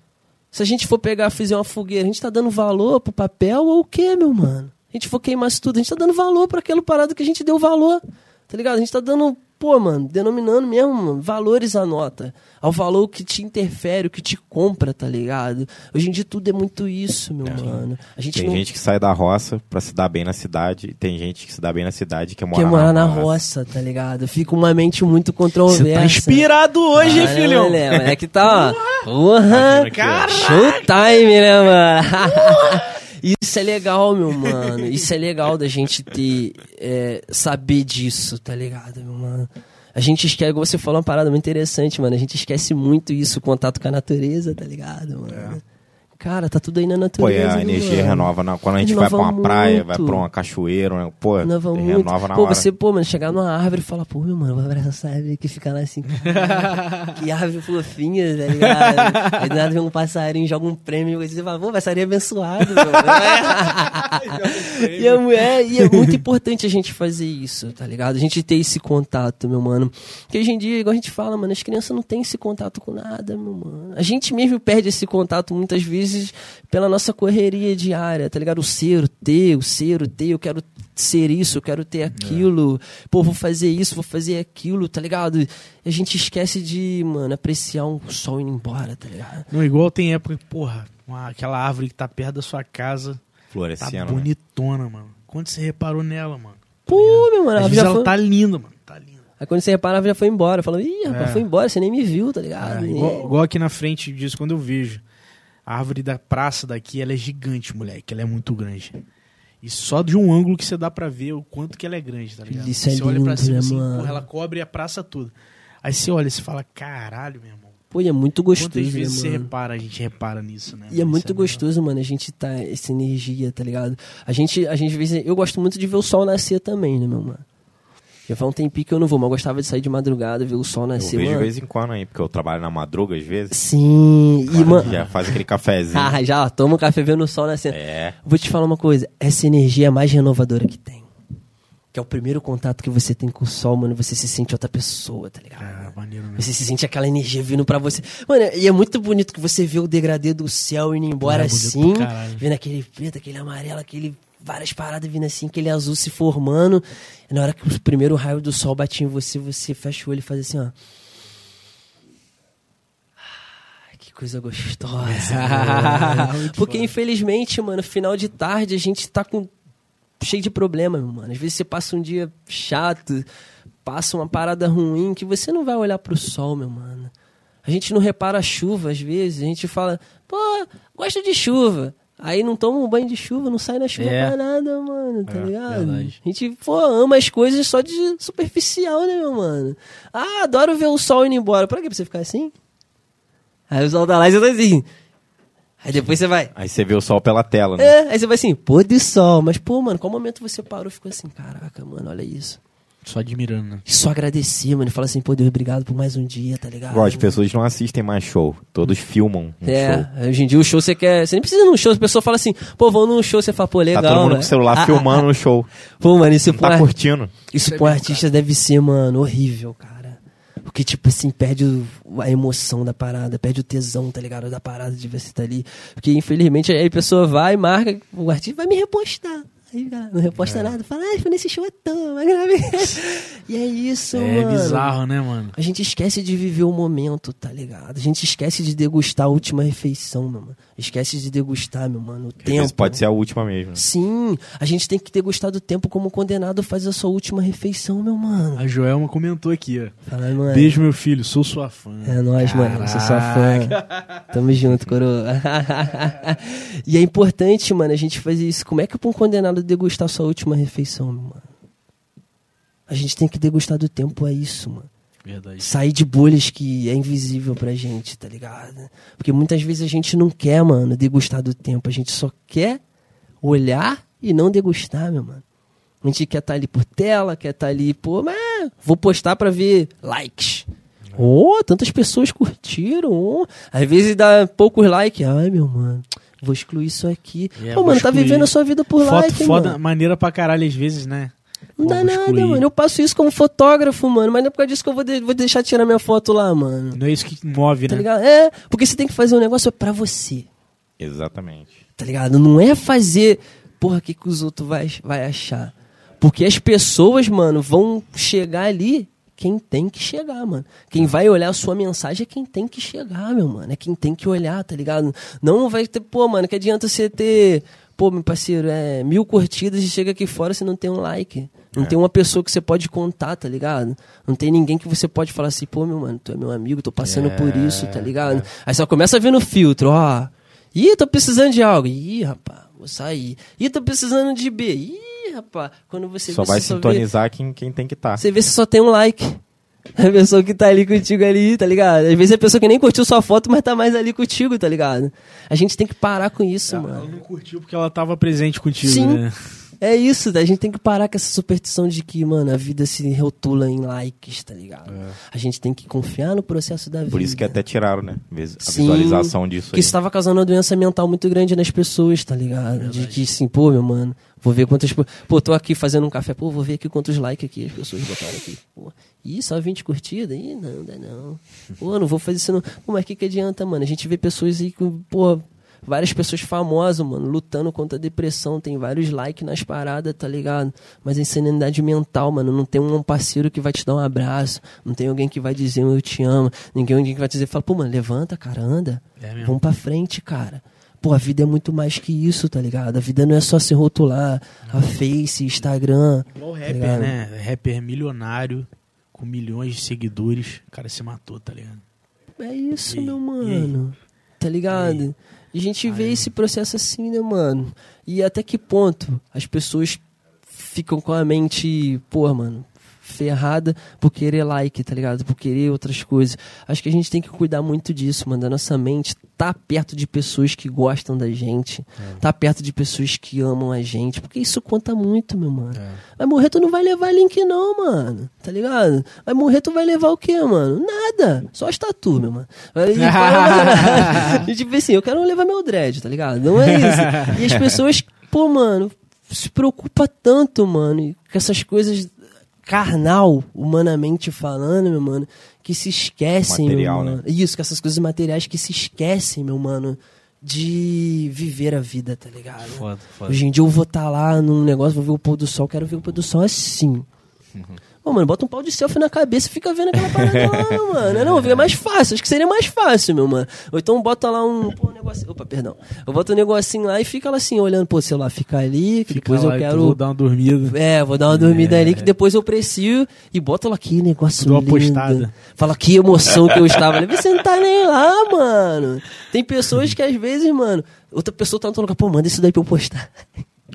Se a gente for pegar, fizer uma fogueira, a gente tá dando valor pro papel ou o quê, meu mano? A gente for queimar isso tudo, a gente tá dando valor pra aquela parada que a gente deu valor. Tá ligado? A gente tá dando, pô, mano, denominando mesmo mano, valores à nota. Ao valor que te interfere, o que te compra, tá ligado? Hoje em dia tudo é muito isso, meu mano. A gente Tem não gente que sai da roça pra se dar bem na cidade, e tem gente que se dá bem na cidade e quer morar, quer morar na roça, tá ligado? Fica uma mente muito controversa. Você tá inspirado hoje, hein, filhão? É que tá, ó. Porra! Aqui, ó. Showtime, né, mano? Isso é legal, meu mano. Isso é legal da gente ter, é, saber disso, tá ligado, meu mano? A gente esquece, você falou uma parada muito interessante, mano. A gente esquece muito isso, o contato com a natureza, tá ligado, mano? Cara, tá tudo aí na Pô, natureza. e a meu energia mano. renova na- quando a gente Renova vai pra uma praia, muito. vai pra uma cachoeira, né? pô, Renova muito. renova na pô, hora. você, pô, mano, chegar numa árvore e falar, pô, meu mano, vou abraçar essa árvore que fica lá assim. que árvore fofinha, tá ligado? Aí do nada vem um passarinho, joga um prêmio e você fala, pô, passarinho abençoado, mano. e, é, é, e é muito importante a gente fazer isso, tá ligado? A gente ter esse contato, meu mano. Porque hoje em dia, igual a gente fala, mano, as crianças não têm esse contato com nada, meu mano. A gente mesmo perde esse contato muitas vezes pela nossa correria diária, tá ligado? O ser, o ter, o ser, o ter, eu quero ser isso, eu quero ter aquilo. Pô, vou fazer isso, vou fazer aquilo, tá ligado? E a gente esquece de, mano, apreciar um sol indo embora, tá ligado? Não, igual tem época que, porra, uma- aquela árvore que tá perto da sua casa tá Florescendo, né? bonitona, mano. Quando você reparou nela, mano? Pô, meu mano, a Às vezes ela foi... tá linda, mano. Tá linda. Aí quando você repara, a árvore já foi embora. Falou, ih, rapaz, É. foi embora, você nem me viu, tá ligado? É, igual, igual aqui na frente disso, quando eu vejo. A árvore da praça daqui, ela é gigante, moleque. Ela é muito grande. E só de um ângulo que você dá pra ver o quanto que ela é grande, tá ligado? Isso é você olha pra lindo, cima né, assim, mano? porra, ela cobre a praça toda. Aí você olha e você fala, caralho, meu irmão. Pô, e é muito gostoso, Quantas vezes né, você mano? repara, a gente repara nisso, né? E é Isso muito legal. gostoso, mano, a gente tá, essa energia, tá ligado? A gente, a gente, às vezes, eu gosto muito de ver o sol nascer também, né, meu mano? Já faz um tempinho que eu não vou, mas eu gostava de sair de madrugada, ver o sol Eu nascer, vejo de mano. vez em quando aí, porque eu trabalho na madruga às vezes. Sim, e, mano... Já faz aquele cafezinho. Ah, já, ó, toma um café vendo o sol nascendo. é. Vou te falar uma coisa, essa energia é a mais renovadora que tem. Que é o primeiro contato que você tem com o sol, mano, você se sente outra pessoa, tá ligado? Ah, maneiro mesmo. Você se sente aquela energia vindo pra você. Mano, e é muito bonito que você vê o degradê do céu indo embora É bonito assim, vendo aquele preto, aquele amarelo, aquele várias paradas vindo assim, aquele azul se formando. E na hora que o primeiro raio do sol bate em você, você fecha o olho e faz assim, ó. Que coisa gostosa. Porque infelizmente, mano, final de tarde a gente tá com cheio de problema, meu mano. Às vezes você passa um dia chato, passa uma parada ruim que você não vai olhar pro sol, meu mano. A gente não repara a chuva às vezes, a gente fala, pô, gosto de chuva. Aí não toma um banho de chuva, não sai na chuva É. pra nada, mano, tá É, ligado? verdade. A gente, pô, ama as coisas só de superficial, né, meu mano? Ah, adoro ver o sol indo embora. Pra quê? Pra você ficar assim? Aí o sol tá lá e você tá assim. Aí depois você vai. Aí você vê o sol pela tela, né? É, aí você vai assim, pô de sol. Mas, pô, mano, qual momento você parou e ficou assim, caraca, mano, olha isso. Só admirando, né? E só agradecer, mano. E fala assim, pô, Deus, obrigado por mais um dia, tá ligado? Igual as pessoas não assistem mais show. Todos filmam um show. É, hoje em dia o show você quer. Você nem precisa ir num show, a pessoa fala assim, pô, vamos num show, você fala, pô, legal. Tá todo mundo né? com o celular Ah, filmando ah, o show. ah. Pô, mano, isso Não tá curtindo. isso pro artista deve ser, mano, horrível, cara. Porque, tipo assim, perde o- a emoção da parada, perde o tesão, tá ligado? Da parada de você estar ali. Porque, infelizmente, aí a pessoa vai, marca, o artista vai me repostar. Aí não reposta nada, fala, ah, foi nesse show à toa, mas gravei. e é isso, É mano. bizarro, né, mano? A gente esquece de viver o momento, tá ligado? A gente esquece de degustar a última refeição, meu mano. Esquece de degustar, meu mano, o vezes tempo. pode ser a última mesmo. Sim, a gente tem que degustar do tempo como o condenado faz a sua última refeição, meu mano. A Joelma comentou aqui, ó. Fala, mano. Beijo, meu filho, sou sua fã. É nóis, mano. Eu sou sua fã. Tamo junto, coroa. e é importante, mano, a gente fazer isso. Como é que é pra um condenado degustar sua última refeição, mano? A gente tem que degustar do tempo, é isso, mano. Verdade. Sair de bolhas que é invisível pra gente, tá ligado? Porque muitas vezes a gente não quer, mano, degustar do tempo. A gente só quer olhar e não degustar, meu mano. A gente quer estar ali por tela, quer estar ali, pô, mas vou postar pra ver likes. Oh, tantas pessoas curtiram. oh. Às vezes dá poucos likes. Ai, meu mano, vou excluir isso aqui. É, Pô, mano, tá excluir. vivendo a sua vida por Foto like, foda, mano. maneira pra caralho às vezes, né? Não dá Vou nada, excluir. mano. Eu passo isso como fotógrafo, mano. Mas não é por causa disso que eu vou, de- vou deixar tirar minha foto lá, mano. Não é isso que move, Tá né? ligado? É, porque você tem que fazer um negócio pra você. Exatamente. Tá ligado? Não é fazer, porra, o que, que os outros vai, vai achar. Porque as pessoas, mano, vão chegar ali quem tem que chegar, mano. Quem vai olhar a sua mensagem é quem tem que chegar, meu mano. É quem tem que olhar, tá ligado? Não vai ter, pô, mano, que adianta você ter, pô, meu parceiro, é mil curtidas e chega aqui fora você não tem um like. Não tem uma pessoa que você pode contar, tá ligado? Não tem ninguém que você pode falar assim, pô, meu mano, tu é meu amigo, tô passando por isso, tá ligado? Aí só começa a ver no filtro, ó. Ih, tô precisando de algo. Ih, rapaz, vou sair. Ih, tô precisando de B. Ih, rapaz, quando você Só vê, vai você vê- sintonizar quem, quem tem que estar. você vê se só tem um like. A pessoa que tá ali contigo ali, tá ligado? Às vezes é a pessoa que nem curtiu sua foto, mas tá mais ali contigo, tá ligado? A gente tem que parar com isso, Ela mano. não curtiu porque ela tava presente contigo, Sim. né? É isso, a gente tem que parar com essa superstição de que, mano, a vida se rotula em likes, tá ligado? A gente tem que confiar no processo da vida. Por isso que até tiraram, né? A Sim, visualização disso Que aí. isso tava causando uma doença mental muito grande nas pessoas, tá ligado? De que assim, pô, meu mano, vou ver quantas. Pô, tô aqui fazendo um café, pô, vou ver aqui quantos likes aqui as pessoas botaram aqui. Pô, ih, só 20 curtidas? Ih, não, dá não. Pô, não vou fazer isso não. Pô, mas o que, que adianta, mano? A gente vê pessoas aí com, pô. Várias pessoas famosas, mano, lutando contra a depressão, tem vários likes nas paradas, tá ligado? Mas é insanidade mental, mano. Não tem um parceiro que vai te dar um abraço, não tem alguém que vai dizer eu te amo, ninguém alguém que vai dizer, fala, pô, mano, levanta, cara, anda. É mesmo. Vamos pra frente, cara. Pô, a vida é muito mais que isso, tá ligado? A vida não é só se rotular, a Face, Instagram. Igual tá rapper, ligado? né? Rapper milionário, com milhões de seguidores. O cara se matou, tá ligado? É isso, E meu mano. Tá ligado? E a gente vê esse processo assim, né, mano? E até que ponto as pessoas ficam com a mente, pô, mano, ferrada por querer like, tá ligado? Por querer outras coisas. Acho que a gente tem que cuidar muito disso, mano, da nossa mente tá perto de pessoas que gostam da gente, tá perto de pessoas que amam a gente, porque isso conta muito, meu mano. Vai morrer, tu não vai levar link não, mano, tá ligado? Vai morrer, tu vai levar o quê, mano? Nada, só as tatu, meu mano. Aí, fala- e tipo assim, eu quero levar meu dread, tá ligado? Não é isso. E as pessoas, pô, mano, se preocupa tanto, mano, com essas coisas carnal, humanamente falando, meu mano, que se esquecem, Material, meu né? mano. Isso, com essas coisas materiais que se esquecem, meu mano, de viver a vida, tá ligado? Foda, foda. Hoje em dia eu vou estar lá num negócio, vou ver o pôr do sol, quero ver o pôr do sol assim. Ô, mano, bota um pau de selfie na cabeça e fica vendo aquela parada lá, mano. Não, é mais fácil, acho que seria mais fácil, meu mano. Ou então bota lá um, pô, um negocinho. Opa, perdão. Eu boto um negocinho lá e fica lá assim, olhando, pô, o celular fica ali, que Fica depois lá eu e tu quero. Vou dar uma dormida. É, vou dar uma dormida ali que depois eu preciso e bota lá aqui, negócio Dou uma lindo. postada. Fala que emoção que eu estava ali. Você não tá nem lá, mano. Tem pessoas que às vezes, mano, outra pessoa tá no lugar, pô, manda isso daí pra eu postar.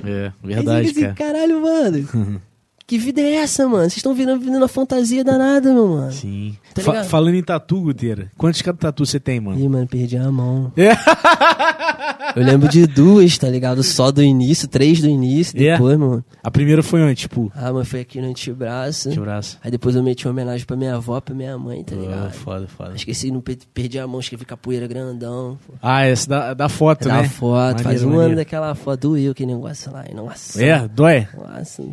É, verdade, fica assim, cara. Caralho, mano. que vida é essa, mano? Vocês estão virando, virando uma fantasia danada, meu mano. Sim. Tá Fa- falando em tatu, Guteira, quantos tatu você tem, mano? Ih, mano, perdi a mão. É. Eu lembro de duas, tá ligado? Só do início, três do início, É? depois, mano. A primeira foi onde? Tipo, Ah, mano, foi aqui no antebraço. de braço. Aí depois eu meti uma homenagem pra minha avó, pra minha mãe, tá Oh, ligado? foda, foda. Esqueci, não per- perdi a mão, escrevi capoeira grandão. Ah, essa da, da foto, Da né? foto, faz Maneiro, um ano maneiro. daquela foto, doeu aquele negócio lá. Nossa. É, dói? Nossa,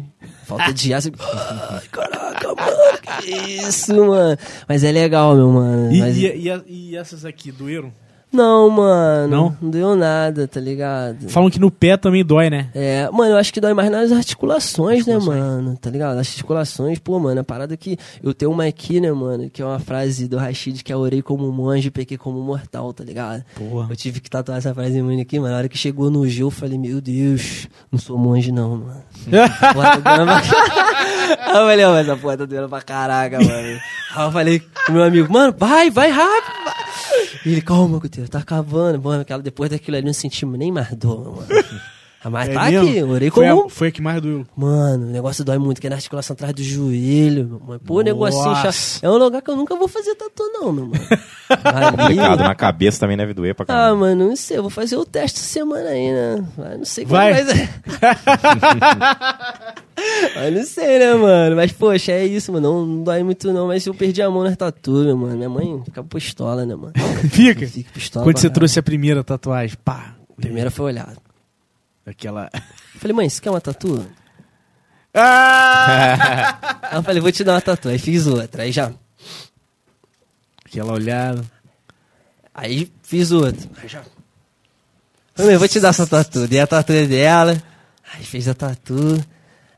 falta de ar. Ai, caraca, mano, que isso, mano. Mas é legal, meu mano. E, Mas- e- e e essas aqui, doeram? Não, mano. Não? Não deu nada, tá ligado? Falam que no pé também dói, né? É, mano, eu acho que dói mais nas articulações, né, mano? Tá ligado? As articulações, pô, mano, a parada que eu tenho uma aqui, né, mano, que é uma frase do Rashid que é orei como um monge, pequei como um mortal, tá ligado? Porra. Eu tive que tatuar essa frase mano aqui, mano. Na hora que chegou no Gil, eu falei, meu Deus, não sou monge não, mano. Porra, tá doendo pra... Eu falei, mas essa porra tá doendo pra caraca, mano. Aí eu falei pro meu amigo, mano, vai, vai rápido, vai. E ele, calma, Guteiro, tá acabando. Mano, aquela, depois daquilo ali, eu não senti nem mais dor, mano. Ah, Mas É tá mesmo? aqui, eu orei Foi como... a, foi a que mais doeu. Mano, o negócio dói muito, que é na articulação atrás do joelho, meu mano. Pô, negocinho Nossa. chato. É um lugar que eu nunca vou fazer tatu, não, meu mano. Ali- Complicado, na cabeça também deve doer pra ah, caramba. mano, não sei, eu vou fazer o teste essa semana aí, né? Mas não sei Vai. como vai. Mas não sei, né, mano? Mas, poxa, é isso, mano. Não, não dói muito, não. Mas eu perdi a mão na tatu, meu mano. Minha mãe fica pistola, né, mano? Fica. Fica pistola. Quando você caralho. trouxe a primeira tatuagem, pá. A primeira foi olhada. Aquela. Eu falei, mãe, você quer uma tatu? Ah! Aí eu falei, vou te dar uma tatu. Aí fiz outra. Aí já. Aquela olhada. Aí fiz outra. Aí já. Falei, mãe, vou te dar essa tatu. Dei a tatu dela. Aí fez a tatu.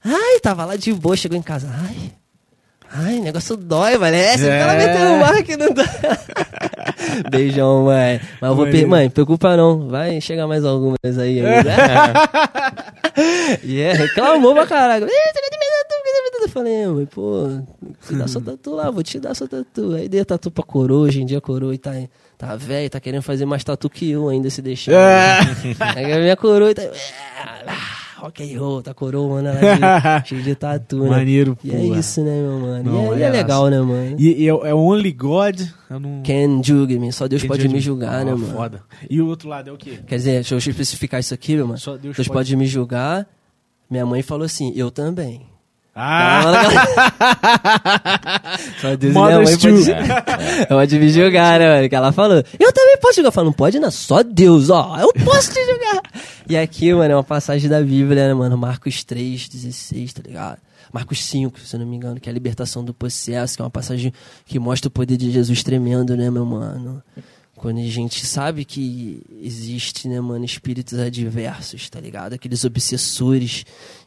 Ai, tava lá de boa, chegou em casa. Ai. Ai, o negócio dói, velho. É, você É. tá metendo mar que não dói. Beijão, mãe. Mas eu vou per... Mãe, preocupa não. Vai chegar mais algumas aí e é, reclamou pra caralho. Eu Falei, mãe, pô, te dá sua tatu lá, vou te dar sua tatu. Aí dei a tatu pra coroa, hoje em dia a coroa tá, tá velho, tá querendo fazer mais tatu que eu ainda se deixar. É. Aí a minha coroa tá. Rock and roll, tá coroa, né? Cheio de tatu, né? Maneiro, E é isso, né, meu mano? Não, e é, é é legal, né, mano? E, e é, é Only God. Eu não. Can judge me, só Deus Quem pode me julgar, né, Ah, mano? Foda. E o outro lado é o quê? Quer dizer, deixa eu especificar isso aqui, meu mano. Só Deus Deus pode- pode me julgar. Minha mãe falou assim, eu também. Ah! Só Deus e Mother's minha mãe pode, pode me julgar, né, mano? Que ela falou, eu também posso julgar. Eu falo, não pode não, só Deus, ó, eu posso te julgar. e aqui, mano, é uma passagem da Bíblia, né, mano? Marcos 3, 16, tá ligado? Marcos 5, se eu não me engano, que é a libertação do processo, que é uma passagem que mostra o poder de Jesus tremendo, né, meu mano? Quando a gente sabe que existe, né, mano, espíritos adversos, tá ligado? Aqueles obsessores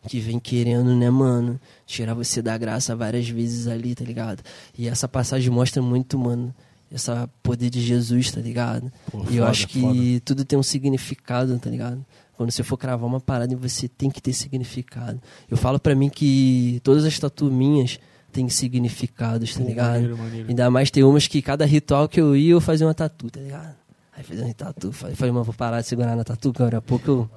que vêm querendo, né, mano, tirar você da graça várias vezes ali, tá ligado? E essa passagem mostra muito, mano, esse poder de Jesus, tá ligado? Pô, e eu foda, acho que foda. tudo tem um significado, tá ligado? Quando você for cravar uma parada, você tem que ter significado. Eu falo pra mim que todas as tatu minhas têm significados, tá Pô, ligado? maneiro, maneiro. Ainda mais tem umas que cada ritual que eu ia, eu fazia uma tatu, tá ligado? Aí fazia uma tatu. Falei, falei, mano, vou parar de segurar na tatu, cara. Daqui a pouco eu.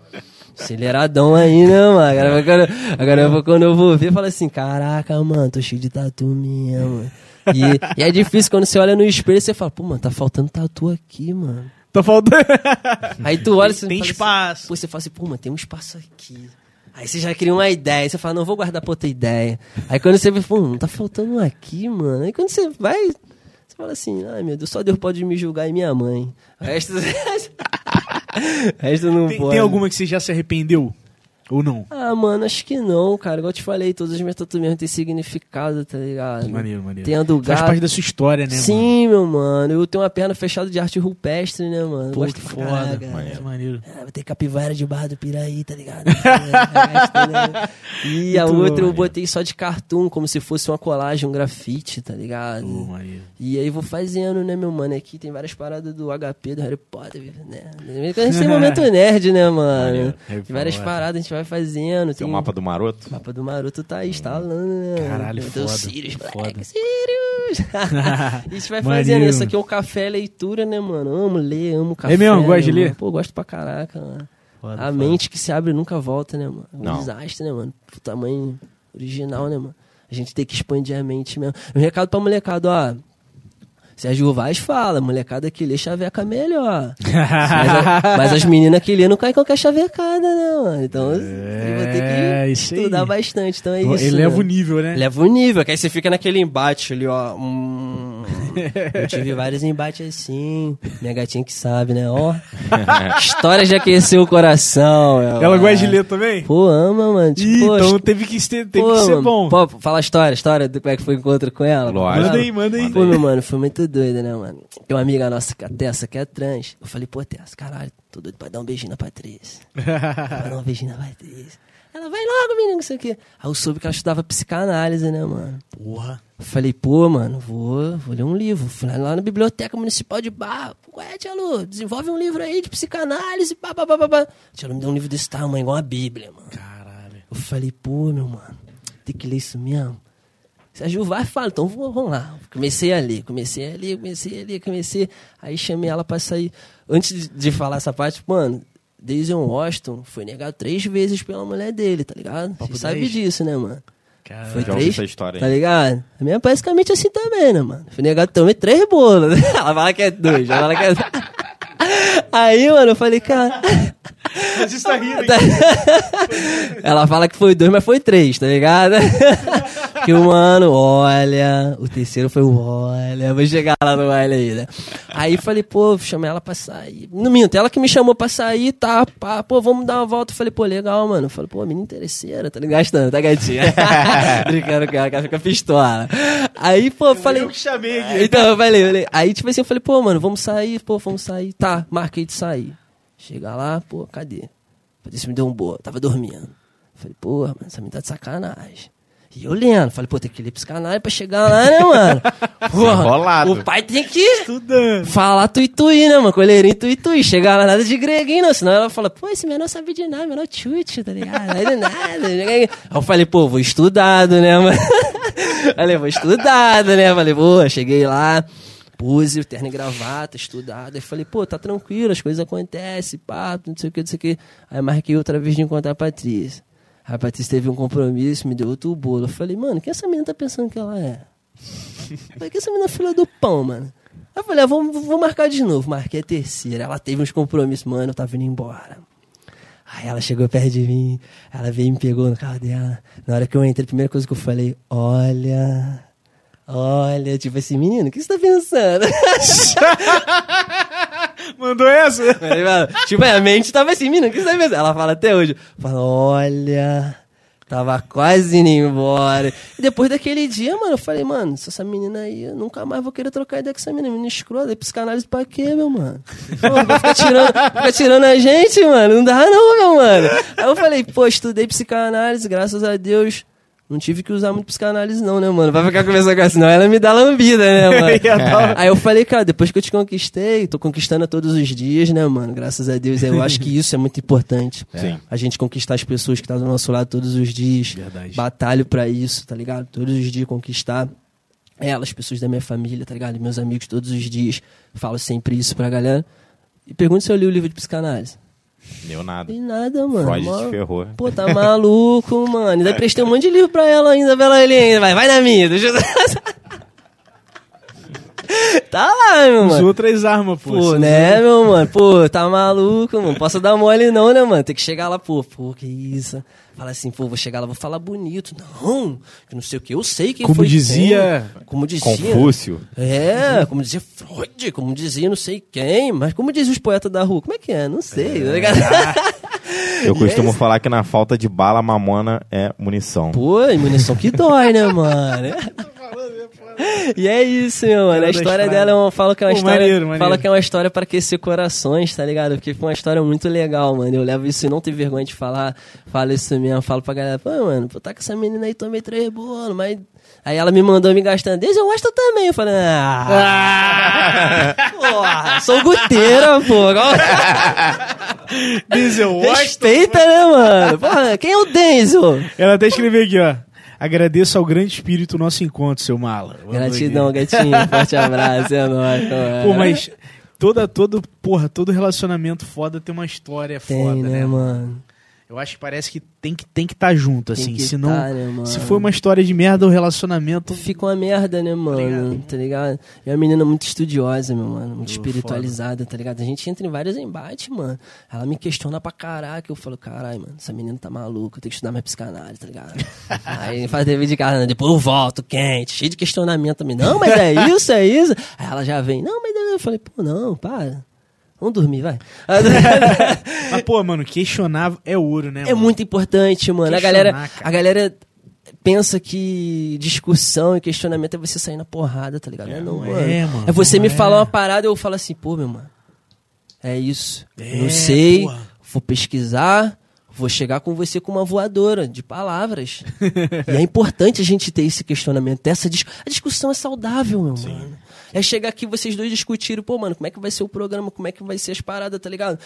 Aceleradão aí, né, mano? Agora, agora, agora eu vou- quando eu vou ver, eu falo assim: caraca, mano, tô cheio de tatu mesmo. E, e é difícil quando você olha no espelho e você fala, pô, mano, tá faltando tatu aqui, mano. Tá faltando. Aí tu olha e você Tem fala espaço. Assim, pô, você fala assim, pô, mano, tem um espaço aqui. Aí você já cria uma ideia, aí você fala, não, vou guardar pra outra ideia. Aí quando você vê, pô, não tá faltando um aqui, mano. Aí quando você vai, você fala assim, ai meu Deus, só Deus pode me julgar e minha mãe. O resto não Tem, pode. tem alguma que você já se arrependeu? Ou não? Ah, mano, acho que não, cara. Igual eu te falei, todas as minhas tatuagens têm significado, tá ligado? Maneiro, maneiro. Tem a do Faz gato. parte da sua história, né, mano? Sim, meu mano. Eu tenho uma perna fechada de arte rupestre, né, mano? Pô, Gosto que foda. caralho, Maneiro. maneiro. Ah, vai ter capivara de barra do Piraí, tá ligado? É, e a Muito outra eu botei só de cartoon, como se fosse uma colagem, um grafite, tá ligado? Pô, maneiro. E aí vou fazendo, né, meu mano? Aqui tem várias paradas do HP, do Harry Potter, né? A gente tem momento nerd, né, mano? Maneiro. Tem várias paradas, a gente vai fazendo. Tem o mapa do maroto? O mapa do Maroto tá aí, instalando, né? Caralho, Tem o foda, Sirius, foda. moleque, Sirius! a gente vai fazendo isso aqui, é o café leitura, né, mano? Amo ler, amo café. mesmo? Gosta de ler? Pô, gosto pra caraca, mano. Foda, a foda. mente que se abre nunca volta, né, mano? Um Não. desastre, né, mano? O tamanho original, né, mano? A gente tem que expandir a mente mesmo. Um recado pra molecada, ó. Sérgio Vaz fala, molecada que lê chaveca melhor. mas, a- mas as meninas que lê não caem em qualquer chavecada, né, mano? Então, eu vou ter É, que isso aí. estudar bastante. Então é isso. Ele leva né? o nível, né? Leva o nível, que aí você fica naquele embate ali, ó. Hum, Eu tive vários embates assim. Minha gatinha que sabe, né? Ó. História de aquecer o coração. Ela, Ela gosta de ler também? Pô, ama, mano. Tipo, Ih, então teve que ser, teve pô, que ser mano, bom. Pô, fala a história, a história do como é que foi o encontro com ela. Lógico. Manda aí, manda aí. Pô, meu mano, foi muito doido, né, mano? Tem uma amiga nossa, que é a Tessa, que é trans. Eu falei, pô, Tessa, caralho, tô doido pra dar um beijinho na Patrícia. pra dar um beijinho na Patrícia. Ela, vai logo, menino, não sei o quê. Aí eu soube que ela estudava psicanálise, né, mano? Porra. Falei, pô, mano, vou, vou ler um livro. Fui lá na Biblioteca Municipal de Barra. Ué, tia Lu, desenvolve um livro aí de psicanálise, pá, pá, pá, pá, pá. Tia Lu me deu um livro desse tamanho, igual a Bíblia, mano. Caralho. Eu falei, pô, meu mano, tem que ler isso mesmo. Se a Ju vai, fala, então vamos lá. Comecei a ler, comecei a ler, comecei a ler, comecei. Aí chamei ela pra sair. Antes de falar essa parte, mano, Denzel Washington foi negado três vezes pela mulher dele, tá ligado? Papo Você sabe disso, né, mano? Caralho. Foi três, essa história, tá ligado? A minha é basicamente assim também, né, mano? Fui negado também três bolos. Ela fala que é dois, ela fala que é... Aí, mano, eu falei, cara... Mas isso tá rindo, hein? Ela fala que foi dois, mas foi três, tá ligado? que o mano, olha. O terceiro foi o olha. Vou chegar lá no olha aí, né? Aí falei, pô, chamei ela pra sair. No minto, ela que me chamou pra sair, tá, pá, pô, vamos dar uma volta. Falei, pô, legal, mano. Falei, pô, menina interesseira, tá? Gastando, tá gatinha? Brincando com ela, que ela fica pistola. Aí, pô, eu falei. Eu que chamei aqui. Então, eu falei, eu falei- aí tipo assim, eu falei, pô, mano, vamos sair, pô, vamos sair. Tá, marquei de sair. Chega lá, pô, cadê? Patrícia me deu um boa, tava dormindo. Falei, porra, mano, essa menina tá de sacanagem. E eu lendo, falei, pô, tem que ler psicanálise pra chegar lá, né, mano? Porra, o pai tem que Estudando. falar tuitui, né, mano? Coleirinho tuitui. Chegar lá nada de greguinho, não. Senão ela fala, pô, esse menor sabe de nada, menor chute, tá ligado? Aí do nada. Aí eu falei, pô, vou estudado, né, mano? Falei, vou estudado, né? Falei, pô, cheguei lá, puse o terno e gravata, estudado. Aí falei, pô, tá tranquilo, as coisas acontecem, pá, não sei o que, não sei o que. Aí marquei outra vez de encontrar a Patrícia. A Patrícia teve um compromisso, me deu outro bolo. Eu falei, mano, quem essa menina tá pensando que ela é? Falei, que essa menina é filha do pão, mano. Aí eu falei, ah, vou, vou marcar de novo. Marquei a terceira. Ela teve uns compromissos, mano, eu tava indo embora. Aí ela chegou perto de mim, ela veio e me pegou no carro dela. Na hora que eu entrei, a primeira coisa que eu falei, olha, olha, tipo assim, menino, o que você tá pensando? Mandou essa? Tipo, a mente tava assim, menino, o que você tá? Ela fala até hoje, fala, olha, tava quase indo embora. E depois daquele dia, mano, eu falei, mano, se essa menina aí, eu nunca mais vou querer trocar ideia com essa menina, menina escrota, psicanálise pra quê, meu mano? Vai tirando, ficar tirando a gente, mano, não dá não, meu mano. Aí eu falei, pô, estudei psicanálise, graças a Deus. Não tive que usar muito psicanálise, não, né, mano? Vai ficar conversando com ela, senão ela me dá lambida, né, mano? Aí eu falei, cara, depois que eu te conquistei, tô conquistando todos os dias, né, mano? Graças a Deus, eu acho que isso é muito importante. Sim. A gente conquistar as pessoas que estão do nosso lado todos os dias. Verdade. Batalho pra isso, tá ligado? Todos os dias conquistar elas, pessoas da minha família, tá ligado? Meus amigos todos os dias. Falo sempre isso pra galera. E pergunta se eu li o livro de psicanálise. Deu nada. Tem nada, mano. Freud Mó- te ferrou. Pô, tá maluco, mano. Ainda prestei um monte de livro pra ela ainda, pra ela ainda. Vai, vai na minha. Deixa eu... tá lá, meu Usou mano. outras armas, pô. Pô, né, meu mano? Pô, tá maluco, mano. Posso dar mole não, né, mano? Tem que chegar lá, pô, pô, que isso. Fala assim, pô, vou chegar lá, vou falar bonito. Não, que não sei o que. Eu sei quem Como foi dizia- quem. Como dizia. Confúcio. É, como dizia Freud, como dizia não sei quem, mas como dizem os poetas da rua? Como é que é? Não sei, tá ligado? Eu E costumo é falar que na falta de bala, mamona é munição. Pô, e munição que dói, né, mano? E é isso, meu mano. A história dela é uma, fala que é uma Pô, história. maneiro, maneiro. Fala que é uma história pra aquecer corações, tá ligado? Porque foi uma história muito legal, mano. Eu levo isso e não tenho vergonha de falar. Falo isso mesmo, falo pra galera, pô, mano, pô, tá com essa menina aí, tomei três bolos, mas. Aí ela me mandou me gastando. Desde eu gosto também. Eu falei, ah. Porra, sou guteira, pô. Denzel Washington. Respeita, né, mano? Porra, quem é o Denzel? Ela até escreveu aqui, ó. Agradeço ao grande espírito o nosso encontro, seu mala. Gratidão, gatinho. Forte abraço, é nóis. mano. Pô, mas toda, todo, porra, todo relacionamento foda tem uma história Tem, foda, né, né? mano? Eu acho que parece que tem que tem que estar junto, Tem assim. que Se não, tá, né, se for uma história de merda, o relacionamento. Fica uma merda, né, mano? Tá ligado? É uma menina muito estudiosa, meu mano. Muito Pô, espiritualizada, tá ligado? A gente entra em vários embates, mano. Ela me questiona pra caraca. Eu falo, caralho, mano, essa menina tá maluca. Eu tenho que estudar minha psicanálise, tá ligado? Aí faz dever de casa, né? depois eu volto, quente, cheio de questionamento também. Não, mas é isso, é isso. Aí ela já vem, não, mas eu falei, pô, não, para. Vamos dormir, vai. Mas, pô, mano, questionar é ouro, né? É mano? muito importante, mano. A galera, cara. a galera pensa que discussão e questionamento é você sair na porrada, tá ligado? É, não, não mano. é, mano, É você me é. falar uma parada e eu falo assim, pô, meu mano. É isso. É, não sei. porra. Vou pesquisar. Vou chegar com você com uma voadora de palavras. e é importante a gente ter esse questionamento. Essa dis... A discussão é saudável, meu mano. É chegar aqui vocês dois discutirem, pô, mano, como é que vai ser o programa, como é que vai ser as paradas, tá ligado?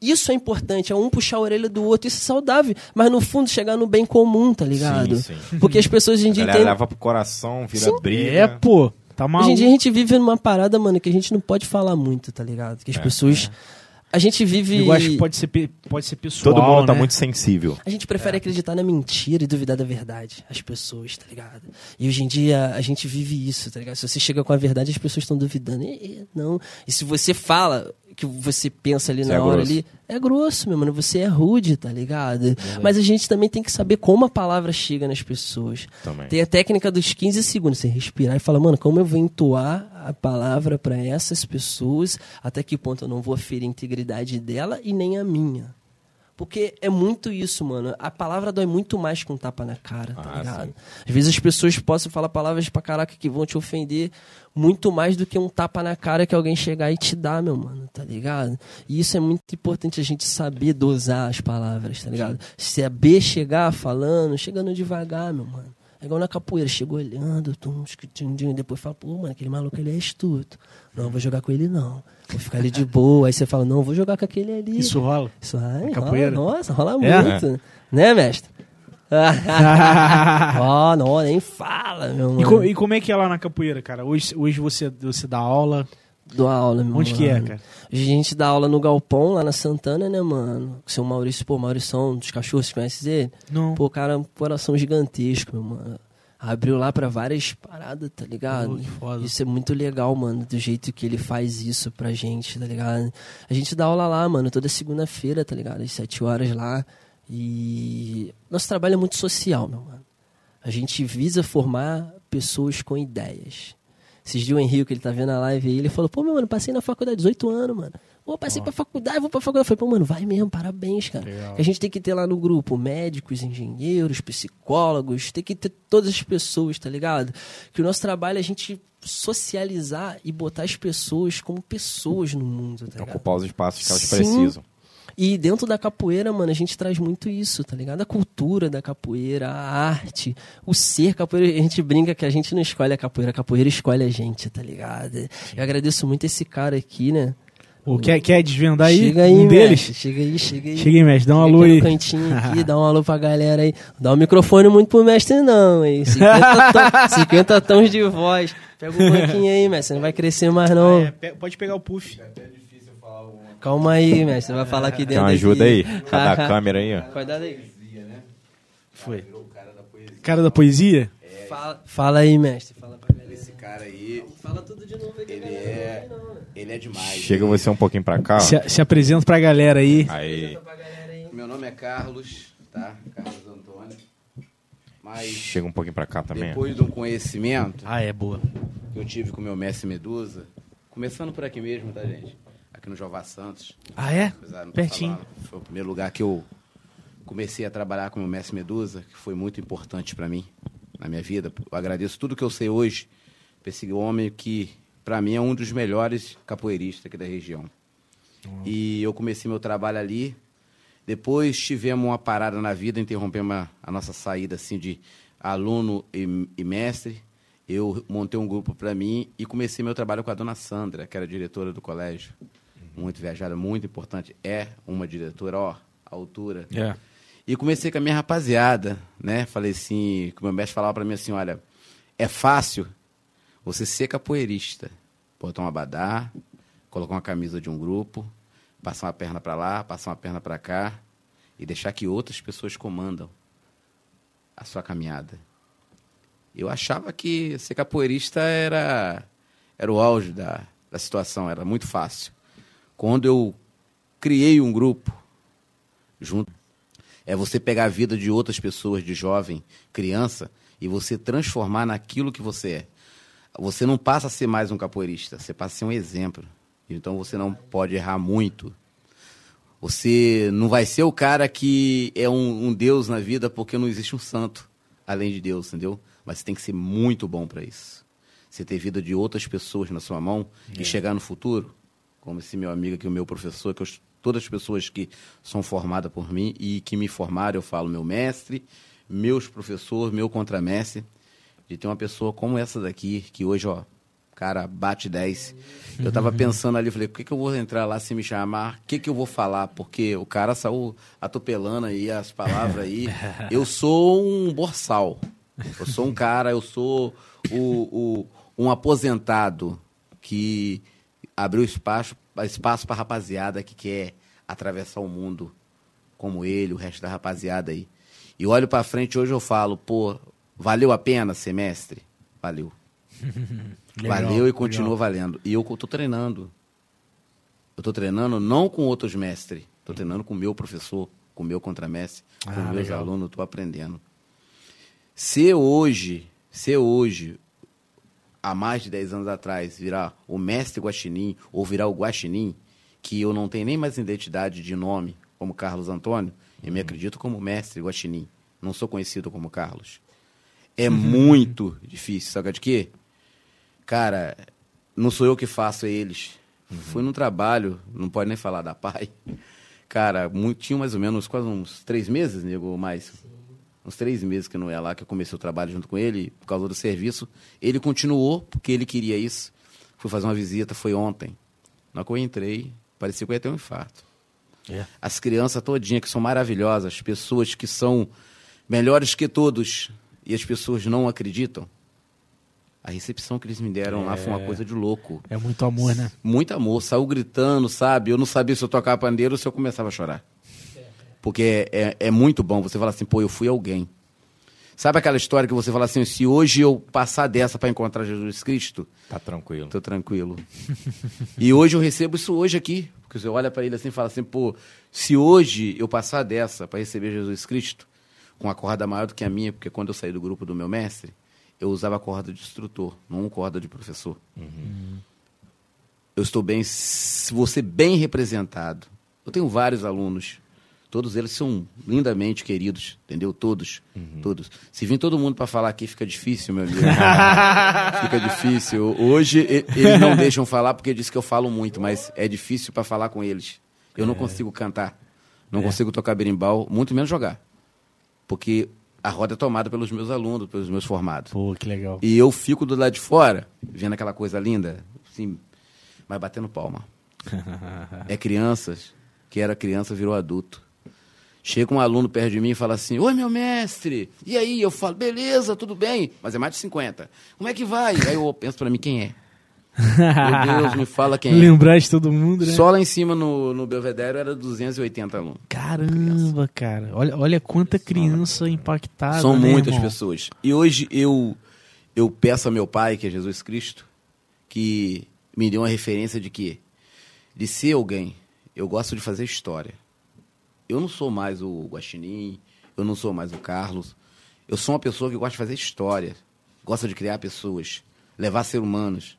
Isso é importante, é um puxar a orelha do outro, isso é saudável. Mas no fundo, chegar no bem comum, tá ligado? Sim, sim. Porque as pessoas hoje em A dia entendem. leva pro coração, vira Sim. briga. É, pô. Tá maluco. Hoje em dia a gente vive numa parada, mano, que a gente não pode falar muito, tá ligado? Que as É, pessoas. A gente vive. Eu acho que pode ser, pode ser pessoal. Todo mundo tá né? muito sensível. A gente prefere acreditar na mentira e duvidar da verdade. As pessoas, tá ligado? E hoje em dia a gente vive isso, tá ligado? Se você chega com a verdade, as pessoas estão duvidando. E, e, não. E se você fala que você pensa ali Você na é hora grosso. ali, é grosso, meu mano. Você é rude, tá ligado? Mas a gente também tem que saber como a palavra chega nas pessoas. Também. Tem a técnica dos 15 segundos. Você respirar e falar, mano, como eu vou entoar a palavra pra essas pessoas? Até que ponto eu não vou ferir a integridade dela e nem a minha? Porque é muito isso, mano. A palavra dói muito mais que um tapa na cara, tá Ah, ligado? sim. Às vezes as pessoas possam falar palavras pra caraca que vão te ofender muito mais do que um tapa na cara que alguém chegar e te dar, meu mano, tá ligado? E isso é muito importante a gente saber dosar as palavras, tá ligado? A B chegar falando, chegando devagar, meu mano. É igual na capoeira, chega olhando, tum, tchum, depois fala, pô, mano, aquele maluco ele é astuto. Não, vou jogar com ele não. Vou ficar ali de boa. Aí você fala, não, vou jogar com aquele ali. Isso rola. Isso aí, Na capoeira? Rola, nossa, rola É? muito. Né, mestre? Ó, não, nem fala, meu E, mano. co- e como é que é lá na capoeira, cara? Hoje, hoje você, você dá aula. Dou aula, meu Onde que é, mano. cara? A gente dá aula no Galpão, lá na Santana, né, mano? Com o seu Maurício, pô, Maurição dos cachorros, você conhece ele? Não. Pô, cara, um coração gigantesco, meu mano. Abriu lá pra várias paradas, tá ligado? Pô, que foda. Isso é muito legal, mano, do jeito que ele faz isso pra gente, tá ligado? A gente dá aula lá, mano, toda segunda-feira, tá ligado? Às sete horas lá. E nosso trabalho é muito social, meu mano. A gente visa formar pessoas com ideias. Esses dias o Henrique, ele tá vendo a live aí, ele falou, pô, meu mano, passei na faculdade, 18 anos, mano. Pô, passei pra faculdade, vou pra faculdade. Eu falei, pô, mano, vai mesmo, parabéns, cara. Legal. A gente tem que ter lá no grupo médicos, engenheiros, psicólogos, tem que ter todas as pessoas, tá ligado? Que o nosso trabalho é a gente socializar e botar as pessoas como pessoas no mundo, tá ligado? Ocupar os espaços que elas Sim. precisam. E dentro da capoeira, mano, a gente traz muito isso, tá ligado? A cultura da capoeira, a arte, o ser capoeira. A gente brinca que a gente não escolhe a capoeira, a capoeira escolhe a gente, tá ligado? Eu agradeço muito esse cara aqui, né? Pô, quer, quer desvendar aí? chega aí, um mestre, deles? Chega aí, chega aí. Chega aí, mestre. Dá um alô aqui aí. no cantinho aqui, dá um alô pra galera aí. Não Dá o microfone muito pro mestre, não, hein? 50, tom- 50 tons de voz. Pega o banquinho aí, mestre. Não vai crescer mais, não. É, pode pegar o puff. Calma aí, mestre. Você vai falar aqui dentro. uma ajuda aí? aqui. Pra dar câmera aí, ó. Cuidado aí. Foi. Cara da poesia? Fala, fala aí, mestre. Fala pra galera. Esse cara aí, Fala tudo de novo aí. ele não é, não, né? ele é demais. Chega você um pouquinho pra cá, ó. Se, se apresenta pra galera aí. Aí. Galera aí. Meu nome é Carlos, tá? Carlos Antônio. Mas Chega um pouquinho pra cá também. depois de um conhecimento Ah, é boa. que eu tive com o meu mestre Medusa, começando por aqui mesmo, tá, gente? Aqui no Jová Santos. Ah, é? Pertinho. falando, foi o primeiro lugar que eu comecei a trabalhar com o meu mestre Medusa, que foi muito importante para mim, na minha vida. Eu agradeço tudo que eu sei hoje pra esse homem que, para mim, é um dos melhores capoeiristas aqui da região. E eu comecei meu trabalho ali. Depois tivemos uma parada na vida, interrompemos a, a nossa saída assim de aluno e, e mestre. Eu montei um grupo para mim e comecei meu trabalho com a dona Sandra, que era diretora do colégio. Muito viajada, muito importante. É uma diretora, ó, a altura. É. E comecei com a minha rapaziada, né? Falei assim, que o meu mestre falava para mim assim, olha, é fácil você ser capoeirista. Botar um abadá, colocar uma camisa de um grupo, passar uma perna para lá, passar uma perna para cá e deixar que outras pessoas comandam a sua caminhada. Eu achava que ser capoeirista era, era o auge da, da situação, era muito fácil. Quando eu criei um grupo junto, é você pegar a vida de outras pessoas, de jovem, criança, e você transformar naquilo que você é. Você não passa a ser mais um capoeirista, você passa a ser um exemplo. Então você não pode errar muito. Você não vai ser o cara que é um, um Deus na vida porque não existe um santo além de Deus, entendeu? Mas você tem que ser muito bom para isso. Você ter vida de outras pessoas na sua mão é. e chegar no futuro, como esse meu amigo aqui, o meu professor, que eu, todas as pessoas que são formadas por mim e que me formaram, eu falo meu mestre, meus professores, meu contramestre, de ter uma pessoa como essa daqui, que hoje, ó, cara, bate 10. Eu tava pensando ali, falei, o que, que eu vou entrar lá se me chamar? O que, que eu vou falar? Porque o cara saiu atropelando aí as palavras aí. Eu sou um borsal. Eu sou um cara, eu sou o, o um aposentado que abriu espaço, espaço pra rapaziada que quer atravessar o mundo como ele, o resto da rapaziada aí. E olho para frente hoje eu falo, pô, valeu a pena semestre? Valeu. Legal, Valeu e continua legal. valendo. E eu tô treinando. Eu tô treinando não com outros mestres. Tô treinando com o meu professor, com o meu contramestre, ah, com meus legal. alunos, tô aprendendo. Se hoje, se hoje, há mais de 10 anos atrás, virar o mestre Guaxinim ou virar o Guaxinim, que eu não tenho nem mais identidade de nome, como Carlos Antônio, eu me uhum. acredito como mestre Guaxinim. Não sou conhecido como Carlos. É uhum. muito difícil, sabe de quê? Cara, não sou eu que faço, é eles. Uhum. Fui num trabalho, não pode nem falar da pai. Cara, muito, tinha mais ou menos quase uns três meses, nego, mais. Sim. Uns três meses que não é lá, que eu comecei o trabalho junto com ele, por causa do serviço. Ele continuou, porque ele queria isso. Fui fazer uma visita, foi ontem. Na que eu entrei, parecia que eu ia ter um infarto. É. As crianças todinhas, que são maravilhosas, pessoas que são melhores que todos, e as pessoas não acreditam. A recepção que eles me deram é... lá foi uma é. coisa de louco. É muito amor, né? Muito amor. Saiu gritando, sabe? Eu não sabia se eu tocava pandeiro ou se eu começava a chorar. Porque é, é muito bom você falar assim, pô, eu fui alguém. Sabe aquela história que você fala assim, se hoje eu passar dessa para encontrar Jesus Cristo... Tá tranquilo. Tô tranquilo. e hoje eu recebo isso hoje aqui. Porque você olha para ele assim e fala assim, pô, se hoje eu passar dessa para receber Jesus Cristo, com uma corda maior do que a minha, porque quando eu saí do grupo do meu mestre, eu usava corda de instrutor, não corda de professor. Uhum. Eu estou bem, se você bem representado. Eu tenho vários alunos, todos eles são lindamente queridos, entendeu? Todos, uhum. todos. Se vir todo mundo para falar aqui, fica difícil, meu amigo. fica difícil. Hoje eles não deixam falar porque diz que eu falo muito, mas é difícil para falar com eles. Eu é. não consigo cantar, não é. consigo tocar berimbau, muito menos jogar. Porque a roda é tomada pelos meus alunos, pelos meus formados. Pô, que legal. E eu fico do lado de fora, vendo aquela coisa linda, assim, mas batendo palma. é crianças, que era criança, virou adulto. Chega um aluno perto de mim e fala assim: Oi, meu mestre. E aí? Eu falo: Beleza, tudo bem. Mas é mais de 50. Como é que vai? aí eu penso para mim: Quem é? Meu Deus, me fala quem é. Lembrar de todo mundo, né? Só lá em cima no, no Belvedere era 280 alunos. Caramba, cara. Olha, olha quanta criança impactada. São né, muitas irmão? pessoas. E hoje eu, eu peço a meu pai, que é Jesus Cristo, que me dê uma referência de que, de ser alguém, eu gosto de fazer história. Eu não sou mais o Guaxinim, eu não sou mais o Carlos. Eu sou uma pessoa que gosta de fazer história, gosta de criar pessoas, levar ser humanos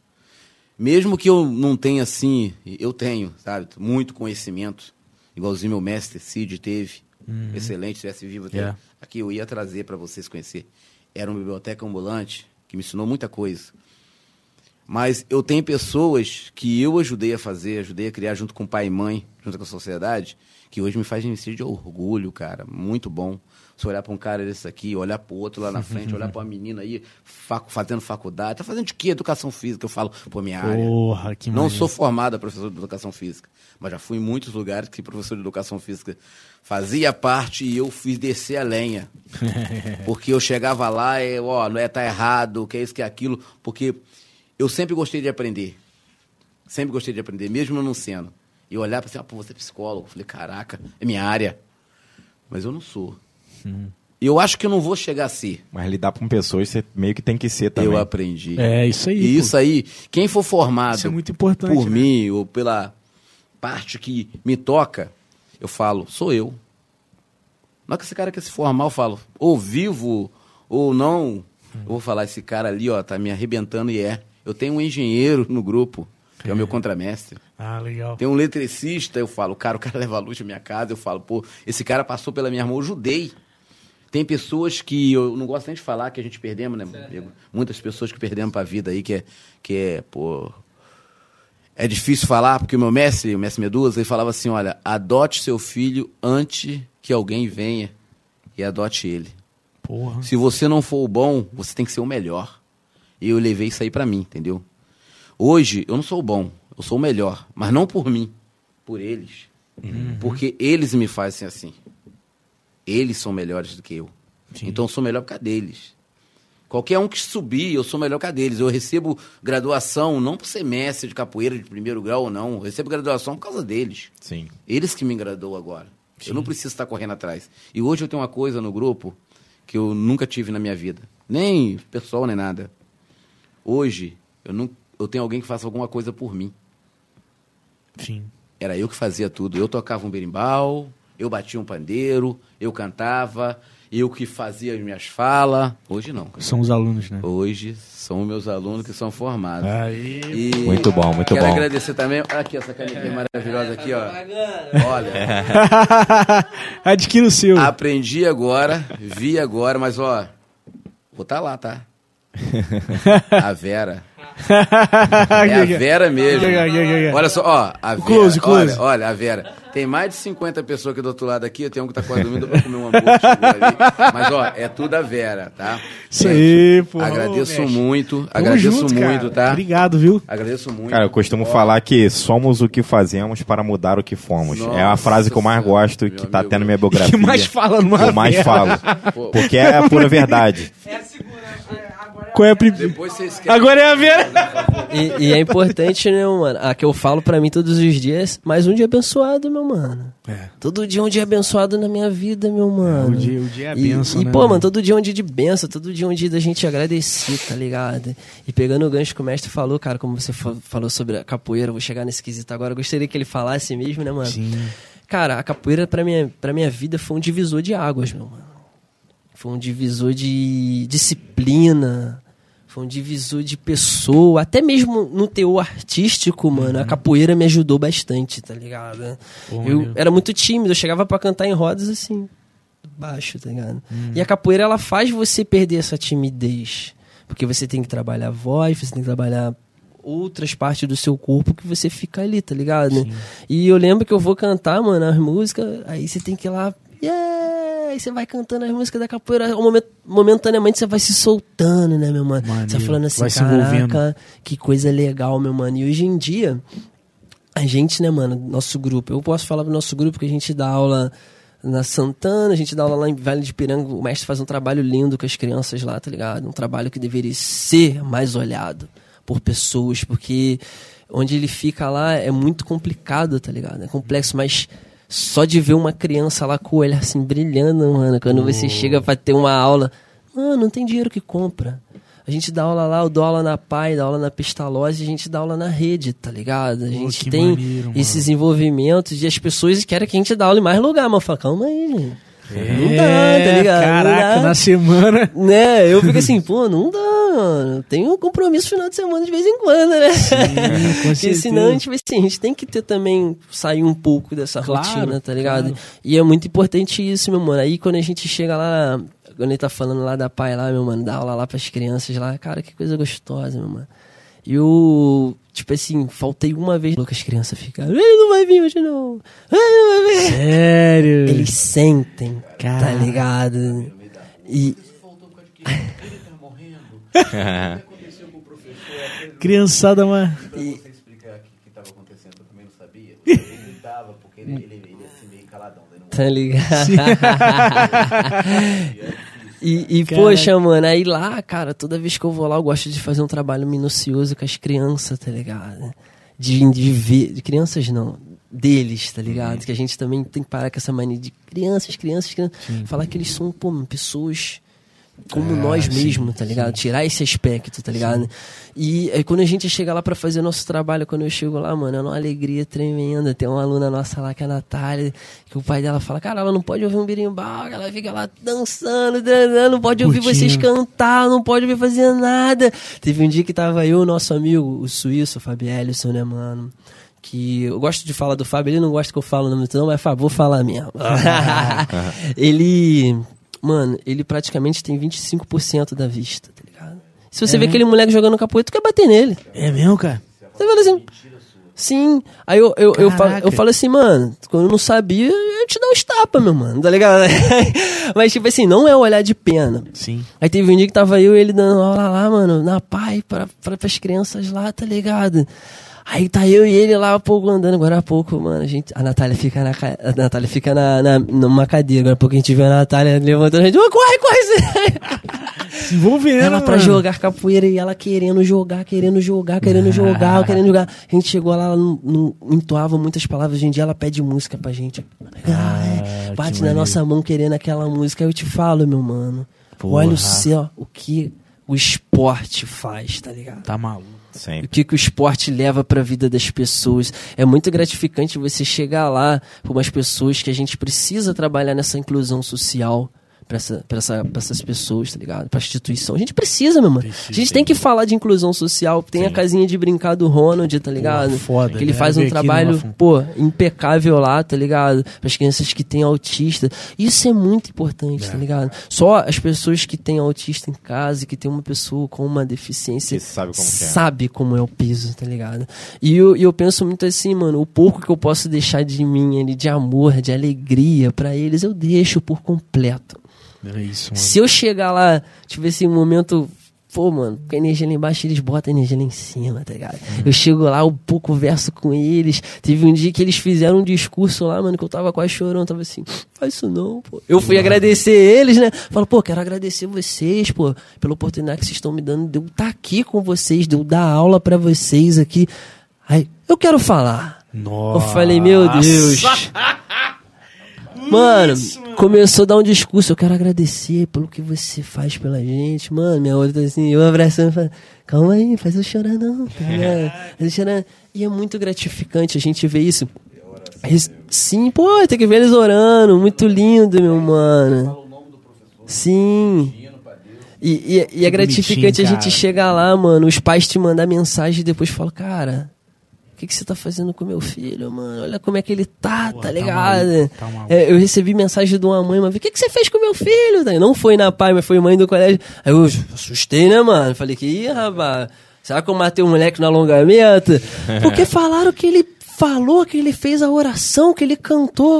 mesmo que eu não tenha assim, eu tenho, sabe, muito conhecimento, igualzinho meu mestre Cid teve, uhum. excelente, se estivesse vivo yeah. aqui eu ia trazer para vocês conhecer. Era uma biblioteca ambulante que me ensinou muita coisa. Mas eu tenho pessoas que eu ajudei a fazer, ajudei a criar junto com pai e mãe, junto com a sociedade, que hoje me faz me sentir de orgulho, cara, muito bom. Você olhar para um cara desse aqui, olhar para o outro lá na frente, olhar para uma menina aí fac, fazendo faculdade. Tá fazendo de quê? Educação física. Eu falo, pô, minha Porra, área. Que Não sou formada professor de educação física, mas já fui em muitos lugares que professor de educação física fazia parte e eu fiz descer a lenha. porque eu chegava lá e, ó, não é, tá errado, que é isso, que é aquilo. Porque eu sempre gostei de aprender. Sempre gostei de aprender, mesmo não sendo. E olhar para assim, ah, pô, você é psicólogo. Eu falei, caraca, é minha área. mas eu não sou. E eu acho que eu não vou chegar a ser. Mas lidar com pessoas, você meio que tem que ser também. Eu aprendi. É, isso aí. E pô. isso aí, quem for formado Isso é muito importante. por né? mim ou pela parte que me toca, eu falo, sou eu. Na hora que esse cara quer se formar, eu falo, ou vivo ou não, eu vou falar, esse cara ali, ó, tá me arrebentando e é. Eu tenho um engenheiro no grupo, que é o meu contramestre. Ah, legal. Tem um eletricista, eu falo, cara, o cara leva a luz na minha casa, eu falo, pô, esse cara passou pela minha mão, eu ajudei. Tem pessoas que eu não gosto nem de falar que a gente perdemos, né, amigo? Muitas pessoas que perdemos pra vida aí, que é, que é, pô. É difícil falar, porque o meu mestre, o mestre Medusa, ele falava assim: olha, adote seu filho antes que alguém venha e adote ele. Porra. Se você não for o bom, você tem que ser o melhor. E eu levei isso aí pra mim, entendeu? Hoje, eu não sou o bom, eu sou o melhor. Mas não por mim, por eles. Porque eles me fazem assim. Eles são melhores do que eu. Então eu sou melhor por causa deles. Qualquer um que subir, eu sou melhor que a deles. Eu recebo graduação não por ser mestre de capoeira de primeiro grau ou não. Eu recebo graduação por causa deles. Sim. Eles que me graduam agora. Eu não preciso estar correndo atrás. E hoje eu tenho uma coisa no grupo que eu nunca tive na minha vida. Nem pessoal, nem nada. Hoje, eu, não, eu tenho alguém que faça alguma coisa por mim. Sim. Era eu que fazia tudo. Eu tocava um berimbau, eu batia um pandeiro, eu cantava, eu que fazia as minhas falas. Hoje não. São os alunos, né? Hoje são meus alunos que são formados. Aí. E Muito bom, muito quero bom. agradecer também. Aqui, essa canequinha maravilhosa aqui, ó. Olha, Adquira o seu. aprendi agora, vi agora, mas ó, vou estar lá, tá? A Vera. É a Vera mesmo. Olha só, ó, a Vera. Close, close. Olha, olha, a Vera. Tem mais de 50 pessoas aqui do outro lado aqui, eu tenho um que tá quase dormindo pra comer um hambúrguer. Mas ó, é tudo a Vera, tá? Isso aí, pô. Agradeço muito, Tamo agradeço junto, cara. muito, tá? Obrigado, viu? Agradeço muito. Cara, eu costumo Ó, falar que somos o que fazemos para mudar o que fomos. é a Nossa frase que eu mais gosto, meu que tá até na minha biografia. que mais fala eu mais falo. Porque é a pura verdade. É a prim... Depois vocês querem... Agora é a Vera. E, e é importante, né, mano? A que eu falo pra mim todos os dias, mais um dia abençoado, meu mano. É. Todo dia é um dia abençoado na minha vida, meu mano. o dia- o dia é a E- bênção, E, né, pô, mano? todo dia é um dia de benção, todo dia é um dia da gente agradecer, tá ligado? E pegando o gancho que o mestre falou, cara, como você fa- falou sobre a capoeira, eu vou chegar nesse quesito agora, eu gostaria que ele falasse mesmo, né, mano? Sim. Cara, a capoeira pra minha, pra minha vida foi um divisor de águas, meu mano. Foi um divisor de disciplina, foi um divisor de pessoa, até mesmo no teor artístico, mano, a capoeira me ajudou bastante, tá ligado? Uhum. Eu maneiro. era muito tímido, eu chegava pra cantar em rodas assim, baixo, tá ligado? Uhum. E a capoeira ela faz você perder essa timidez, porque você tem que trabalhar a voz, você tem que trabalhar outras partes do seu corpo que você fica ali, tá ligado? E eu lembro que eu vou cantar, mano, as músicas, aí você tem que ir lá, yeah! Aí você vai cantando as músicas da capoeira, momento- momentaneamente você vai se soltando, né, meu mano? Você vai falando assim, Vai caraca, que coisa legal, meu mano. E hoje em dia, a gente, né, mano, nosso grupo, eu posso falar pro nosso grupo que a gente dá aula na Santana, a gente dá aula lá em Vale de Piranga, o mestre faz um trabalho lindo com as crianças lá, tá ligado? Um trabalho que deveria ser mais olhado por pessoas, porque onde ele fica lá é muito complicado, tá ligado? É complexo, mas só de ver uma criança lá com o olhar assim brilhando, mano, quando você chega pra ter uma aula, mano, não tem dinheiro que compra. A gente dá aula lá, eu dou aula na PAI, dá aula na Pestalozzi, a gente dá aula na rede, tá ligado? A gente tem maneiro, esses envolvimentos e as pessoas querem que a gente dá aula em mais lugar, mas eu falo, calma aí, gente. Não dá, tá ligado? É, Caraca, dá. na semana. Né? Eu fico assim, pô, não dá, mano. Tem um compromisso final de semana de vez em quando, né? com Porque senão a gente, vai assim, a gente tem que ter também, sair um pouco dessa Claro, rotina, tá ligado? claro. E é muito importante isso, meu mano. Aí quando a gente chega lá, quando ele tá falando lá da pai lá, meu mano, dá aula lá pras crianças lá, cara, que coisa gostosa, meu mano. E eu, tipo assim, faltei uma vez, as crianças ficaram, ele não vai vir hoje não, ele não vai vir. Sério. Eles sentem, Cara. tá ligado? E, Criançada, mano. você explicar o que estava acontecendo, eu também não sabia. Ele ele, ele, ele assim meio caladão. Ele não... Tá ligado? e, e poxa, mano, aí lá, cara, toda vez que eu vou lá, eu gosto de fazer um trabalho minucioso com as crianças, tá ligado? De, de ver. De crianças não. deles, tá ligado? Que a gente também tem que parar com essa mania de crianças, crianças, crianças. Falar que eles são, pô, pessoas como nós mesmos, tá ligado? Tirar esse aspecto, tá ligado? E aí, quando a gente chega lá pra fazer nosso trabalho, quando eu chego lá, mano, é uma alegria tremenda. Tem uma aluna nossa lá, que é a Natália, que o pai dela fala, cara, ela não pode ouvir um birimbau, ela fica lá dançando, dançando, não pode ouvir Curtindo. vocês cantar, não pode ouvir fazer nada. Teve um dia que tava eu, nosso amigo, o suíço, o Fabielson, né, mano? Que eu gosto de falar do Fábio, ele não gosta que eu falo o nome do não, mas Fábio, vou falar mesmo. ele, mano, ele praticamente tem 25% da vista, tá ligado? Se você É vê mesmo? aquele moleque jogando capoeira, tu quer bater nele. É mesmo, cara? Você fala assim. Sim. Aí eu, eu, eu, falo, eu falo assim, mano, quando eu não sabia, eu te dar uns tapas, meu mano, tá ligado? Mas, tipo assim, não é um olhar de pena. Sim. Aí teve um dia que tava eu e ele dando aula lá, mano, na pai, pra, pra, pras crianças lá, tá ligado? Aí tá eu e ele lá, há pouco andando, agora há pouco, mano, a gente, a Natália fica na, a Natália fica na, na, numa cadeira, agora há pouco a gente vê a Natália levantando, a gente, "Ô, corre, corre! Se envolvendo, ela pra mano. jogar capoeira e ela querendo jogar, querendo jogar, querendo jogar, querendo jogar. A gente chegou lá, ela não, não entoava muitas palavras. Hoje em dia ela pede música pra gente. Ah, é. Bate na maneiro. nossa mão querendo aquela música. Aí eu te falo, meu mano. Olha Porra. o céu, o que o esporte faz, tá ligado? Tá maluco. O Sempre. que, que o esporte leva pra vida das pessoas. É muito gratificante você chegar lá com umas pessoas que a gente precisa trabalhar nessa inclusão social pra, essa, pra, essa, pra essas pessoas, tá ligado? Pra instituição. A gente precisa, meu mano. Precisa, a gente tem que falar de inclusão social. Tem a casinha de brincar do Ronald, tá ligado? foda, que ele né? faz um trabalho, pô, impecável lá, tá ligado? Para as crianças que têm autista. Isso é muito importante, É. tá ligado? Só as pessoas que têm autista em casa, e que tem uma pessoa com uma deficiência, Que sabe como é. sabe como é o peso, tá ligado? E eu, eu penso muito assim, mano, o pouco que eu posso deixar de mim ali, de amor, de alegria pra eles, eu deixo por completo. É isso, mano. Se eu chegar lá, tivesse um momento. Pô, mano, com a energia lá embaixo, eles botam a energia lá em cima, tá ligado? Eu chego lá, eu pouco converso com eles. Teve um dia que eles fizeram um discurso lá, mano, que eu tava quase chorando. Tava assim, faz isso não, pô. Eu fui agradecer eles, né? Falo, pô, quero agradecer vocês, pô, pela oportunidade que vocês estão me dando de eu estar aqui com vocês, de eu dar aula pra vocês aqui. Aí, eu quero falar. Nossa. Eu falei, meu Deus. Mano, começou a dar um discurso. Eu quero agradecer pelo que você faz pela gente. Mano, minha outra assim, eu abraçando e falando, calma aí, faz eu chorar não. Tá ligado? Faz eu chorar. E é muito gratificante a gente ver isso. Sim, pô, tem que ver eles orando. Muito lindo, meu mano. Sim. E, e- e é gratificante a gente chegar lá, mano, os pais te mandar mensagem e depois falam, cara, que, que você tá fazendo com meu filho, mano? Olha como é que ele tá, Pô, tá tá ligado? maluco, tá maluco. É, eu recebi mensagem de uma mãe, mas o que, que você fez com meu filho? Não foi na pai, mas foi mãe do colégio. Aí eu assustei, né, mano? Falei que, ih, rapaz, será que eu matei um moleque no alongamento? Porque falaram que ele falou, que ele fez a oração, que ele cantou.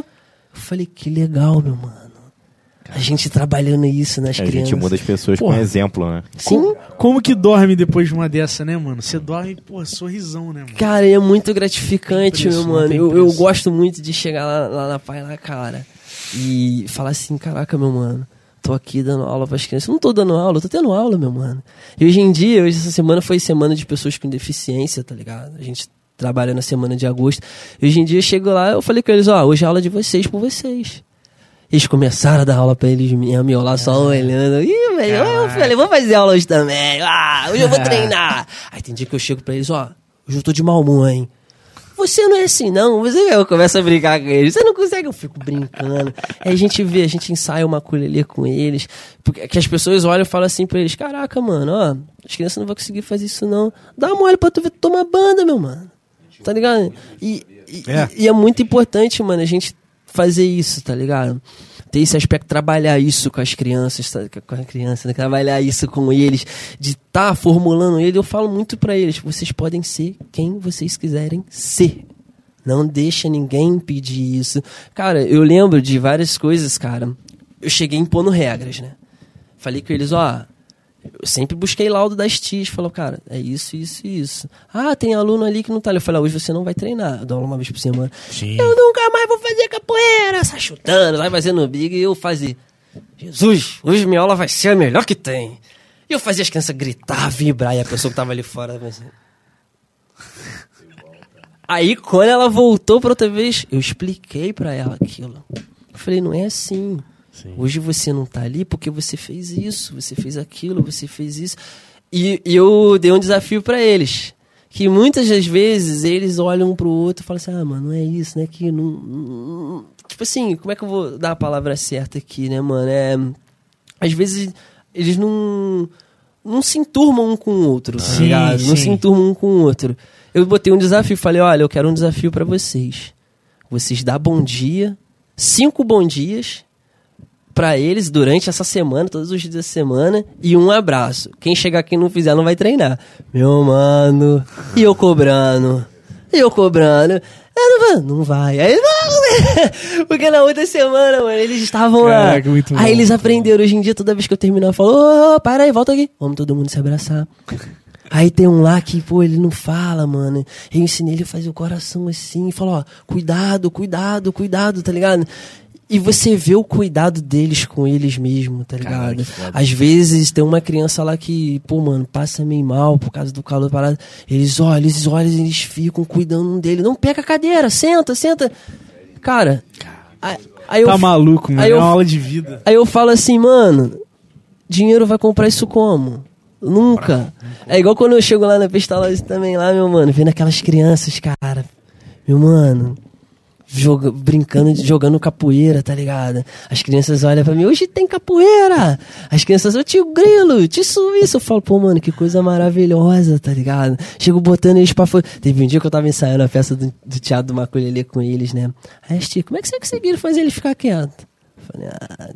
Eu falei, que legal, meu mano. A gente trabalhando isso nas A crianças. gente muda as pessoas Porra. com exemplo, né? Sim, Como que dorme depois de uma dessa, né, mano? Você dorme, pô, sorrisão, né, mano? Cara, é muito gratificante, preço, meu mano. Eu, eu gosto muito de chegar lá, lá na Pai lá, cara, e falar assim: caraca, meu mano, tô aqui dando aula pras crianças. Eu não tô dando aula, eu tô tendo aula, meu mano. E hoje em dia, hoje essa semana foi semana de pessoas com deficiência, tá ligado? A gente trabalha na semana de agosto. E hoje em dia eu chego lá, eu falei com eles: ó, hoje é aula de vocês por vocês. Eles começaram a dar aula pra eles mesmo, e eu lá só olhando. Ih, velho, eu falei, vou fazer aula hoje também. Ah, hoje eu vou treinar. Aí tem dia que eu chego pra eles, ó, hoje eu tô de mau humor, hein? Você não é assim, não. Você eu começo a brincar com eles. Você não consegue, eu fico brincando. Aí a gente vê, a gente ensaia uma ukulele com eles. Porque que as pessoas olham e falam assim pra eles: Caraca, mano, ó, as crianças não vão conseguir fazer isso, não. Dá uma olhada pra tu ver, tu toma banda, meu mano. Tá ligado? E, e, É. e é muito importante, mano, a gente fazer isso, tá ligado? Ter esse aspecto, trabalhar isso com as crianças, tá? com as crianças, né? trabalhar isso com eles, de estar tá formulando ele. Eu falo muito pra eles: vocês podem ser quem vocês quiserem ser. Não deixa ninguém impedir isso. Cara, eu lembro de várias coisas, cara. Eu cheguei impondo regras, né? Falei com eles, ó. Eu sempre busquei laudo das tias. Falou, cara, é isso, isso e isso. Ah, tem aluno ali que não tá ali. Eu falei, ah, hoje você não vai treinar. Eu dou aula uma vez por semana. Sim. Eu nunca mais vou fazer capoeira. Sai chutando, vai fazendo big. E eu fazia. Jesus, hoje minha aula vai ser a melhor que tem. E eu fazia as crianças gritar, vibrar. E a pessoa que tava ali fora assim. Aí, quando ela voltou pra outra vez, eu expliquei pra ela aquilo. Eu falei, não é assim. Hoje você não tá ali porque você fez isso, você fez aquilo, você fez isso. E, e eu dei um desafio pra eles. Que muitas das vezes eles olham um pro outro e falam assim: ah, mano, não é isso, né? Que não, não- Tipo assim, como é que eu vou dar a palavra certa aqui, né, mano? É. Às vezes eles não. Não se enturmam um com o outro, tá Sim, ligado? Não sim. se enturmam um com o outro. Eu botei um desafio, falei, olha, eu quero um desafio pra vocês. Vocês dá bom dia, cinco bom dias pra eles durante essa semana, todos os dias da semana, e um abraço. Quem chegar aqui e não fizer, não vai treinar. Meu mano, e eu cobrando, e eu cobrando. Eu não, vai, não vai. Aí, não, porque na outra semana, mano, eles estavam lá. Caraca, muito bom, Aí eles aprenderam. Hoje em dia, toda vez que eu terminar, eu falo, ô, ô, para aí, volta aqui. Vamos todo mundo se abraçar. Aí tem um lá que, pô, ele não fala, mano. Eu ensinei ele a fazer o coração assim, e falo, ó, cuidado, cuidado, cuidado, tá ligado? E você vê o cuidado deles com eles mesmo, tá ligado? foda. Às vezes tem uma criança lá que, pô, mano, passa meio mal por causa do calor parado. Eles olham, eles olham, eles ficam cuidando dele. Não pega a cadeira, senta, senta. Cara, aí, aí Tá eu, maluco, mano. aí É eu- uma aula de vida. Aí eu falo assim, mano, dinheiro vai comprar isso como? Nunca. É igual quando eu chego lá na pestalagem também, lá, meu mano, vendo aquelas crianças, cara. Meu mano, joga, brincando, jogando capoeira, tá ligado? As crianças olham pra mim, hoje tem capoeira! As crianças, ô tio Grilo, tio Suíço. Eu falo, pô, mano, que coisa maravilhosa, tá ligado? Chego botando eles pra fora. Teve um dia que eu tava ensaiando a festa do, do Teatro do Maculelê com eles, né? Aí, tia, como é que vocês conseguiram fazer ele ficar quieto? Eu falei, ah,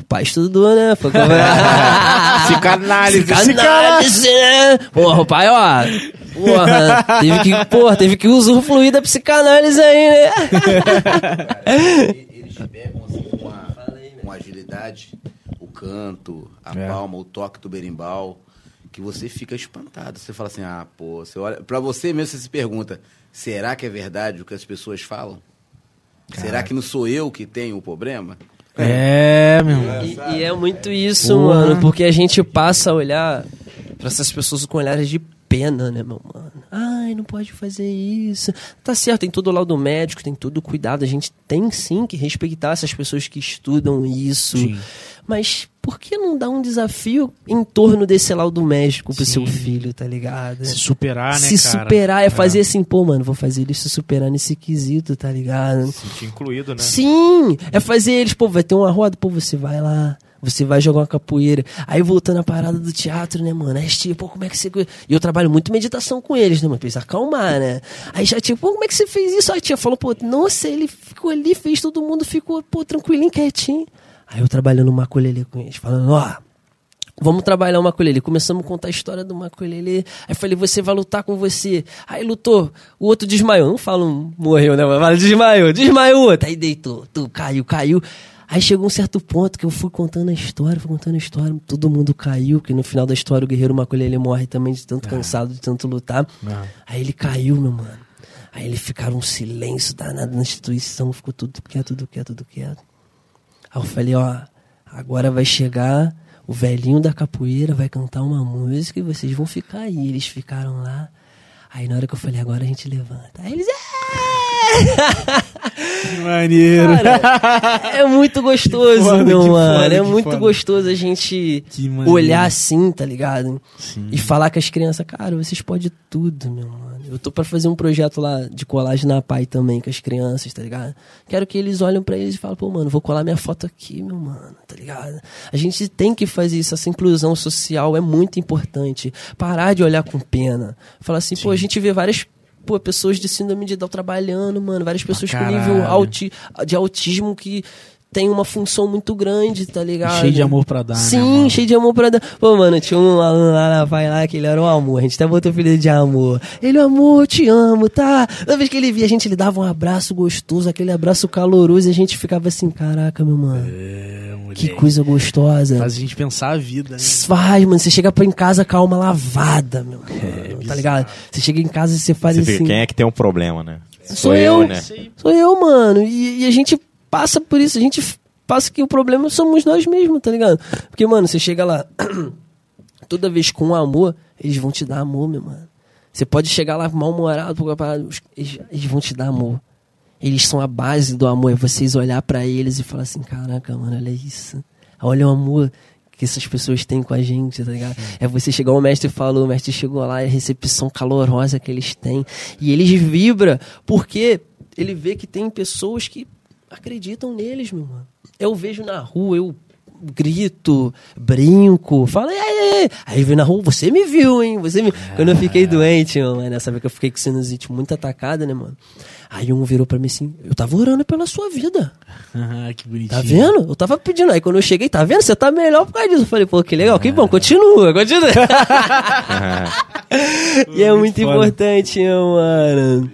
o pai estudou, né? Foi como- Psicanálise. Psicanálise, né? Porra, o pai, ó. Porra, teve que, porra, teve que usufruir da psicanálise aí, né? Eles pegam assim com, a, com agilidade o canto, a É. palma, o toque do berimbau, que você fica espantado. Você fala assim, ah, pô, você olha. Pra você mesmo, você se pergunta: será que é verdade o que as pessoas falam? Será que não sou eu que tenho o problema? É, meu irmão. E, e é muito isso, Porra. mano, porque a gente passa a olhar pra essas pessoas com olhares de pena, né, meu mano? Ai, não pode fazer isso. Tá certo, tem todo o lado médico, tem todo o cuidado. A gente tem sim que respeitar essas pessoas que estudam isso. Sim. Mas por que não dar um desafio em torno desse laudo médico pro Sim. seu filho, tá ligado? Se superar, né, se cara? superar é fazer assim, pô, mano, vou fazer ele se superar nesse quesito, tá ligado? Sentir incluído, né? Sim, é fazer eles, pô, vai ter uma roda, pô, você vai lá, você vai jogar uma capoeira. Aí voltando à parada do teatro, né, mano? Aí, tipo, pô, como é que você. E eu trabalho muito meditação com eles, né, mano? Pra eles acalmar, né? Aí já, tipo, pô, como é que você fez isso? Aí a tia falou, pô, nossa, ele ficou ali, fez, todo mundo ficou, pô, tranquilinho, quietinho. Aí eu trabalhando uma colher com eles, falando, ó. Vamos trabalhar o maculele. Começamos a contar a história do maculele. Aí falei, você vai lutar com você. Aí lutou. O outro desmaiou. Não falo morreu, né? Mas fala, desmaiou. Desmaiou. outro. Aí deitou. Tu, caiu, caiu. Aí chegou um certo ponto que eu fui contando a história, fui contando a história. Todo mundo caiu, que no final da história o guerreiro maculele morre também de tanto cansado, de tanto lutar. Ah. Aí ele caiu, meu mano. Aí ele ficaram um silêncio danado na instituição. Ficou tudo quieto, tudo quieto, tudo quieto. Aí eu falei, ó, agora vai chegar o velhinho da capoeira, vai cantar uma música e vocês vão ficar aí. Eles ficaram lá. Aí na hora que eu falei, agora a gente levanta. Aí eles. "É!" Que maneiro. Cara, é muito gostoso, foda, meu mano. foda, é muito foda. gostoso a gente olhar assim, tá ligado? Sim. E falar com as crianças, cara, vocês podem tudo, meu mano. Eu tô pra fazer um projeto lá de colagem na PAI também com as crianças, tá ligado? Quero que eles olhem pra eles e falem, pô, mano, vou colar minha foto aqui, meu mano, tá ligado? A gente tem que fazer isso, essa inclusão social é muito importante. Parar de olhar com pena. Falar assim, pô, a gente vê várias pô, pessoas de síndrome de Down trabalhando, mano, várias pessoas com nível auti de autismo que tem uma função muito grande, tá ligado? Cheio de amor pra dar, né, Sim, mano? cheio de amor pra dar. Pô, mano, tinha um aluno lá na vai lá que ele era um amor. A gente até botou o filho de amor. Ele, amor, eu te amo, tá? Toda vez que ele via, a gente lhe dava um abraço gostoso, aquele abraço caloroso, e a gente ficava assim, caraca, meu mano. É, Que moleque. coisa gostosa. Faz a gente pensar a vida, né? Faz, mano. Você chega pra em casa com a alma lavada, meu. É, mano, tá ligado? Você chega em casa e você faz Você assim. fica, quem é que tem um problema, né? Sou eu. né? Sou eu, mano. E, e a gente passa por isso. A gente passa que o problema somos nós mesmos, tá ligado? Porque, mano, você chega lá, toda vez com amor, eles vão te dar amor, meu mano. Você pode chegar lá mal-humorado, eles, eles vão te dar amor. Eles são a base do amor. É vocês olhar pra eles e falar assim: caraca, mano, olha isso. Olha o amor que essas pessoas têm com a gente, tá ligado? É você chegar, o mestre falou, o mestre chegou lá, é a recepção calorosa que eles têm. E eles vibram, porque ele vê que tem pessoas que acreditam neles, meu mano. Eu vejo na rua, eu grito, brinco, falo, e aí, aí vem na rua, você me viu, hein? Você me... Quando eu fiquei doente, mano, nessa vez que eu fiquei com sinusite muito atacada, né, mano? Aí um virou pra mim assim, eu tava orando pela sua vida. Ah, que bonitinho. Tá vendo? Eu tava pedindo. Aí quando eu cheguei, tá vendo? Você tá melhor por causa disso. Eu falei, pô, que legal, que bom, continua, continua. e é muito foda. importante, meu mano.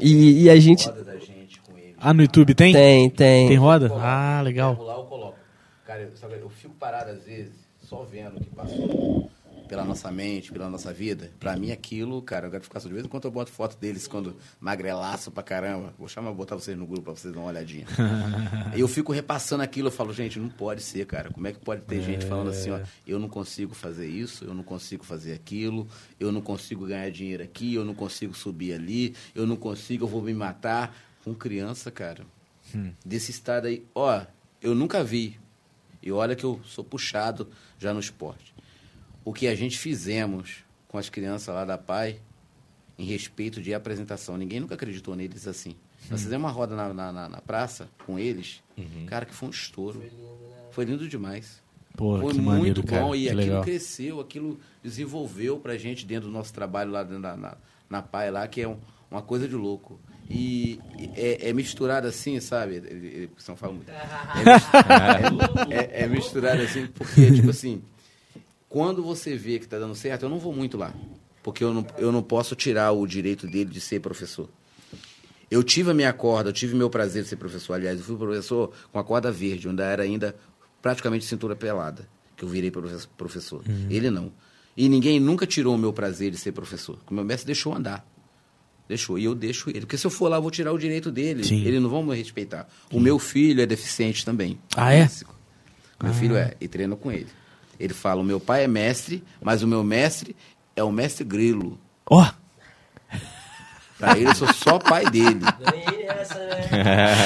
E, e a gente. Roda da gente com ele. Ah, no YouTube tem? Tem, tem. Tem roda? Ah, legal. Lá eu coloco. Cara, eu, sabe, eu fico parado às vezes, só vendo o que passou pela nossa mente, pela nossa vida. Pra mim, aquilo, cara, eu gratificação. De vez em quando eu boto foto deles quando magrelaço pra caramba. Vou chamar, botar vocês no grupo pra vocês darem uma olhadinha. E eu fico repassando aquilo, eu falo, gente, não pode ser, cara. Como é que pode ter gente falando assim, ó, eu não consigo fazer isso, eu não consigo fazer aquilo, eu não consigo ganhar dinheiro aqui, eu não consigo subir ali, eu não consigo, eu vou me matar. Com criança, cara, desse estado aí, ó, eu nunca vi. E olha que eu sou puxado já no esporte. O que a gente fizemos com as crianças lá da PAI, em respeito de apresentação, ninguém nunca acreditou neles assim. Nós fizemos uma roda na, na, na- na praça com eles, cara, que foi um estouro. Foi lindo demais. Pô, Foi que muito maneiro, bom cara. e que aquilo legal. cresceu, aquilo desenvolveu pra gente dentro do nosso trabalho lá dentro da, na, na PAI lá, que é um- uma coisa de louco. E é, é misturado assim, sabe? Ele, ele, porque senão fala muito. É, é- é misturado assim, porque, tipo assim, quando você vê que tá dando certo, eu não vou muito lá. Porque eu não, eu não posso tirar o direito dele de ser professor. Eu tive a minha corda, eu tive meu prazer de ser professor. Aliás, eu fui professor com a corda verde, onde era ainda praticamente cintura pelada, que eu virei profe- professor. Ele não. E ninguém nunca tirou o meu prazer de ser professor. O meu mestre deixou andar. Deixou. E eu deixo ele. Porque se eu for lá, eu vou tirar o direito dele. Sim. Eles não vão me respeitar. O meu filho é deficiente também. Ah, é? Físico. Meu filho é. E treino com ele. Ele fala, o meu pai é mestre, mas o meu mestre é o mestre grilo. Ó, Pra ele, eu sou só pai dele.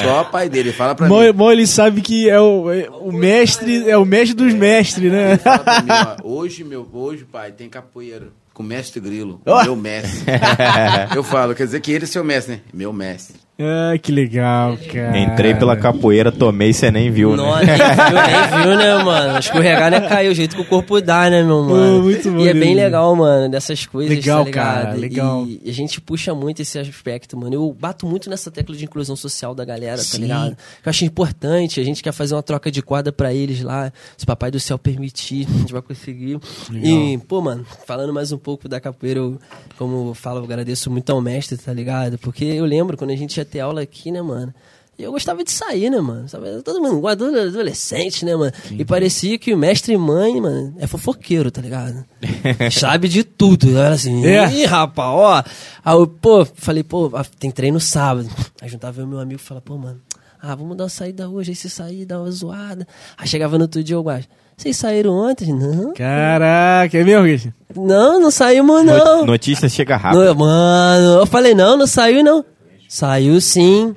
Só pai dele. Ele fala pra mim. mal ele sabe que é o, é o mestre, é o mestre dos mestres, né? Ele fala pra mim, ó, hoje, meu, hoje, pai, tem capoeira com o mestre grilo, o meu mestre. eu falo, quer dizer que ele é seu mestre, né? Meu mestre. Ah, que legal, cara. Entrei pela capoeira, tomei, você nem viu, Nossa, né? nem viu, nem viu, né, mano? Escorregar não é cair, o jeito que o corpo dá, né, meu mano? muito bom, E é bem legal, mano, dessas coisas, Legal, tá ligado? cara, legal. E a gente puxa muito esse aspecto, mano. Eu bato muito nessa tecla de inclusão social da galera, Sim. tá ligado? Que eu acho importante, a gente quer fazer uma troca de corda pra eles lá, se o papai do céu permitir, a gente vai conseguir. E, pô, mano, falando mais um pouco da capoeira, eu, como eu falo, eu agradeço muito ao mestre, tá ligado? Porque eu lembro quando a gente ia ter aula aqui, né, mano? E eu gostava de sair, né, mano? Todo mundo gosta do adolescente, né, mano? E parecia que o mestre e mãe, mano, é fofoqueiro, tá ligado? Sabe de tudo. Eu era assim, É. ih, rapaz, ó. Aí eu, pô, falei, pô, ah, tem treino sábado. Aí juntava eu e meu amigo e falava, pô, mano, ah, vamos dar uma saída hoje. Aí se sair, dá uma zoada. Aí chegava no outro dia, eu guardo. Vocês saíram ontem? Não. Caraca, é mesmo, Christian? Não, não saímos, No- não. Notícia chega rápido. Mano, eu falei, não, não saiu, não. Saiu sim.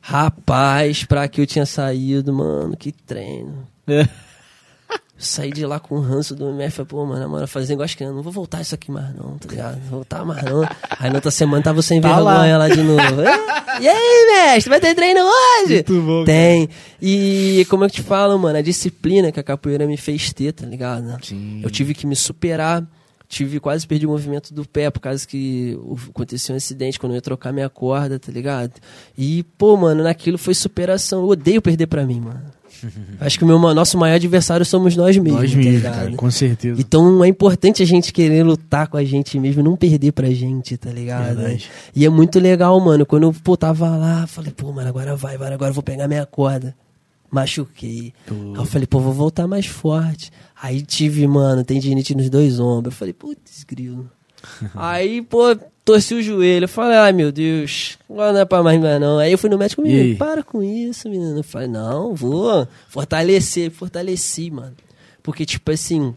Rapaz, pra que eu tinha saído, mano, que treino. É. Saí de lá com o ranço do MF, falei, pô, mano, mano, fazendo igual as crianças, não vou voltar isso aqui mais não, tá ligado? Não vou voltar mais não. Aí na outra semana tava sem Tá vergonha lá. lá. de novo. "É? e aí, mestre, vai ter treino hoje? Muito bom, Tem. E como eu te falo, mano, a disciplina que a capoeira me fez ter, tá ligado? Sim. Eu tive que me superar. Tive quase perdi o movimento do pé por causa que aconteceu um acidente quando eu ia trocar minha corda, tá ligado? E, pô, mano, naquilo foi superação. Eu odeio perder pra mim, mano. Acho que o meu, nosso maior adversário somos nós mesmos, Nós tá mesmos, cara, com certeza. Então é importante a gente querer lutar com a gente mesmo, não perder pra gente, tá ligado? Verdade. E é muito legal, mano. Quando eu pô, tava lá, falei, pô, mano, agora vai, vai, agora eu vou pegar minha corda. Machuquei. Aí eu falei, pô, vou voltar mais forte. Aí tive, mano, tendinite nos dois ombros. Eu falei, putz, grilo. Aí, pô, torci o joelho. Eu falei, ai meu Deus, agora não é pra mais, não. Aí eu fui no médico, E menino, para com isso, menino. Eu falei, não, vou fortalecer, fortaleci, mano. Porque, tipo assim,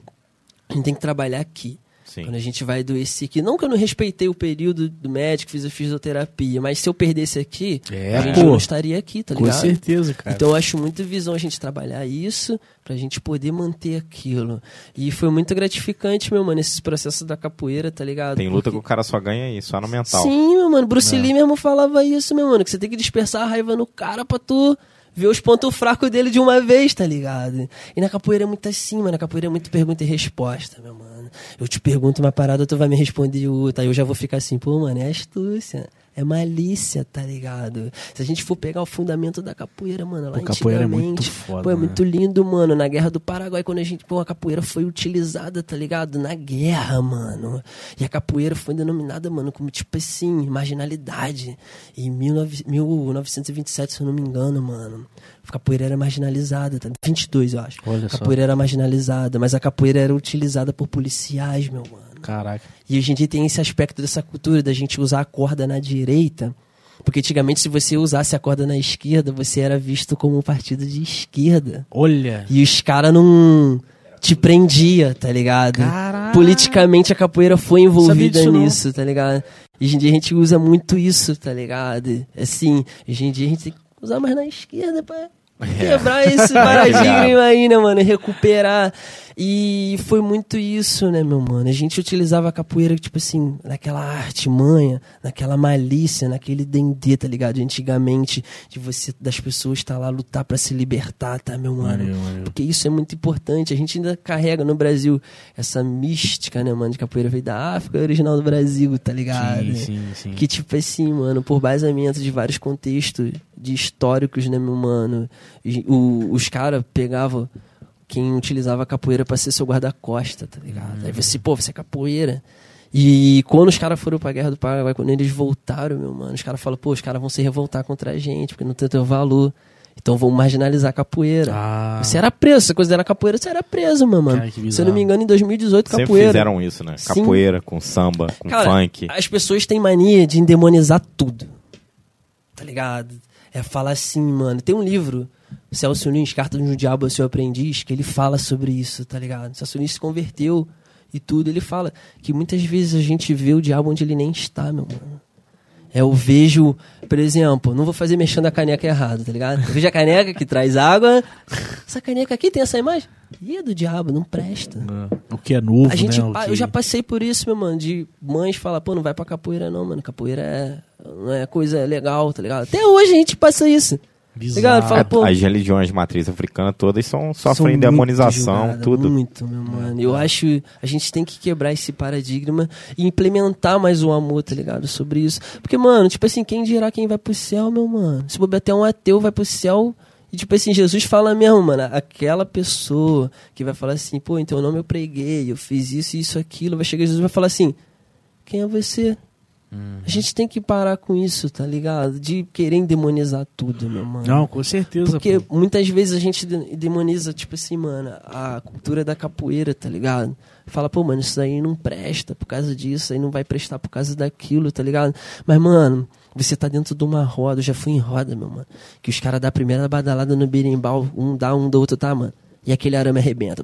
a gente tem que trabalhar aqui. Sim. Quando a gente vai adoecer aqui. Não que eu não respeitei o período do médico, fiz a fisioterapia, mas se eu perdesse aqui, É, a gente pô. não estaria aqui, tá Com ligado? certeza, cara. Então eu acho muito visão a gente trabalhar isso pra gente poder manter aquilo. E foi muito gratificante, meu mano, esses processos da capoeira, tá ligado? Tem luta que Porque- o cara só ganha aí, só no mental. Sim, meu mano. Bruce É. Lee mesmo falava isso, meu mano. Que você tem que dispersar a raiva no cara pra tu ver os pontos fracos dele de uma vez, tá ligado? E na capoeira é muito assim, mano. Na capoeira é muito pergunta e resposta, meu mano. Eu te pergunto uma parada, tu vai me responder outra. Aí eu já vou ficar assim, pô, mano, é astúcia. É malícia, tá ligado? Se a gente for pegar o fundamento da capoeira, mano, lá Pô, capoeira é muito foda, Pô, é né? muito lindo, mano. Na Guerra do Paraguai, quando a gente, pô, a capoeira foi utilizada, tá ligado? Na guerra, mano. E a capoeira foi denominada, mano, como tipo assim, marginalidade. Em 19 1927, se eu não me engano, mano. A capoeira era marginalizada, tá? 22, eu acho. Olha a só. capoeira era marginalizada, mas a capoeira era utilizada por policiais, meu mano. Caraca. E hoje em dia tem esse aspecto dessa cultura da gente usar a corda na direita. Porque antigamente, se você usasse a corda na esquerda, você era visto como um partido de esquerda. Olha. E os caras não te prendia, tá ligado? Caraca. Politicamente a capoeira foi envolvida disso, não. nisso, tá ligado? Hoje em dia a gente usa muito isso, tá ligado? Assim, hoje em dia a gente tem que usar mais na esquerda pra quebrar esse paradigma aí, né, mano? Recuperar. E foi muito isso, né, meu mano? A gente utilizava a capoeira, tipo assim, naquela arte manha, naquela malícia, naquele dendê, tá ligado? Antigamente, de você, das pessoas estar lá lutar pra se libertar, tá, meu mano? Maneiro, maneiro. Porque isso é muito importante. A gente ainda carrega no Brasil essa mística, né, mano? De capoeira veio da África, é original do Brasil, tá ligado? Sim, sim, sim. Que tipo assim, mano, por baseamento de vários contextos de históricos, né, meu mano? O- os caras pegavam quem utilizava a capoeira pra ser seu guarda-costa, tá ligado? Aí você, pô, você é capoeira. E quando os caras foram pra Guerra do Paraguai, quando eles voltaram, meu mano, os caras falam, pô, os caras vão se revoltar contra a gente, porque não tem teu valor. Então vão marginalizar a capoeira. Ah. Você era preso, se você considera capoeira, você era preso, meu mano. Cara, Se eu não me engano, em 2018, Sempre capoeira. fizeram isso, né? Sim. Capoeira, com samba, com Cara, funk. As pessoas têm mania de endemonizar tudo. Tá ligado? É falar assim, mano. Tem um livro, Celso Nunes, Carta de um Diabo ao Seu Aprendiz, que ele fala sobre isso, tá ligado? Celso Nunes se converteu e tudo. Ele fala que muitas vezes a gente vê o diabo onde ele nem está, meu mano. É, eu vejo, por exemplo, não vou fazer mexendo a caneca errado, tá ligado? Eu vejo a caneca que traz água. Essa caneca aqui tem essa imagem? Ih, é do diabo, não presta. O que é novo, A gente, né? Que- Eu já passei por isso, meu mano, de mães falar, pô, não vai pra capoeira não, mano. Capoeira é, não é coisa legal, tá ligado? Até hoje a gente passa isso. Bizarro. Ligado? Fala, pô, As religiões de matriz africana todas são, são sofrem muito demonização, julgadas, tudo. Muito, meu mano. Eu acho a gente tem que quebrar esse paradigma e implementar mais o amor, tá ligado? Sobre isso. Porque, mano, tipo assim, quem dirá quem vai pro céu, meu mano? Se bobear até um ateu vai pro céu. E, tipo assim, Jesus fala mesmo, mano, aquela pessoa que vai falar assim, pô, em teu nome eu preguei, eu fiz isso, isso, aquilo, vai chegar Jesus e vai falar assim, quem é você? A gente tem que parar com isso, tá ligado? De querer endemonizar tudo, meu mano. Não, com certeza. Porque pô. muitas vezes a gente de- demoniza, tipo assim, mano, a cultura da capoeira, tá ligado? Fala, pô, mano, isso aí não presta por causa disso, isso aí não vai prestar por causa daquilo, tá ligado? Mas, mano, você tá dentro de uma roda, eu já fui em roda, meu mano. Que os caras dão a primeira badalada no berimbau, um dá, um do outro, tá, mano? E aquele arame arrebenta.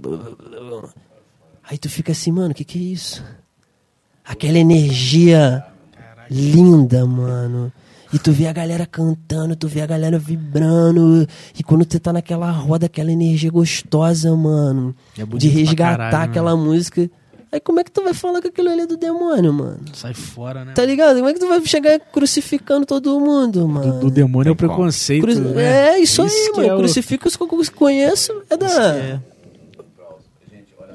Aí tu fica assim, mano, o que que é isso? Aquela energia linda, mano. E tu vê a galera cantando, tu vê a galera vibrando. E quando tu tá naquela roda, aquela energia gostosa, mano. É de resgatar caralho, né? aquela música. Aí como é que tu vai falar que aquilo ali é do demônio, mano? Sai fora, né? Tá ligado? Como é que tu vai chegar crucificando todo mundo, mano? Do, do demônio é o preconceito. Cru- né? É, isso, aí, que mano. é o- Crucifixos que eu conheço é da. isso é.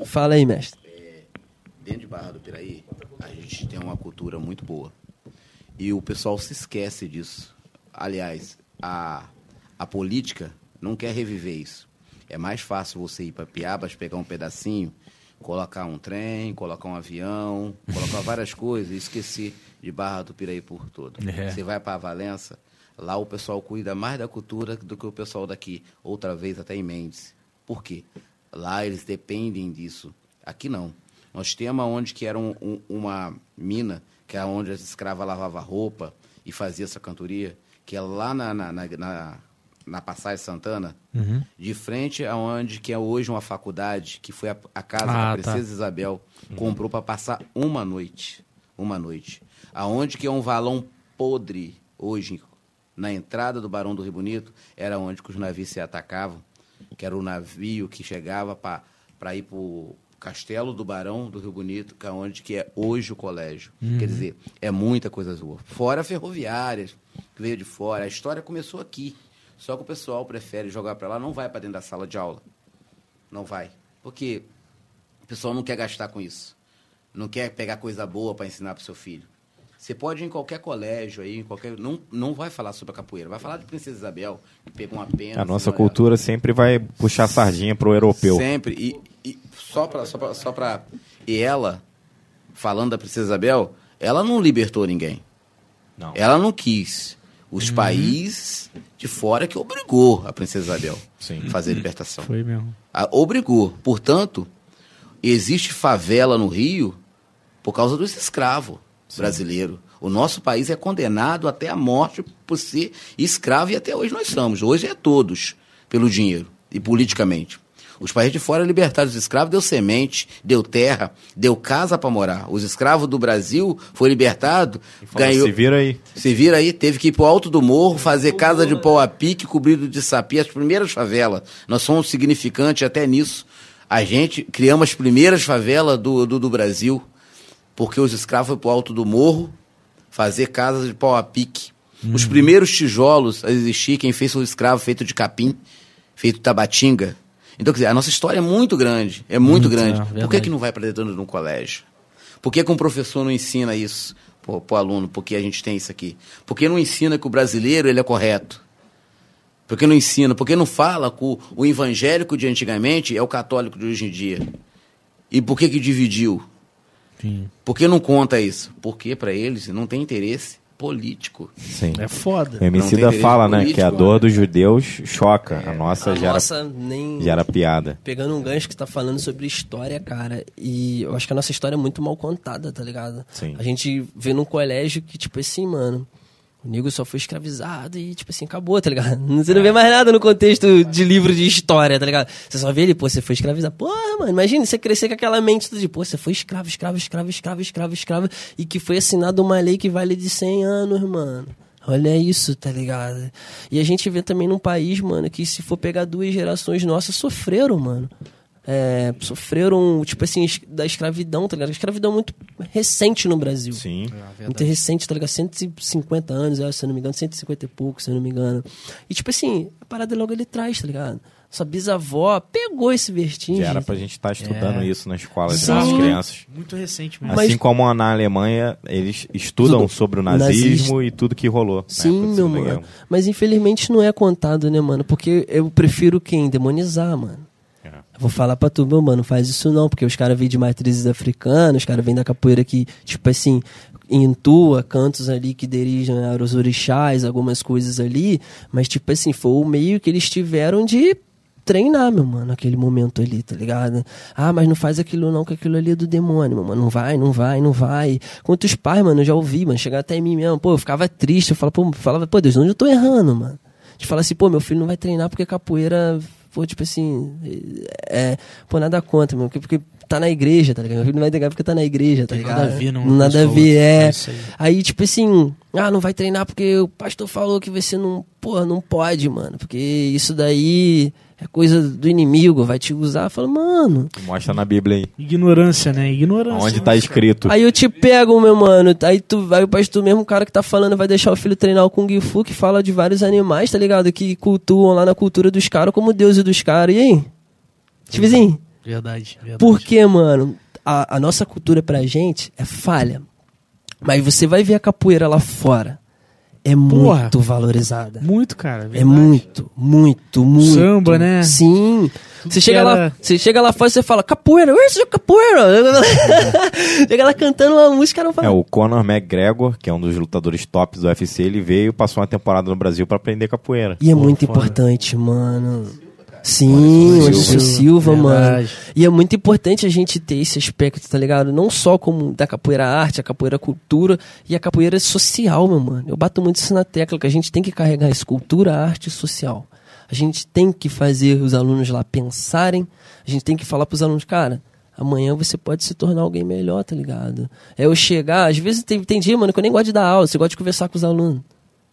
Fala aí, mestre. Dentro de Barra do Piraí, a gente tem uma cultura muito boa. E o pessoal se esquece disso. Aliás, a, a política não quer reviver isso. É mais fácil você ir para Piabas, pegar um pedacinho, colocar um trem, colocar um avião, colocar várias coisas e esquecer de Barra do Piraí por todo. É. Você vai para Valença, lá o pessoal cuida mais da cultura do que o pessoal daqui. Outra vez até em Mendes. Por quê? Lá eles dependem disso. Aqui não. Nós temos onde que era um- um- uma mina, que é onde as escravas lavavam roupa e fazia essa cantoria, que é lá na, na, na, na- na Passagem Santana, Uhum. de frente aonde que é hoje uma faculdade, que foi a, a casa Ah, da tá. Princesa Isabel, comprou para passar uma noite. Uma noite. Aonde que é um valão podre hoje, na entrada do Barão do Rio Bonito, era onde que os navios se atacavam, que era o navio que chegava para ir para Castelo do Barão do Rio Bonito, que é onde que é hoje o colégio. Quer dizer, é muita coisa boa. Fora ferroviárias, que veio de fora. A história começou aqui. Só que o pessoal prefere jogar para lá, não vai para dentro da sala de aula. Não vai. Porque o pessoal não quer gastar com isso. Não quer pegar coisa boa para ensinar para seu filho. Você pode ir em qualquer colégio aí, em qualquer. Não, não vai falar sobre a capoeira, vai falar de Princesa Isabel, que pegou uma pena. A nossa cultura sempre vai puxar sardinha pro europeu. Sempre. E, e só para só pra, só pra. E ela, falando da Princesa Isabel, ela não libertou ninguém. Não. Ela não quis. Os países de fora que obrigou a Princesa Isabel Sim. a fazer a libertação. Foi mesmo. A- obrigou. Portanto, existe favela no Rio por causa dos escravos brasileiros. O nosso país é condenado até a morte por ser escravo e até hoje nós somos. Hoje é todos pelo dinheiro e politicamente. Os países de fora libertaram os escravos, deu semente, deu terra, deu casa para morar. Os escravos do Brasil foi libertado, Falou, ganhou. Se vira aí. Se vira aí, teve que ir pro alto do morro, fazer casa de pau a pique, cobrido de sapi, as primeiras favelas. Nós somos significantes até nisso. A gente criamos as primeiras favelas do, do, do Brasil, porque os escravos foram pro alto do morro fazer casas de pau a pique. Os primeiros tijolos a existir, quem fez foi o escravo feito de capim, feito de tabatinga. Então, quer dizer, a nossa história é muito grande, é muito, Muito, grande. é, Por que, que não vai para dentro de um colégio? Por que, que um professor não ensina isso pro, pro aluno? Porque a gente tem isso aqui. Por que não ensina que o brasileiro ele é correto? Por que não ensina? Por que não fala que o, o evangélico de antigamente é o católico de hoje em dia? E por que que dividiu? Sim. Por que não conta isso? Porque para eles não tem interesse político. Sim. É foda. O Emicida fala, né, político, que a né? dor dos judeus choca. A nossa A gera, nossa nem. gera piada. Pegando um gancho que tá falando sobre história, cara. E eu acho que a nossa história é muito mal contada, tá ligado? Sim. A gente vê num colégio que, tipo assim, mano. O nego só foi escravizado e, tipo assim, acabou, tá ligado? Você não vê mais nada no contexto de livro de história, tá ligado? Você só vê ele, pô, você foi escravizado. Porra, mano, imagina você crescer com aquela mente de, pô, você foi escravo, escravo, escravo, escravo, escravo, escravo, e que foi assinada uma lei que vale de 100 anos, mano. Olha isso, tá ligado? E a gente vê também num país, mano, que se for pegar duas gerações nossas, sofreram, mano. É, sofreram, tipo assim, da escravidão, tá ligado? A escravidão é muito recente no Brasil. Sim. Muito recente, tá ligado? 150 anos, eu se eu não me engano, 150 e pouco, se eu não me engano. E tipo assim, a parada logo ele traz, tá ligado? Sua bisavó pegou esse vestígio. Já era pra gente estar estudando É. isso na escola de nossas crianças. Muito recente mesmo. Mas- Assim como na Alemanha, eles estudam Tudo. sobre o Nazista. nazismo e tudo que rolou. na Sim, meu mano. Mas infelizmente não é contado, né, mano? Porque eu prefiro quem? Demonizar, mano. Eu vou falar pra tu, meu mano, faz isso não, porque os caras vêm de matrizes africanas, os caras vêm da capoeira que, tipo assim, intua cantos ali que dirigem aos orixás, algumas coisas ali, mas, tipo assim, foi o meio que eles tiveram de treinar, meu mano, naquele momento ali, tá ligado? Ah, mas não faz aquilo não, que aquilo ali é do demônio, meu mano. Não vai, não vai, não vai. Quantos pais, mano, eu já ouvi, mano, chegar até mim mesmo. Pô, eu ficava triste, eu falava, pô, falava, pô, Deus, onde eu tô errando, mano? De falar assim, pô, meu filho não vai treinar porque capoeira, pô, tipo assim, é, pô, nada contra, meu, porque, porque tá na igreja, tá ligado? Meu filho não vai treinar porque tá na igreja, tá ligado? nada a ver, não- Nada a sou ver, é. É aí. Aí, tipo assim, ah, não vai treinar porque o pastor falou que você não, porra, não pode, mano, porque isso daí é coisa do inimigo, vai te usar. Eu falo, mano. Mostra na Bíblia aí. Ignorância, né? Ignorância. Onde tá escrito. Aí eu te pego, meu mano. Aí tu vai o pastor mesmo, o cara que tá falando, vai deixar o filho treinar o Kung Fu, que fala de vários animais, tá ligado? Que cultuam lá na cultura dos caras como deus dos caras. E aí? Tipo assim, Verdade, verdade. por que, mano? A, a nossa cultura pra gente é falha. Mas você vai ver a capoeira lá fora. É Porra. muito valorizada. Muito, cara. É verdade. muito, muito, muito. Samba, né? Sim. Você chega, era- lá, você chega lá fora e você fala, capoeira, isso é capoeira. chega lá cantando uma música, não fala. É, o Conor McGregor, que é um dos lutadores tops do UFC, ele veio e passou uma temporada no Brasil pra aprender capoeira. E é muito foda. importante, mano. Sim, o Anderson Silva, mano. Verdade. E é muito importante a gente ter esse aspecto, tá ligado? Não só como da capoeira arte, a capoeira cultura e a capoeira social, meu mano. Eu bato muito isso na tecla, que a gente tem que carregar isso, cultura, arte e social. A gente tem que fazer os alunos lá pensarem, a gente tem que falar pros alunos, cara, amanhã você pode se tornar alguém melhor, tá ligado? É eu chegar, às vezes tem, tem dia, mano, que eu nem gosto de dar aula, você gosta de conversar com os alunos.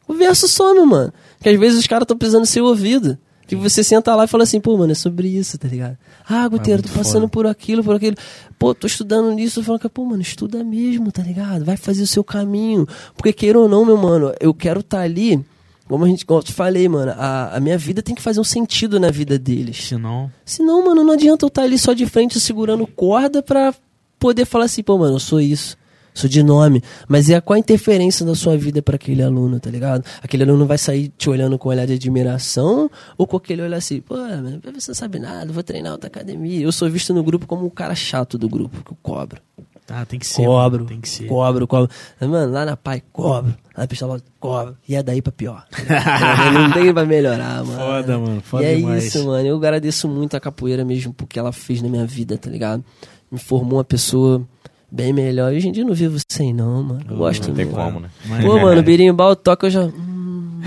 Conversa só, meu mano. Que às vezes os caras estão precisando ser ouvido. Que você senta lá e fala assim, pô, mano, é sobre isso, tá ligado? Ah, Guteiro, tô muito passando foda. por aquilo, por aquilo. Pô, tô estudando nisso. Eu falo, pô, mano, estuda mesmo, tá ligado? Vai fazer o seu caminho. Porque queira ou não, meu mano, eu quero estar ali. Como a gente, como eu te falei, mano, a, a minha vida tem que fazer um sentido na vida deles. Se não. Senão, mano, não adianta eu estar ali só de frente segurando corda pra poder falar assim, pô, mano, eu sou isso. Sou de nome. Mas é qual a interferência da sua vida pra aquele aluno, tá ligado? Aquele aluno vai sair te olhando com um olhar de admiração ou com aquele olhar assim, pô, você não sabe nada, vou treinar outra academia. Eu sou visto no grupo como o cara chato do grupo, que eu cobro. Ah, tem que ser. Cobro, mano, Tem que ser. cobro, cobro. Mano, lá na Pai, cobro. Lá na Pistola, cobro. E é daí pra pior. não tem pra melhorar, mano. Foda, mano, foda e é demais. isso, mano. Eu agradeço muito a capoeira mesmo porque ela fez na minha vida, tá ligado? Me formou uma pessoa bem melhor. E hoje em dia eu não vivo sem, não, mano. Eu gosto Não tem muito. como, né? Pô, mano, birimbau toca, eu já. hum,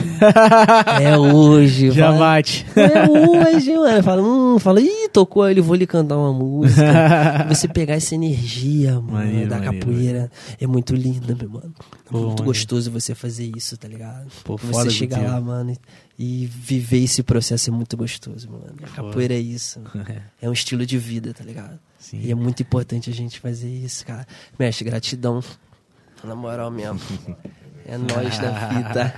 é hoje, Já vai. bate. É hoje, mano. Fala, hum, fala, ih, tocou ele, vou lhe cantar uma música. Você pegar essa energia, mano, Maneiro, da maneiro, capoeira é muito linda, meu mano. É Pô, muito maneiro. gostoso você fazer isso, tá ligado? Pô, você chegar lá, mano, e, e viver esse processo é muito gostoso, mano. A capoeira é isso. É um estilo de vida, tá ligado? Sim. E é muito importante a gente fazer isso, cara. Mestre, gratidão. Na moral mesmo. É nóis da fita.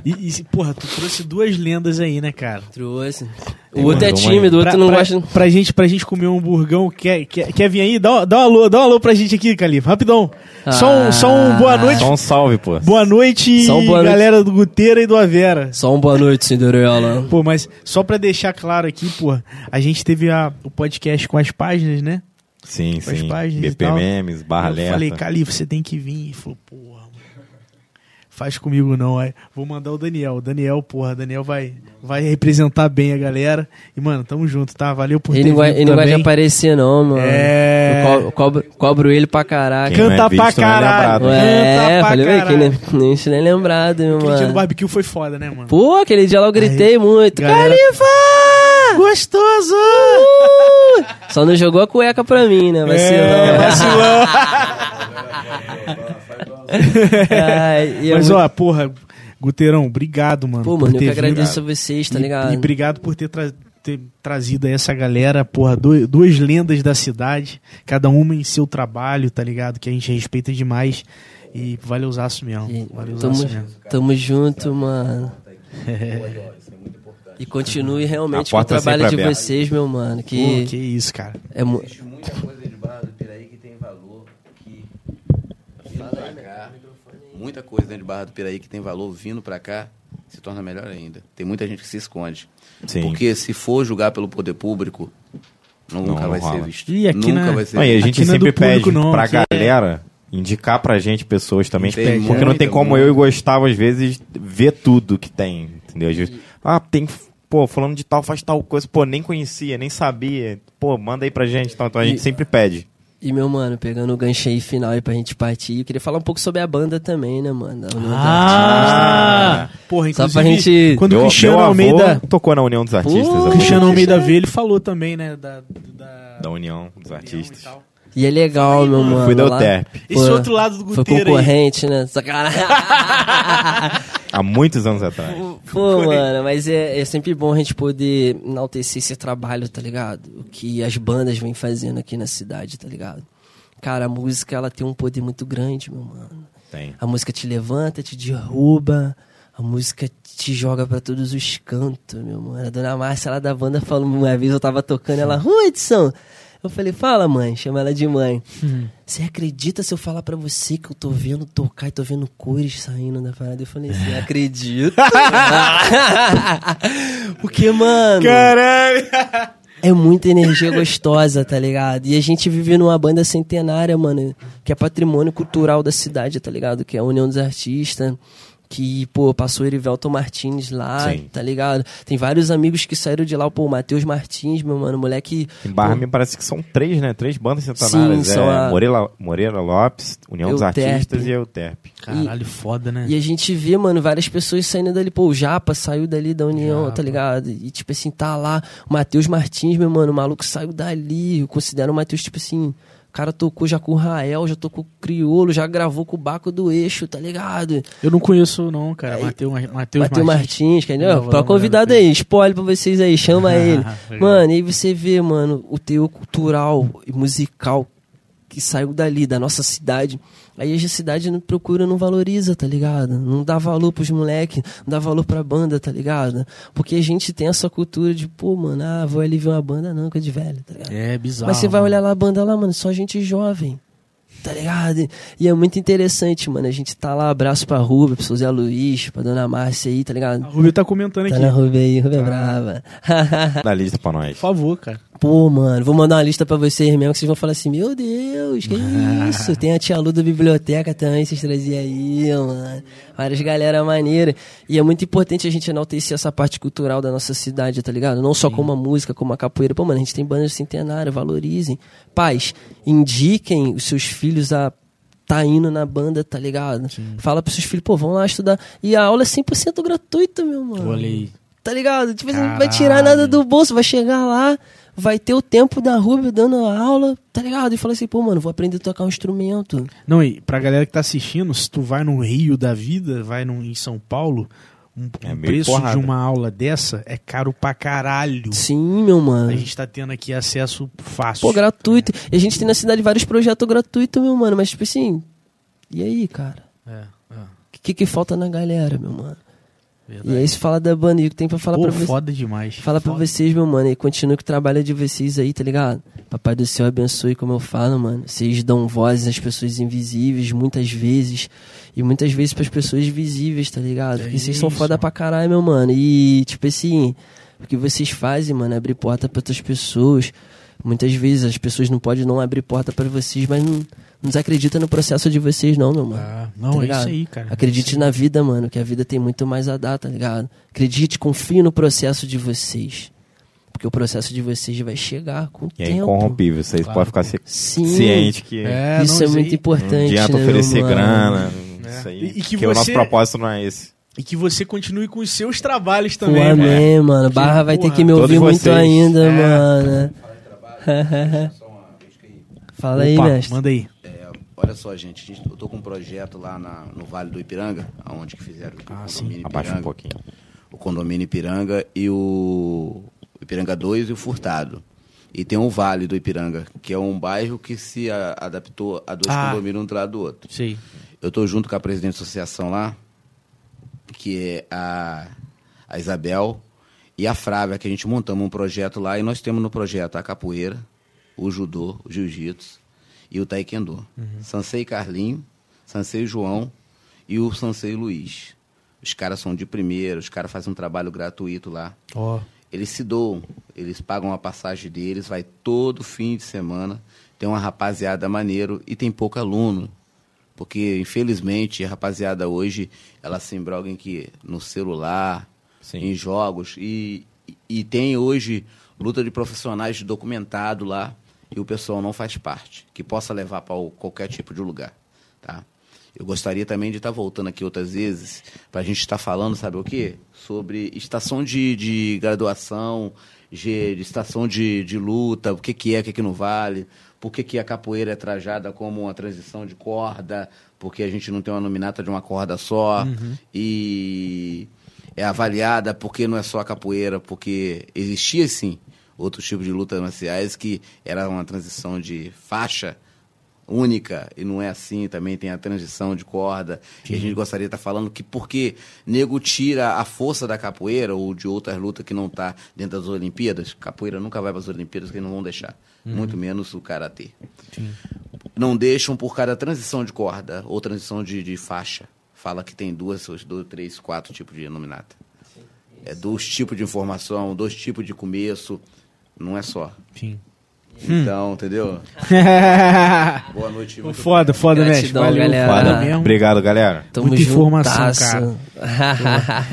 E, e, porra, tu trouxe duas lendas aí, né, cara? Trouxe. O outro é tímido, o outro pra, não pra, gosta. pra gente, pra gente comer um burgão, quer, quer, quer vir aí? Dá, dá um alô, dá um alô pra gente aqui, Califa, rapidão. Só, um, só um boa noite. Só um salve, pô. Boa noite, Só um boa noite. galera do Guteira e do Avera. Só um boa noite, Cinderela. Pô, mas só pra deixar claro aqui, pô, a gente teve a, o podcast com as páginas, né? Sim, Com as sim. páginas e BP tal. Memes, barra eu alerta. falei, Califa, você tem que vir. Ele falou, porra. Faz comigo não, aí. Vou mandar o Daniel. O Daniel, porra, Daniel vai, vai representar bem a galera. E, mano, tamo junto, tá? Valeu por Ele ter não, vai, ele não gosta de aparecer, não, mano. É. Eu co- cobro, cobro ele pra caraca. Quem não é Canta visto pra não é caralho. lembrado. É, Canta pra falei, velho, que nem, caralho. nem, lembrado, meu Aquele dia do mano. barbecue foi foda, né, mano? Pô, aquele dia lá eu gritei muito. galera- Califa! Gostoso! Uh! Só não jogou a cueca pra mim, né? Vacilão. É, vacilão. É Mas, muito- ó, porra, Guteirão, obrigado, mano. Pô, por mano, eu ter que vindo. agradeço a vocês, tá E- ligado? E, obrigado por ter, tra- ter trazido aí essa galera, porra, do- duas lendas da cidade, cada uma em seu trabalho, tá ligado? Que a gente respeita demais. E valeuzaço mesmo. E Valeuzaço tamo, mesmo. tamo junto, mano. E continue realmente com o trabalho de aberta. vocês, meu mano. Pô, Que, que isso, cara. é mu- Existe muita coisa de Barra do Piraí que tem valor, que vindo pra cá, muita coisa dentro de Barra do Piraí que tem valor vindo pra cá, se torna melhor ainda. Tem muita gente que se esconde. Sim. Porque se for julgar pelo poder público, Não, nunca não vai rola. ser visto. E aqui nunca na- vai ser Não, e a visto. gente Aqui não é sempre pede público, não, pra aqui é- galera indicar pra gente pessoas também. Tem Porque não tem como eu e Gustavo, às vezes, ver tudo que tem. Entendeu? Ah, tem. Pô, falando de tal, faz tal coisa. Pô, nem conhecia, nem sabia. Pô, manda aí pra gente. Então, então a gente E- sempre pede. E, meu mano, pegando o gancho aí final aí pra gente partir, eu queria falar um pouco sobre a banda também, né, mano? Da União dos Ah! Porra, Só inclusive, pra gente- quando o Cristiano meu avô Almeida... tocou na União dos Artistas. O Cristiano Almeida veio, ele falou também, né? Da, da, Da União dos União Artistas. e tal. E é legal, meu mano. Fui da UTERP. Esse outro lado do Foi Guteira aí. concorrente, né? Sacanagem. Há muitos anos atrás. Pô, mano, mas é, é sempre bom a gente poder enaltecer esse trabalho, tá ligado? O que as bandas vêm fazendo aqui na cidade, tá ligado? Cara, a música, ela tem um poder muito grande, meu mano. Tem. A música te levanta, te derruba. A música te joga pra todos os cantos, meu mano. A dona Márcia lá da banda falou uma vez, eu tava tocando, ela, Rua Edson. Eu falei, fala, mãe, chama ela de mãe. Você acredita se eu falar pra você que eu tô vendo tocar e tô vendo cores saindo da parada? Eu falei assim, acredito. Porque, mano. Caralho! É muita energia gostosa, tá ligado? E a gente vive numa banda centenária, mano, que é patrimônio cultural da cidade, tá ligado? Que é a União dos Artistas, que, pô, passou o Erivelton Martins lá, Sim. tá ligado? Tem vários amigos que saíram de lá, pô, o Matheus Martins, meu mano, moleque. Em Barra pô, me parece que são três, né? Três bandas centenárias. Sim, é, a- Moreira, Moreira Lopes, União dos. Artistas e Euterpe. Caralho, foda, né? E a gente vê, mano, várias pessoas saindo dali. Pô, o Japa saiu dali da União, Japa. tá ligado? E, tipo assim, tá lá. O Matheus Martins, meu mano, o maluco saiu dali. Eu considero o Matheus, tipo assim. O cara tocou já com o Rael, já tocou com o Criolo, já gravou com o Baco do Eixo, tá ligado? Eu não conheço, não, cara. Matheus Matheus Matheus Martins, Não, entendeu? vou Pra convidado aí, spoiler pra vocês aí, chama ele. Legal. Mano, aí você vê, mano, o teor cultural e musical que saiu dali, da nossa cidade. Aí a cidade não procura, não valoriza, tá ligado? Não dá valor pros moleques, não dá valor pra banda, tá ligado? Porque a gente tem essa cultura de, pô, mano, ah, vou ali ver uma banda, não, que é de velho, tá ligado? É bizarro. Mas você vai olhar lá a banda lá, mano, só gente jovem. Tá ligado? E é muito interessante, mano. A gente tá lá, abraço pra Ruba, pro Zé Luiz, pra dona Márcia aí, tá ligado? A Ruby tá comentando Tá aqui. na Ruba aí, Ruba é brava. Dá lista pra nós. Por favor, cara. Pô, mano, vou mandar uma lista pra vocês mesmo, que vocês vão falar assim, meu Deus, que isso? Tem a tia Lu da biblioteca também, vocês traziam aí, mano. Várias galera maneira. E é muito importante a gente enaltecer essa parte cultural da nossa cidade, tá ligado? Não só como a música, como a capoeira. Pô, mano, a gente tem bandas centenárias, valorizem. Pais, indiquem os seus filhos a tá indo na banda, tá ligado? Fala pros seus filhos, pô, vão lá estudar. E a aula é 100% gratuita, meu mano. Olha aí. Tá ligado? Tipo, você não vai Caralho. tirar nada do bolso, vai chegar lá, vai ter o tempo da Rubio dando a aula, tá ligado? E fala assim, pô, mano, vou aprender a tocar um instrumento. Não, e pra galera que tá assistindo, se tu vai no Rio da vida, vai no, em São Paulo, um, É um preço porrada. de uma aula dessa é caro pra caralho. Sim, meu mano. A gente tá tendo aqui acesso fácil. Pô, gratuito. E a gente tem na cidade vários projetos gratuitos, meu mano. Mas, tipo assim, e aí, cara? É, é, O que, que falta na galera, meu mano? Verdade. E aí, se fala da banda, e o que tem pra falar Pô, pra vocês? foda demais. Fala pra Foda. vocês, meu mano, e continue com o trabalho de vocês aí, tá ligado? Papai do céu abençoe, como eu falo, mano. Vocês dão voz às pessoas invisíveis, muitas vezes. E muitas vezes pras pessoas visíveis, tá ligado? É Porque vocês são isso. foda pra caralho, meu mano. E, tipo assim, o que vocês fazem, mano, é abrir porta pra outras pessoas. Muitas vezes as pessoas não podem não abrir porta pra vocês, mas não, não desacredita no processo de vocês, não, meu mano. Ah, não, Tá é ligado? isso aí, cara. Acredite na vida, mano, que a vida tem muito mais a dar, tá ligado? Acredite, confie no processo de vocês. Porque o processo de vocês vai chegar com o E é tempo. incorrompível. Vocês Claro. podem ficar ci- Sim. ciente que É, Isso é muito aí- importante. não adianta né, oferecer grana. É. Isso aí. E- e que porque o nosso você- propósito não é esse. E que você continue com os seus trabalhos Pô, também, amém, né? mano. Barra vai ter porra, que me todos ouvir muito vocês. ainda, É. mano. Fala aí, Opa, mestre. manda aí. É, olha só, gente, eu tô com um projeto lá na- no Vale do Ipiranga, aonde que fizeram o Ah, sim. condomínio Abaixa um Ipiranga, pouquinho. o condomínio Ipiranga e o Ipiranga 2 e o Furtado. E tem o Vale do Ipiranga, que é um bairro que se a- adaptou a dois Ah. condomínios um do lado do outro. Sei. Eu tô junto com a presidente da associação lá, que é a, a Isabel e a Frávia, que a gente montamos um projeto lá e nós temos no projeto a capoeira, o judô, o jiu-jitsu e o taekwondo. Sansei Carlinho, Sansei João e o Sansei Luiz. Os caras são de primeira, os caras fazem um trabalho gratuito lá. Ó, Eles se doam, eles pagam a passagem deles, vai todo fim de semana. Tem uma rapaziada maneiro e tem pouco aluno. Porque, infelizmente, a rapaziada hoje, ela se embroga em que no celular, Sim. em jogos. E, e- tem hoje luta de profissionais documentado lá e o pessoal não faz parte. Que possa levar para qualquer tipo de lugar. Tá? Eu gostaria também de estar voltando aqui outras vezes para a gente estar falando, sabe o quê? Sobre estação de, de graduação, de, de estação de, de luta, o que, que é, o que, que não vale, por que, que a capoeira é trajada como uma transição de corda, porque a gente não tem uma nominata de uma corda só, e é avaliada porque não é só a capoeira, porque existia sim outros tipos de lutas marciais que era uma transição de faixa única e não é assim, também tem a transição de corda. E a gente gostaria de estar falando que porque nego tira a força da capoeira ou de outras lutas que não está dentro das Olimpíadas, capoeira nunca vai para as Olimpíadas que não vão deixar, muito menos o karatê. Não deixam por cada transição de corda ou transição de, de faixa. Fala que tem duas, dois, três, quatro tipos de nominata. É dois tipos de informação, dois tipos de começo, não é só. sim. Então, entendeu? Boa noite. Muito foda, foda, mestre. Valeu, galera. foda Foda. mesmo. Obrigado, galera. Tamo Muita informação, juntasso.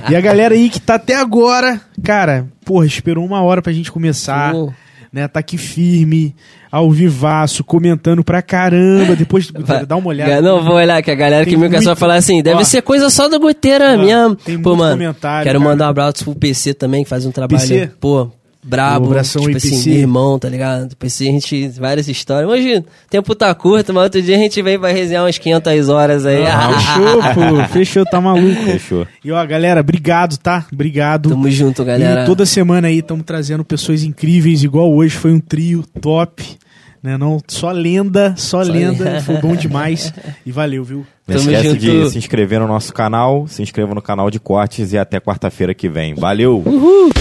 E a galera aí que tá até agora, cara, porra, esperou uma hora pra gente começar, Pô. né? Tá aqui firme, ao vivaço, comentando pra caramba. Depois, dá uma olhada. Não, vou olhar, que a galera Tem que me muito- vai falar assim, deve Ó. ser coisa só do Goteira mesmo. tem Pô, muito mano, comentário, quero cara. mandar um abraço pro PC também, que faz um trabalho, PC? pô, brabo. Abração tipo aí, assim, irmão, tá ligado? PC, a gente, várias histórias. Imagina, o tempo tá curto, mas outro dia a gente vem pra resenhar umas 500 horas aí. Fechou, pô. Fechou, tá maluco. Fechou. E ó, galera, obrigado, tá? Obrigado. Tamo junto, galera. E toda semana aí estamos trazendo pessoas incríveis, igual hoje foi um trio top. Né, não, só lenda, só, Só lenda, lenda. foi bom demais. E valeu, viu? Não Tamo esquece junto. de se inscrever no nosso canal, se inscreva no canal de cortes e até quarta-feira que vem. Valeu! Uhul.